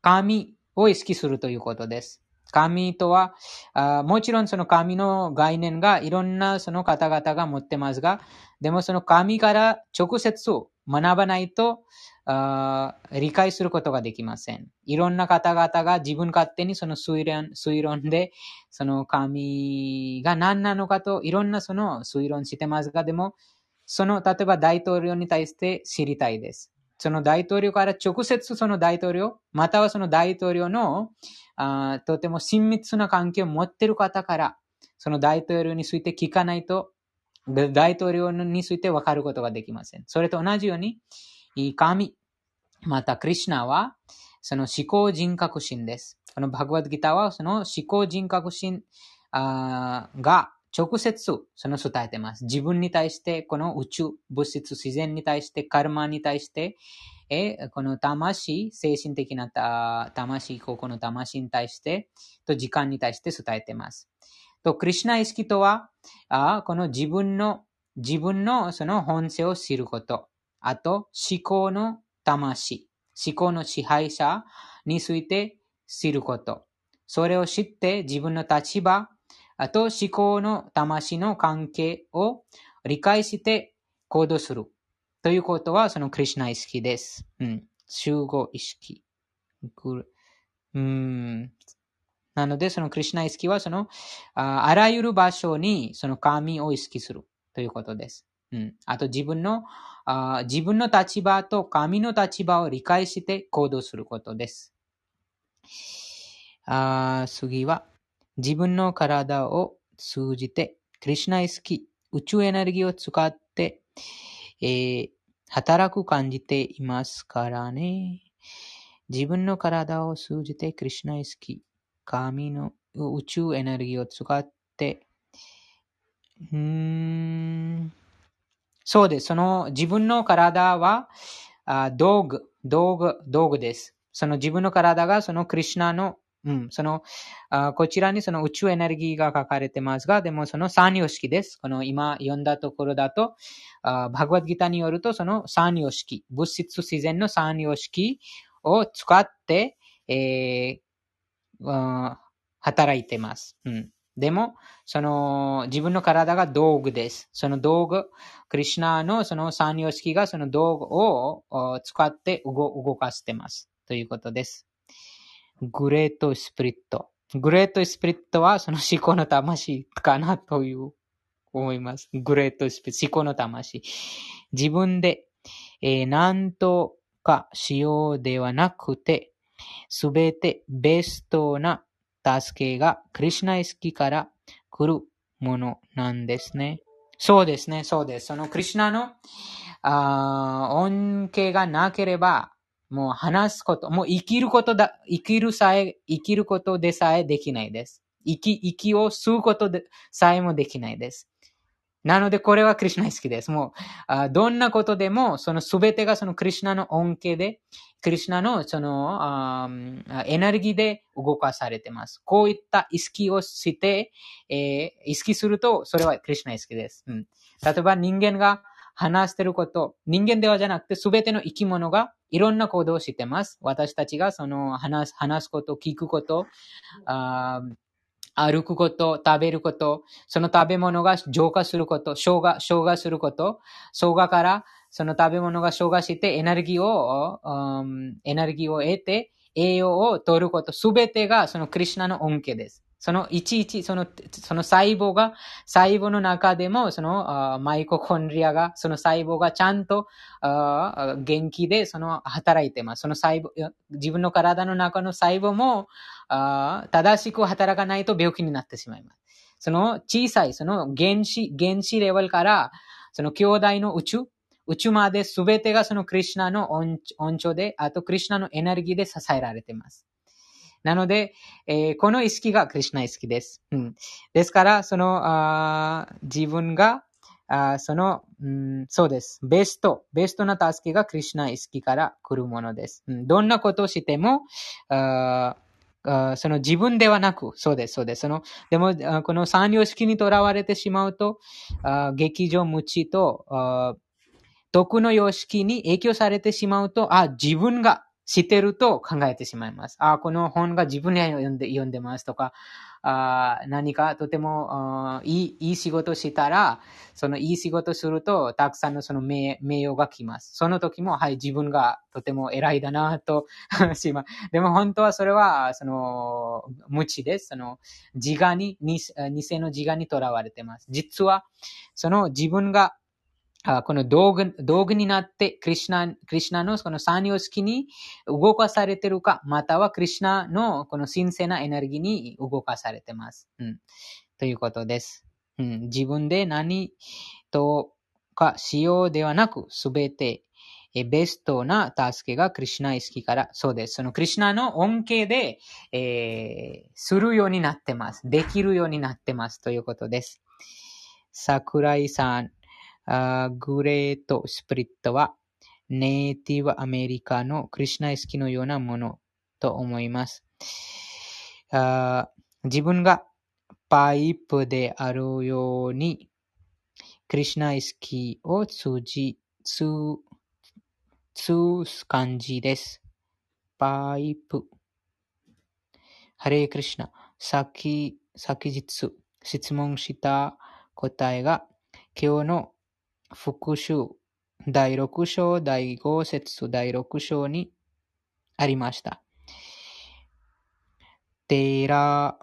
神を意識するということです。神とはあ、もちろんその神の概念がいろんなその方々が持ってますが、でもその神から直接学ばないとあ理解することができません。いろんな方々が自分勝手にその推論推論で、その神が何なのかといろんなその推論してますが、でも、その例えば大統領に対して知りたいです。その大統領から直接その大統領、またはその大統領のあとても親密な関係を持っている方から、その大統領について聞かないと、大統領について分かることができません。それと同じように、神、またクリュナは、その思考人格心です。このバグワッドギターはその思考人格心が直接その伝えてます。自分に対して、この宇宙、物質、自然に対して、カルマに対して、えこの魂、精神的な魂、ここの魂に対して、と時間に対して伝えてます。と、クリュナ意識とは、あこの自分の、自分のその本性を知ること。あと、思考の魂、思考の支配者について知ること。それを知って自分の立場、あと思考の魂の関係を理解して行動する。ということは、そのクリュナ意識です。うん。集合意識。うん。なので、そのクリュナ意識は、そのあ、あらゆる場所に、その神を意識するということです。うん。あと、自分のあ、自分の立場と神の立場を理解して行動することです。あ次は、自分の体を通じて、クリシナ意識、宇宙エネルギーを使って、えー、働く感じていますからね。自分の体を通じてクリシナ意識、神の宇宙エネルギーを使って、うーんそうです。その自分の体はあ道具、道具、道具です。その自分の体がそのクリュナの、うん、そのあこちらにその宇宙エネルギーが書かれてますが、でもその三様式です。この今読んだところだと、あバグワッドギターによるとその三様式、物質自然の三様式を使って、えー、働いてます。うん。でも、その自分の体が道具です。その道具、クリシュナのその三様式がその道具を使って動かしてます。ということです。 Great Spirit。Great Spirit はその至高の魂かなという思います。 Great Spirit、至高の魂。自分で、えー、何とかしようではなくて、すべてベストな助けがクリシナイスキから来るものなんですね。そうですね、そうです。そのクリシナのあ恩恵がなければ、もう話すこと、もう生きることだ、生きるさえ、生きることでさえできないです。生き、生きを吸うことでさえもできないです。なので、これはクリュナ好きです。もう、あどんなことでも、そのすべてがそのクリュナの恩恵で、クリュナのそのエネルギーで動かされてます。こういった意識をして、えー、意識すると、それはクリュナ好きです。うん、例えば人間が話してること、人間ではじゃなくて、すべての生き物がいろんな行動をしてます。私たちがその話す、話すこと、聞くこと、あ歩くこと、食べること、その食べ物が浄化すること、消化、消化すること、消化からその食べ物が消化してエネルギーを、うん、エネルギーを得て栄養を取ること、すべてがそのクリュナの恩恵です。そのいちいち、その、その細胞が、細胞の中でも、そのマイココンリアが、その細胞がちゃんと元気で、その働いてます。その細胞、自分の体の中の細胞も正しく働かないと病気になってしまいます。その小さい、その原子、原子レベルから、その兄弟の宇宙、宇宙まで全てがそのクリュナの恩寵で、あとクリュナのエネルギーで支えられています。なので、えー、この意識がクリュナ意識です。うん、ですから、その、あ自分が、あその、うん、そうです。ベスト、ベストな助けがクリュナ意識から来るものです。うん、どんなことをしても、あその自分ではなく、そうです、そうです。その、でも、この三様式にとらわれてしまうと、あ劇場無知と、徳の様式に影響されてしまうと、あ、自分が知ってると考えてしまいます。ああ、この本が自分で読んで読んでますとか、あ何かとてもいいいい仕事したら、そのいい仕事すると、たくさんのその名名誉が来ます。その時も、はい、自分がとても偉いだなと (laughs) します。でも本当はそれは、その、無知です。その、自我に、偽の自我にとらわれてます。実は、その自分がこの道具、道具になって、クリシナ、クリシナのこの三様式に動かされてるか、またはクリシナのこの神聖なエネルギーに動かされてます。うん。ということです。うん、自分で何とかしようではなく、すべてベストな助けがクリシナ意識から、そうです。そのクリシナの恩恵で、えー、するようになってます。できるようになってます。ということです。桜井さん、グレートスプリットはネイティブアメリカのクリシナ意識のようなものと思います。自分がパイプであるように、クリシナ意識を通じ、通、通す感じです。パイプ。ハレークリシナ。先、先日質問した答えが今日の復習第6章第5節第6章にありました。テラ、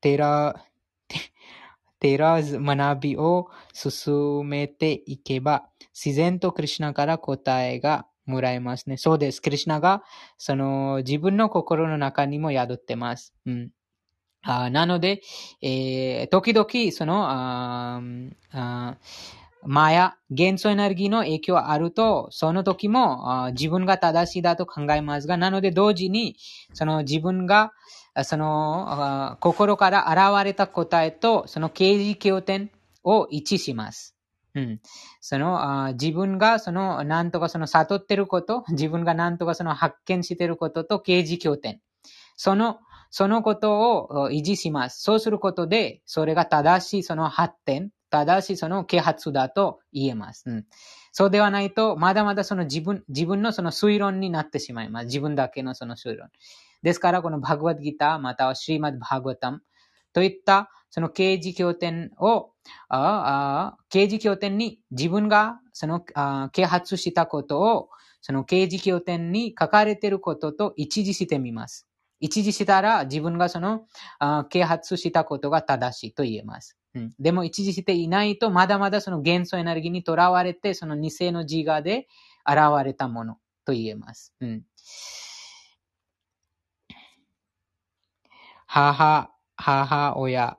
テラ、(laughs) テラーズ学びを進めていけば、自然とクリュナから答えがもらえますね。そうです。クリュナが、その、自分の心の中にも宿ってます。うん。あなので、えー、時々、その、ああマヤ、元素エネルギーの影響あると、その時も自分が正しいだと考えますが、なので同時に、その自分が、その、心から現れた答えと、その刑事経典を一致します。うん。その、自分がその、なんとかその悟ってること、自分がなんとかその発見してることと刑事経典。その、そのことを維持します。そうすることで、それが正しいその発展、正しその啓発だと言えます。うん、そうではないと、まだまだその自分、自分のその推論になってしまいます。自分だけのその推論。ですから、このバグワッドギター、またはシーマッドバグワタムといったその刑事経典を、あ刑事経典に自分がその啓発したことを、その刑事経典に書かれていることと一致してみます。一時したら自分がその、啓発したことが正しいと言えます。うん、でも一時していないと、まだまだその元素エネルギーにとらわれて、その偽の自我で現れたものと言えます。うん、母、母親、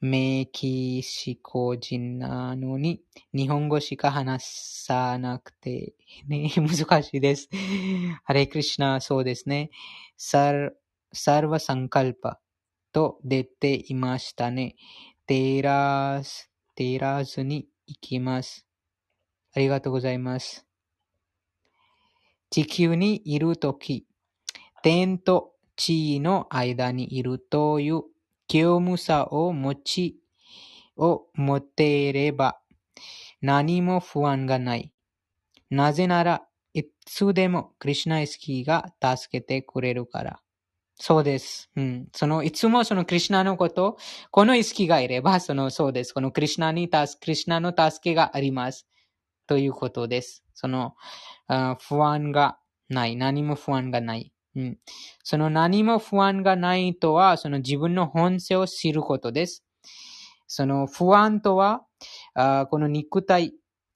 メキシコ人なのに、日本語しか話さなくて、ね、(laughs) 難しいです。(laughs) ハレクリシナ、そうですね。サル、サルバサンカルパと出ていましたね。テラス、テラズに行きます。ありがとうございます。地球にいるとき、天と地の間にいるという興無さを持ち、を持っていれば、何も不安がない。なぜなら、いつでもクリシナイスキーが助けてくれるから。そうです。うん。その、いつもそのクリュナのこと、この意識がいれば、その、そうです。このクリュナに、クリュナの助けがあります。ということです。その、あ不安がない。何も不安がない。うん。その何も不安がないとは、その自分の本性を知ることです。その不安とは、あこの肉体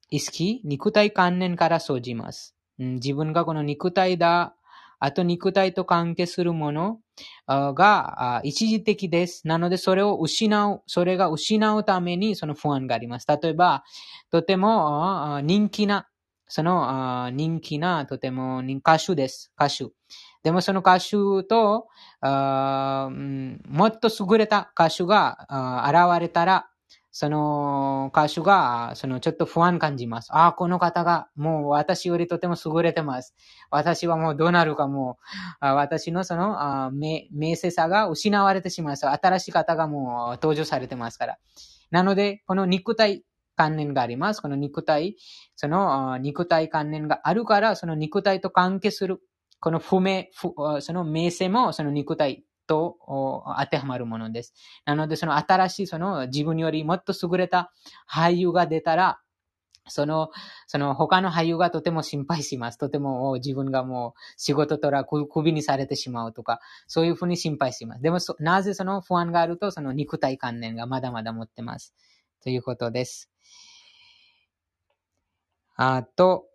意識、肉体観念から生じます。うん、自分がこの肉体だ、あと肉体と関係するものが一時的です。なのでそれを失う、それが失うためにその不安があります。例えば、とても人気な、その人気なとても歌手です。歌手。でもその歌手と、もっと優れた歌手が現れたら、その歌手が、そのちょっと不安感じます。ああ、この方がもう私よりとても優れてます。私はもうどうなるかもう、私のその名声さが失われてしまいます。新しい方がもう登場されてますから。なので、この肉体観念があります。この肉体、その肉体観念があるから、その肉体と関係する。この不明、その名声もその肉体と当てはまるものです。なので、その新しい、その自分よりもっと優れた俳優が出たら、その、その他の俳優がとても心配します。とても自分がもう仕事とらクビにされてしまうとか、そういうふうに心配します。でも、なぜその不安があると、その肉体観念がまだまだ持ってます。ということです。あと、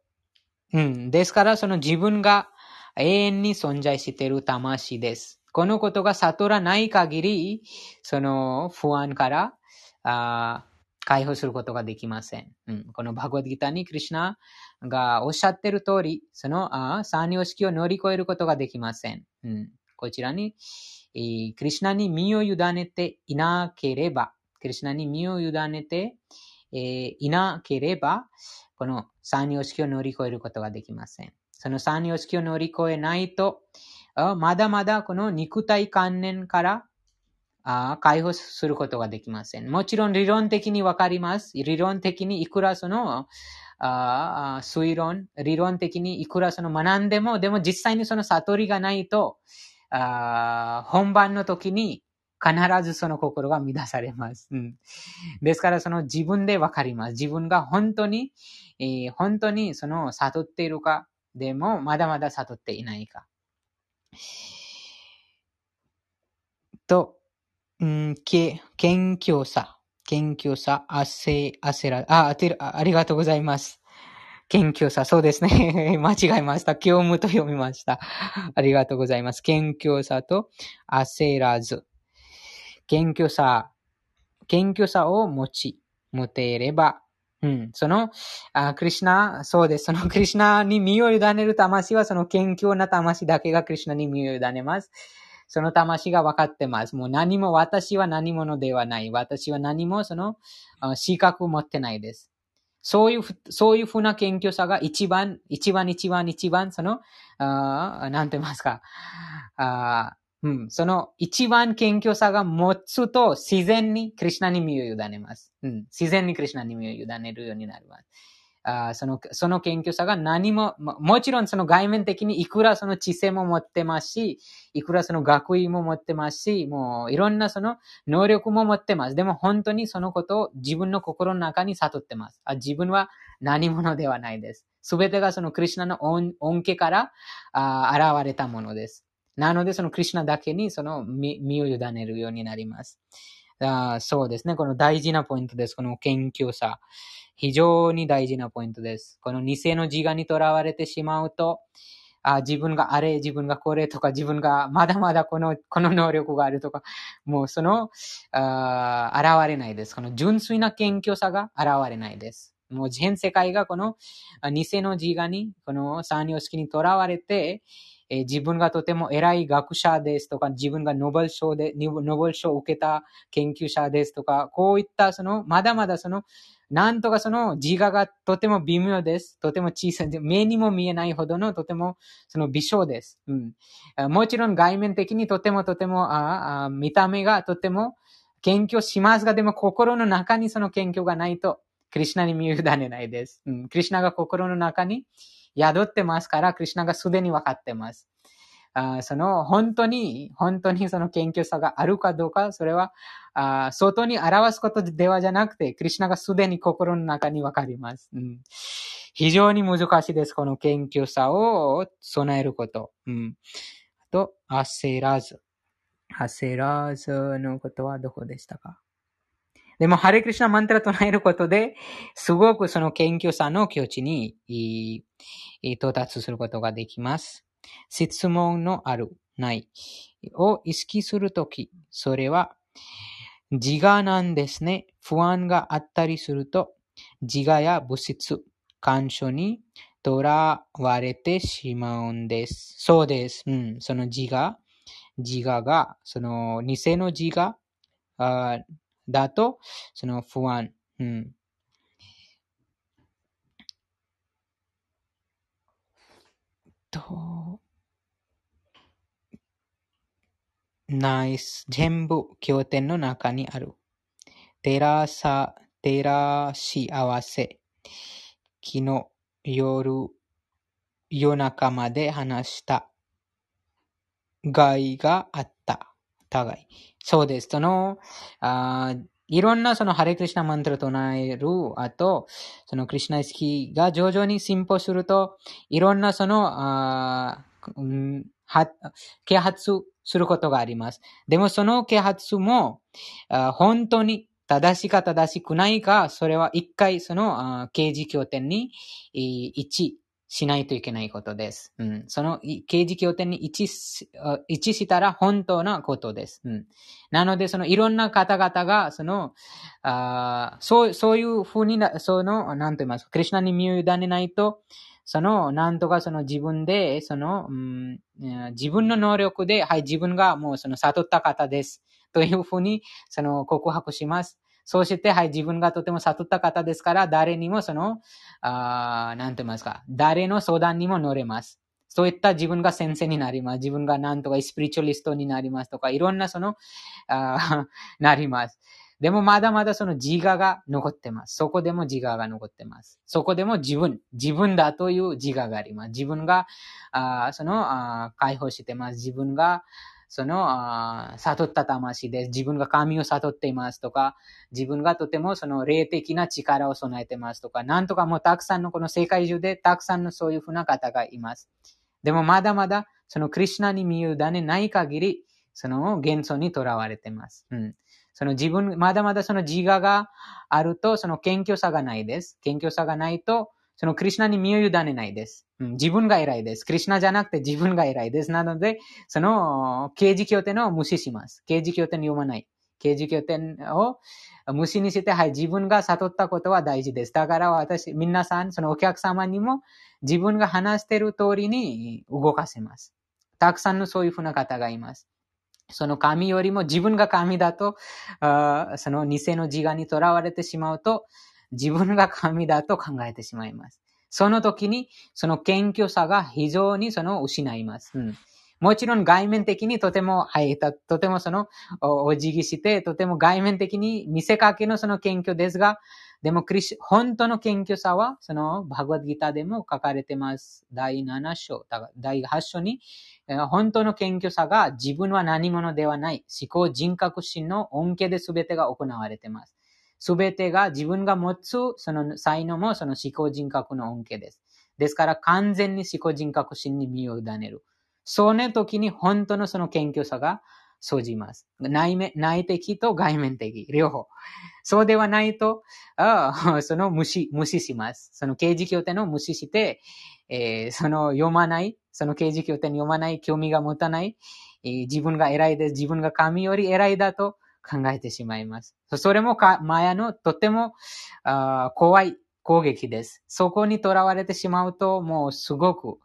うん。ですから、その自分が永遠に存在している魂です。このことが悟らない限り、その不安からあ解放することができません。うん、このバグワッドギターにクリュナがおっしゃってる通り、そのあ三様式を乗り越えることができません。うん、こちらに、えー、クリュナに身を委ねていなければ、クリュナに身を委ねて、えー、いなければ、この三様式を乗り越えることができません。その三様式を乗り越えないと、まだまだこの肉体観念から解放することができません。もちろん理論的にわかります。理論的にいくらその推論、理論的にいくらその学んでも、でも実際にその悟りがないと、本番の時に必ずその心が乱されます。うん、ですからその自分でわかります。自分が本当に、えー、本当にその悟っているか、でもまだまだ悟っていないか。と、ん、け、謙虚さ、謙虚さ、汗、汗ら、あ、あてる、ありがとうございます。謙虚さ、そうですね。(laughs) 間違えました。教務と読みました。ありがとうございます。謙虚さと焦らず。謙虚さ、謙虚さを持ち、持てれば、うん。その、あクリシナ、そうです。その (laughs) クリシナに身を委ねる魂は、その謙虚な魂だけがクリシナに身を委ねます。その魂が分かってます。もう何も、私は何者ではない。私は何もその、資格を持ってないです。そういうふ、そういうふうな謙虚さが一番、一番一番一番、その、あなんて言いますか。あうん、その一番謙虚さが持つと自然にクリシナに身を委ねます。うん、自然にクリシナに身を委ねるようになります。あその、その謙虚さが何も、もちろんその外面的にいくらその知性も持ってますし、いくらその学位も持ってますし、もういろんなその能力も持ってます。でも本当にそのことを自分の心の中に悟ってます。あ自分は何者ではないです。すべてがそのクリシナの恩恵からあ現れたものです。なのでそのクリシナだけにその身を委ねるようになります。あそうですね。この大事なポイントです。この謙虚さ。非常に大事なポイントです。この偽の自我にとらわれてしまうと、あ自分があれ、自分がこれとか、自分がまだまだこの、この能力があるとか、もうその、あ現れないです。この純粋な謙虚さが現れないです。もう全世界がこの偽の自我に、この三様式にとらわれて、えー自分がとても偉い学者ですとか、自分がノーベル賞で、ノーベル賞を受けた研究者ですとか、こういったその、まだまだその、なんとかその自我がとても微妙です。とても小さい。目にも見えないほどのとてもその微小です。うん。もちろん外面的にとてもとても、ああ見た目がとても謙虚しますが、でも心の中にその謙虚がないと、クリシナに身を委ねないです。うん。クリシナが心の中に宿ってますから、クリシナがすでに分かってます。あその本当に、本当にその謙虚さがあるかどうか、それは、あ外に表すことではじゃなくて、クリシナがすでに心の中にわかります。うん、非常に難しいです。この謙虚さを備えること。うん、あと、焦らず。焦らずのことはどこでしたか？でも、ハレクリシナマントラ唱えることで、すごくその謙虚さの境地に到達することができます。質問のある、ないを意識するとき、それは自我なんですね。不安があったりすると、自我や物質、感所にとらわれてしまうんです。そうです。うん。その自我、自我が、その偽の自我だと、その不安。うん。と、ナイス。全部経典の中にある。照らさ、照らし合わせ。昨日夜、夜中まで話した。害があった。互い。そうです。その、あいろんなそのハレクリシナマントラ唱える後、そのクリシナ意識が徐々に進歩すると、いろんなその、あは啓発することがあります。でもその啓発も、あ本当に正しか正しくないか、それは一回その刑事経典に一しないといけないことです。うん、その刑事経典に一致しあ一致したら本当なことです。うん、なので、そのいろんな方々が、その、あそう、そういうふうに、その、なんと言いますか、クリュナに身を委ねないと、その、なんとかその自分で、その、うん、自分の能力で、はい、自分がもうその悟った方です。というふうに、その告白します。そうして、はい、自分がとても悟った方ですから、誰にもその、あなんて言いますか、誰の相談にも乗れます。そういった自分が先生になります。自分がなんとかスピリチュアリストになりますとか、いろんなその、あ (laughs) なります。でもまだまだその自我が残ってます。そこでも自我が残ってます。そこでも自分、自分だという自我があります。自分が、あその、あ解放してます。自分が、その、悟った魂です。自分が神を悟っていますとか、自分がとてもその霊的な力を備えてますとか、なんとかもうたくさんのこの世界中でたくさんのそういうふうな方がいます。でもまだまだそのクリュナに身を委ねない限り、その幻想にとらわれてます。うん。その自分、まだまだその自我があると、その謙虚さがないです。謙虚さがないと、そのクリシナに身を委ねないです。うん自分が偉いです。クリシナじゃなくて自分が偉いです。なので、その、刑事経典を無視します。刑事経典読まない。刑事経典を無視にして、はい、自分が悟ったことは大事です。だから私、皆さん、そのお客様にも自分が話している通りに動かせます。たくさんのそういうふうな方がいます。その神よりも自分が神だと、あその偽の自我にとらわれてしまうと、自分が神だと考えてしまいます。その時に、その謙虚さが非常にその失います。うんもちろん外面的にとても、はい、たとてもその、お辞儀して、とても外面的に見せかけのその謙虚ですが、でもクリス、本当の謙虚さは、その、バグワッドギターでも書かれてます。第7章、第8章に、本当の謙虚さが自分は何者ではない、思考人格心の恩恵で全てが行われてます。全てが自分が持つその才能もその思考人格の恩恵です。ですから完全に思考人格心に身を委ねる。その時に本当のその謙虚さが生じます。内面内的と外面的、両方。そうではないと、あその無視、無視します。その刑事経典を無視して、えーその読まない、その刑事経典読まない、興味が持たない、えー自分が偉いです、自分が神より偉いだと考えてしまいます。それもかマヤのとてもあ怖い攻撃です。そこに囚われてしまうと、もうすごく、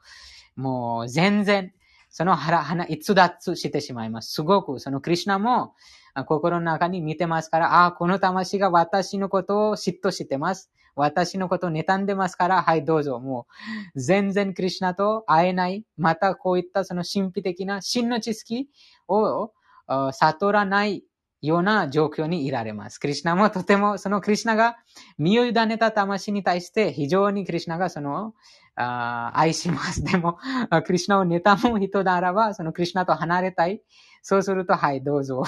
もう全然、その腹、腹、逸脱してしまいます。すごく、そのクリュナも心の中に見てますから、ああ、この魂が私のことを嫉妬してます。私のことを妬んでますから、はい、どうぞ。もう、全然クリュナと会えない。また、こういったその神秘的な真の知識を悟らないような状況にいられます。クリュナもとても、そのクリュナが身を委ねた魂に対して非常にクリュナがその、あ愛します。(laughs) でも、クリュナを妬む人ならば、そのクリュナと離れたい。そうすると、はい、どうぞ。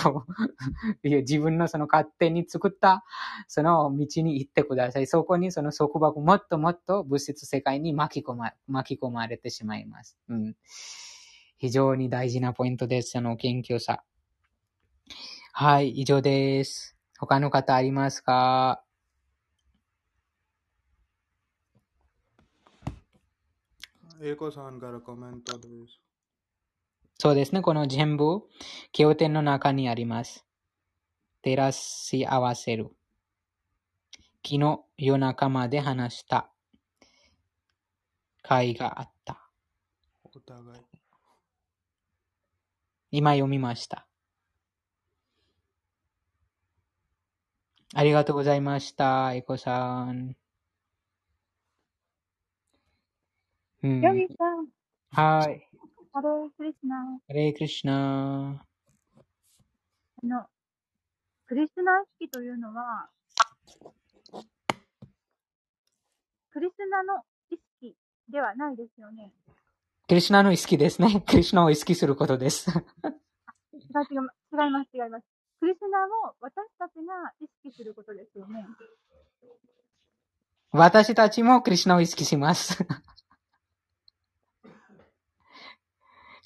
(laughs) 自分のその勝手に作った、その道に行ってください。そこにその束縛、もっともっと物質世界に巻き込ま、巻き込まれてしまいます。うん。非常に大事なポイントです。その謙虚さ。はい、以上です。他の方ありますか？英子さんからコメントです。そうですね。この全部、経典の中にあります。照らし合わせる。昨日夜中まで話した会があった。お互い。今読みました。ありがとうございました。エコさん。うん。ヨギさん、はい。ハレークリスナー。ハレークリシナあの、クリスナ意識というのは、クリスナの意識ではないですよね。クリシナの意識ですね。クリシナを意識することです。違う違う違います、違います。クリスナを私たちが意識することですよね。私たちもクリシナを意識します。(laughs)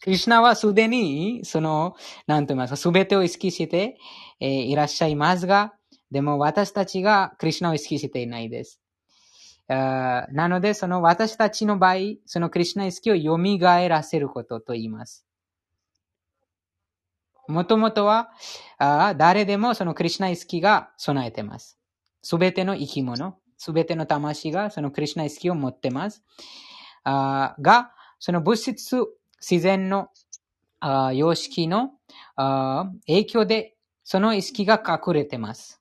クリシナはすでに、その、なんと言いますか、すべてを意識して、えーいらっしゃいますが、でも私たちがクリシナを意識していないです。あーなので、その私たちの場合、そのクリシナ意識を蘇らせることと言います。もともとは、あ誰でもそのクリシナイ意識が備えてます。すべての生き物、すべての魂がそのクリシナイ意識を持ってます。あが、その物質、自然のあ様式のあ影響で、その意識が隠れてます。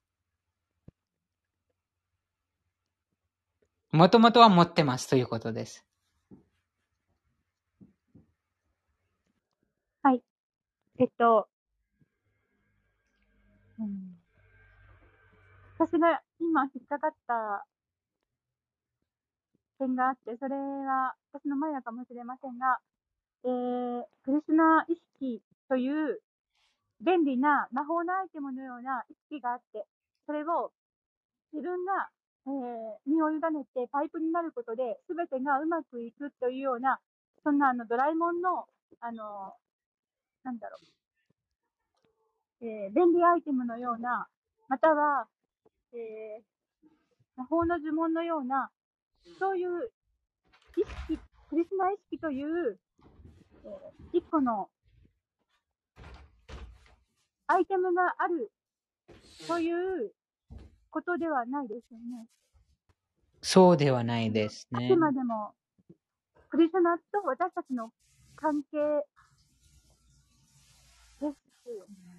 もともとは持ってますということです。はい。えっと、うん、私が今引っかかった点があって、それは私の前だかもしれませんが、えー、クリスナ意識という便利な魔法のアイテムのような意識があって、それを自分が、えー身を委ねてパイプになることで、すべてがうまくいくというような、そんなあのドラえもんの、あの、なんだろう、えー便利アイテムのような、または、えー魔法の呪文のような、そういう意識、クリスナ意識という、えー一個のアイテムがあるということではないですよね。そうではないですねあく。までも、クリスナと私たちの関係です。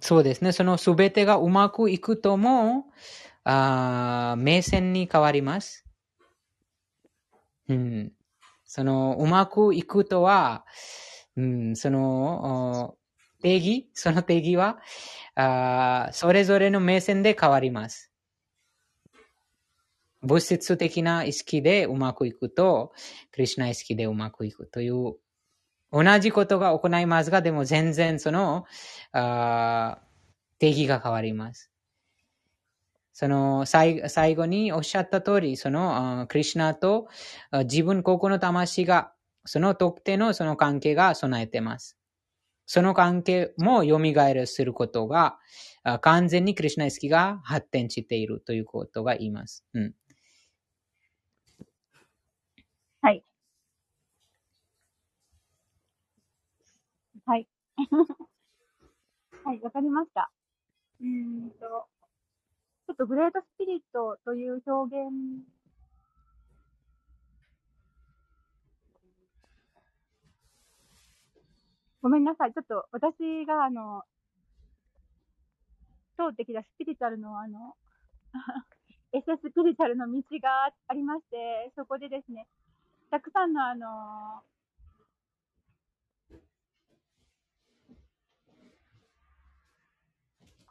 そうですね。そのすべてがうまくいくとも、あ目線に変わります。うん。その、うまくいくとは、うん、その、定義、その定義は、あそれぞれの目線で変わります。物質的な意識でうまくいくと、クリシュナ意識でうまくいくという、同じことが行いますが、でも全然その、あ定義が変わります。その最後におっしゃった通り、そのクリシュナと自分個々の魂が、その特定のその関係が備えてます。その関係も蘇らすることが、完全にクリシュナ意識が発展しているということが言います。うん。はい。(laughs) はい。わかりました。うんと、ちょっとグレートスピリットという表現、ごめんなさい。ちょっと私があの、通ってきたスピリチュアルのあの、(laughs) エセスピリチュアルの道がありまして、そこでですね、たくさんのあの、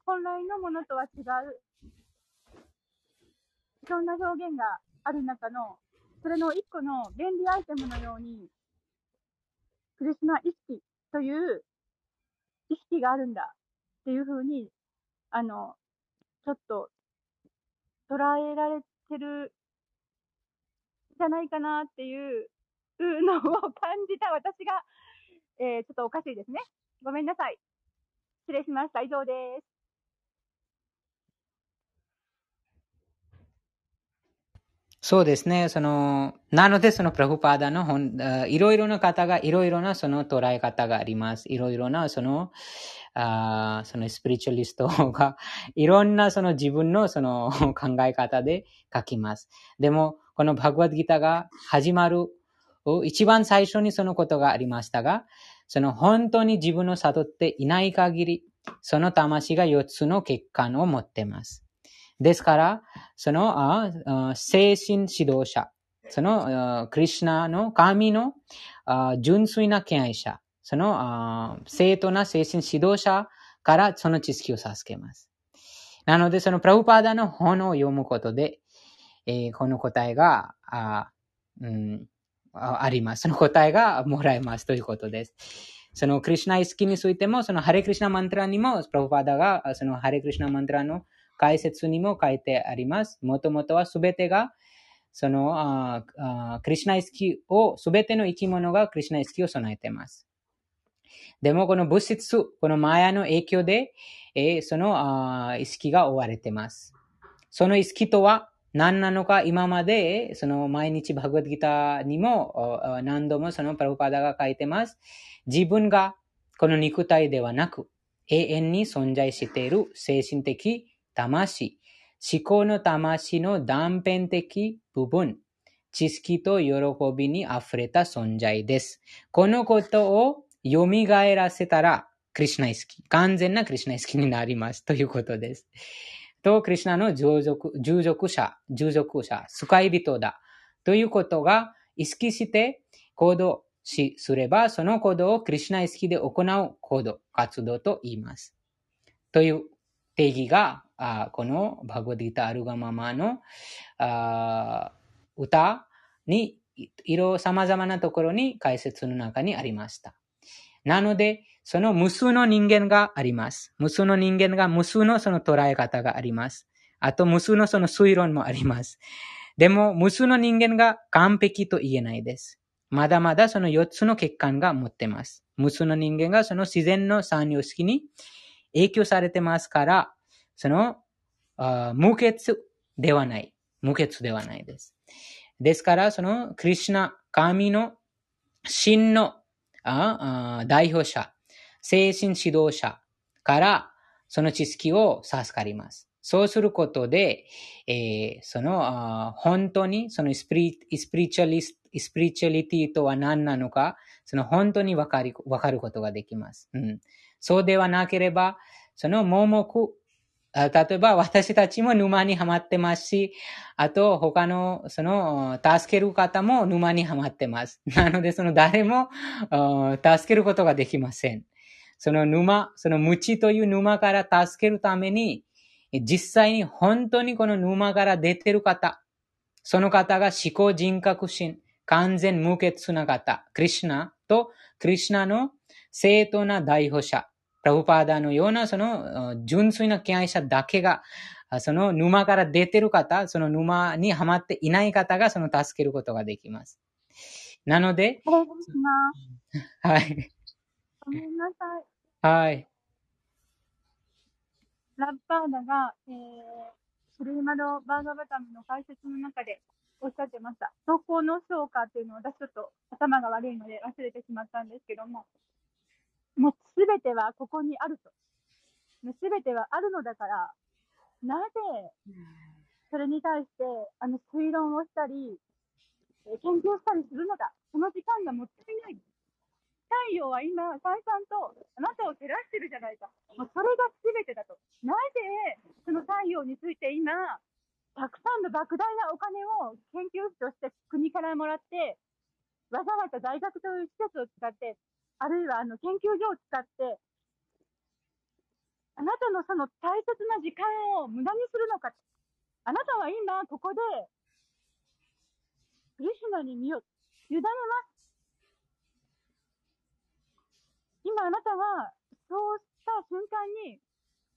本来のものとは違う、そんな表現がある中の、それの一個の便利アイテムのように、クリスナ意識という意識があるんだっていうふうに、あの、ちょっと捉えられてるじゃないかなっていうのを感じた私が、えーちょっとおかしいですね。ごめんなさい。失礼しました。以上です。そうですね。その、なので、そのプラフパーダの本、いろいろな方が、いろいろなその捉え方があります。いろいろなその、あそのスピリチュアリストが、(laughs) いろんなその自分のその考え方で書きます。でも、このバグワッドギターが始まる、一番最初にそのことがありましたが、その本当に自分を悟っていない限り、その魂が4つの欠陥を持ってます。ですから、その精神指導者、そのクリシュナの神の純粋な敬愛者、その正当な精神指導者からその知識を授けます。なので、そのプラウパーダの本を読むことで、えーこの答えがあ、うん、あります。その答えがもらえますということです。そのクリシュナ意識についても、そのハレクリシュナマントラにも、プラブパーダがそのハレクリシュナマントラの解説にも書いてあります。もともとはすべてが、そのあクリシュナ意識を、すべての生き物がクリシュナ意識を備えています。でも、この物質、このマヤの影響で、えーその意識が追われています。その意識とは何なのか今まで、その毎日バグワッドギターにも何度もそのプラブパダが書いてます。自分がこの肉体ではなく、永遠に存在している精神的魂、思考の魂の断片的部分、知識と喜びに溢れた存在です。このことを蘇らせたら、クリシュナ意識、完全なクリシュナ意識になりますということです。と、クリシュナの従属従属者、従属者、使い人だということが意識して行動しすれば、その行動をクリシュナ意識で行う行動、活動と言います。という定義が、あこのバグワッドギタアルガママのあ歌に、いいろ様々なところに解説の中にありました。なので、その無数の人間があります。無数の人間が無数のその捉え方があります。あと無数のその推論もあります。でも、無数の人間が完璧と言えないです。まだまだその4つの欠陥が持ってます。無数の人間がその自然の三様式に影響されてますから、その、無欠ではない。無欠ではないです。ですから、その、クリシナ、神の真の代表者、精神指導者から、その知識を授かります。そうすることで、えー、その、本当に、そのスピリスピリチュアリススピリチュアリティとは何なのか、その本当にわかり、わかることができます。うん。そうではなければ、その盲目、例えば私たちも沼にはまってますし、あと他の、その、助ける方も沼にはまってます。(laughs) なので、その誰も、助けることができません。その沼、その無知という沼から助けるために、実際に本当にこの沼から出てる方、その方が思考人格心、完全無欠な方、クリシナとクリシナの正当な代表者、プラブパーダーのようなその純粋な敬愛者だけが、その沼から出てる方、その沼にはまっていない方がその助けることができます。なので、はい。ごめんなさい。はい。ラッパーダが、えー、シルーマド・バーガバタムの解説の中でおっしゃってました。投稿の消化っていうのを私ちょっと頭が悪いので忘れてしまったんですけども、もうすべてはここにあると。すべてはあるのだから、なぜ、それに対して、あの、推論をしたり、研究したりするのだ。その時間がもったいない。太陽は今、さんさんとあなたを照らしてるじゃないか。もうそれが全てだと。なぜ、その太陽について今、たくさんの莫大なお金を研究費として国からもらって、わざわざ大学という施設を使って、あるいはあの研究所を使って、あなたのその大切な時間を無駄にするのか。あなたは今、ここで、クリシュナに身を委ねます。今あなたは、そうした瞬間に、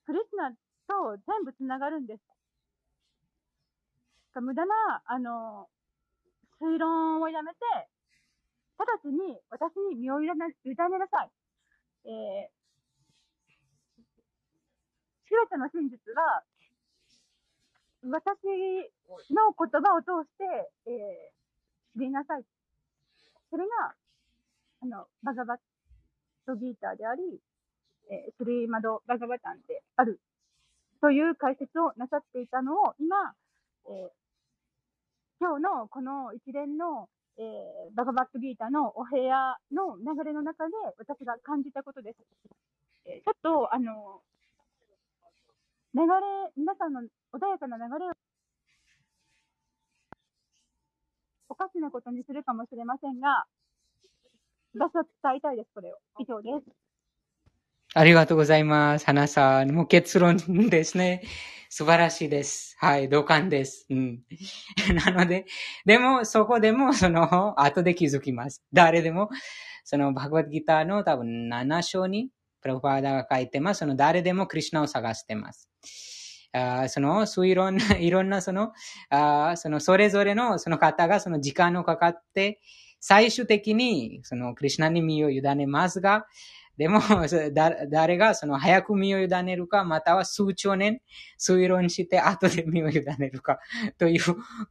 クリシュナと全部つながるんです。無駄な、あの、推論をやめて、直ちに私に身を委ねなさい。えす、べての真実は、私の言葉を通して、えー、知りなさい。それが、あの、バガバットギーターであり、えー、スリーマド・バガバタンである。という解説をなさっていたのを、今、えー、今日のこの一連のえー、バガバットギータのお部屋の流れの中で私が感じたことです。えー、ちょっと、あの、流れ、皆さんの穏やかな流れを、おかしなことにするかもしれませんが、私は伝えたいです、これを。以上です。ありがとうございます。花さん。もう結論ですね。素晴らしいです。はい、同感です。うん。(laughs) なので、でも、そこでも、その、後で気づきます。誰でも、その、バグワッドギターの多分7章に、プロファーダが書いてます。その、誰でもクリュナを探してます。あその、いろんな、(laughs) いろんな、その、あその、それぞれの、その方が、その時間をかかって、最終的に、その、クリュナに身を委ねますが、でも、(laughs) 誰がその早く身を委ねるか、または数兆年推論して後で身を委ねるか (laughs) という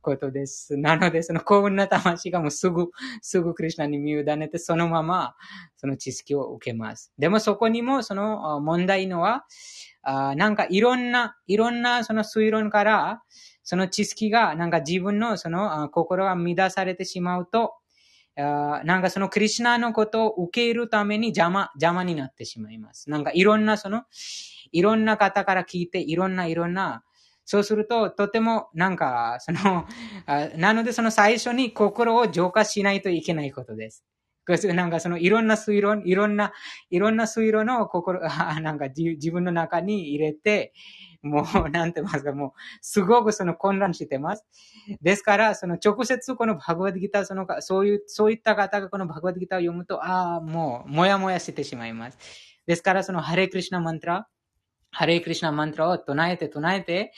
ことです。なので、その幸運な魂がもうすぐ、すぐクリュナに身を委ねて、そのままその知識を受けます。でもそこにもその問題のは、あなんかいろんな、いろんなその推論から、その知識がなんか自分のその心が乱されてしまうと、なんかそのクリュナのことを受け入れるために邪魔、邪魔になってしまいます。なんかいろんなその、いろんな方から聞いて、いろんないろんな、そうすると、とても、なんか、その、なのでその最初に心を浄化しないといけないことです。なんかそのいろんな推論、いろんな、いろんな推論の心、(laughs) なんか自分の中に入れて、もう、なんて言いますか、もう、すごくその混乱してます。ですから、その直接このバグワッドギター、その、そういう、そういった方がこのバグワッドギターを読むと、ああ、もう、もやもやしてしまいます。ですから、その、ハレクリシナマントラ、ハレイクリシナマントラを唱えて唱えて、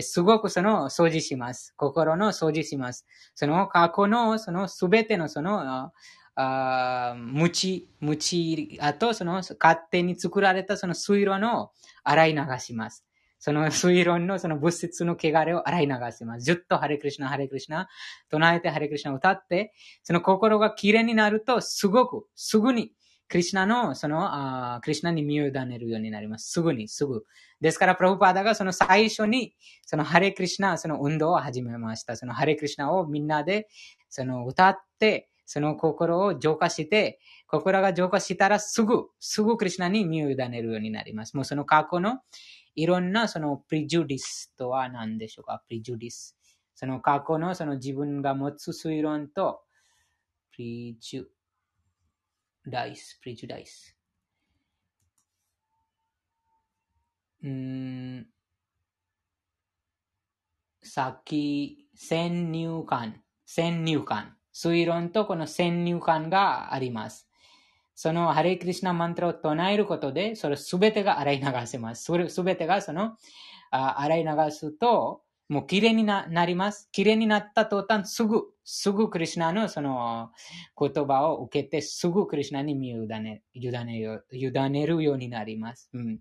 すごくその掃除します。心の掃除します。その過去のそのすべてのその、あ無知、無知、あとその勝手に作られたその水路の洗い流します。その推論のその物質の汚れを洗い流せます。ずっとハレクリシナ、ハレクリシナ、唱えてハレクリシナを歌って、その心が綺麗になると、すごく、すぐに、クリシナの、その、あクリシナに身を委ねるようになります。すぐに、すぐ。ですから、プロパダがその最初に、そのハレクリシナ、その運動を始めました。そのハレクリシナをみんなで、その歌って、その心を浄化して、心が浄化したらすぐ、すぐクリシナに身を委ねるようになります。もうその過去のいろんなそのプリジュディスとは何でしょうか？プリジュディス。その過去のその自分が持つ推論と、プリジュダイス、プリジュダイス。うん、さっき、先入観、先入観。推論とこの先入観があります。そのハレイクリシナマントラを唱えることで、それすべてが洗い流せます。それすべてがその、あ洗い流すと、もう綺麗になります。綺麗になった途端、すぐ、すぐクリシナのその言葉を受けて、すぐクリシナに身を委ね委ね委ねるようになります。うん、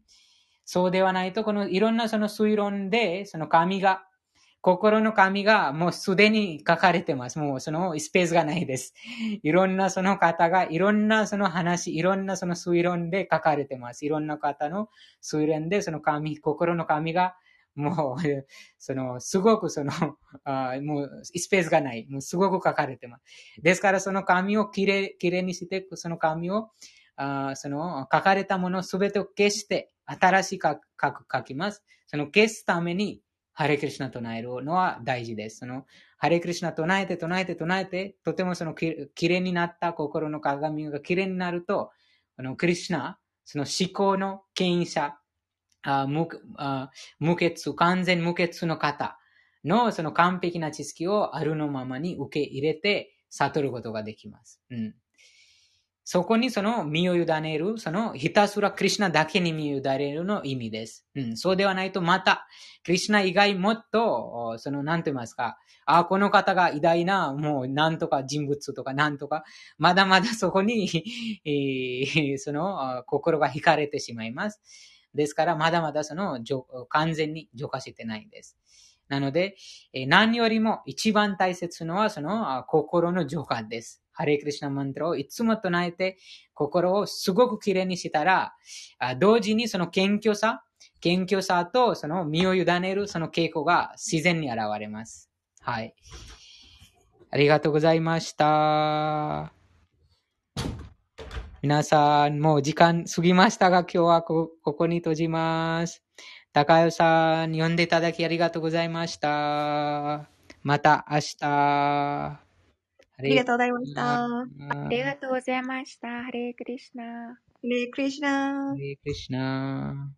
そうではないと、このいろんなその推論で、その神が心の紙がもうすでに書かれてます。もうそのスペースがないです。いろんなその方が、いろんなその話、いろんなその推論で書かれてます。いろんな方の推論でその紙、心の紙がもう、その、すごくその、あもうスペースがない。もうすごく書かれてます。ですからその紙をきれい、きれいにして、その紙を、あその書かれたものすべてを消して、新しく書きます。その消すために、ハレクリシナ唱えるのは大事です。その、ハレクリシナ唱えて唱えて唱えて、とてもそのきれいになった心の鏡がきれいになると、このクリシナ、その思考の権威者、あ無あ無欠、完全無欠の方のその完璧な知識をあるのままに受け入れて悟ることができます。うん。そこにその身を委ねる、そのひたすらクリュナだけに身を委ねるの意味です。うん、そうではないとまた、クリュナ以外もっと、その、なんと言いますか、あ、この方が偉大な、もう、なんとか人物とか、なんとか、まだまだそこに、(laughs) えー、(laughs) その、心が惹かれてしまいます。ですから、まだまだその、完全に浄化してないんです。なので、何よりも一番大切なのは、その、心の浄化です。ハレクリシナマントラをいつも唱えて、心をすごくきれいにしたら、同時にその謙虚さ、謙虚さとその身を委ねるその傾向が自然に現れます。はい。ありがとうございました。皆さん、もう時間過ぎましたが、今日はここに閉じます。高代さん、読んでいただきありがとうございました。また明日。ありがとうございました。ありがとうございました。ハレークリシナ。ハレークリシナ。ハレークリシナ。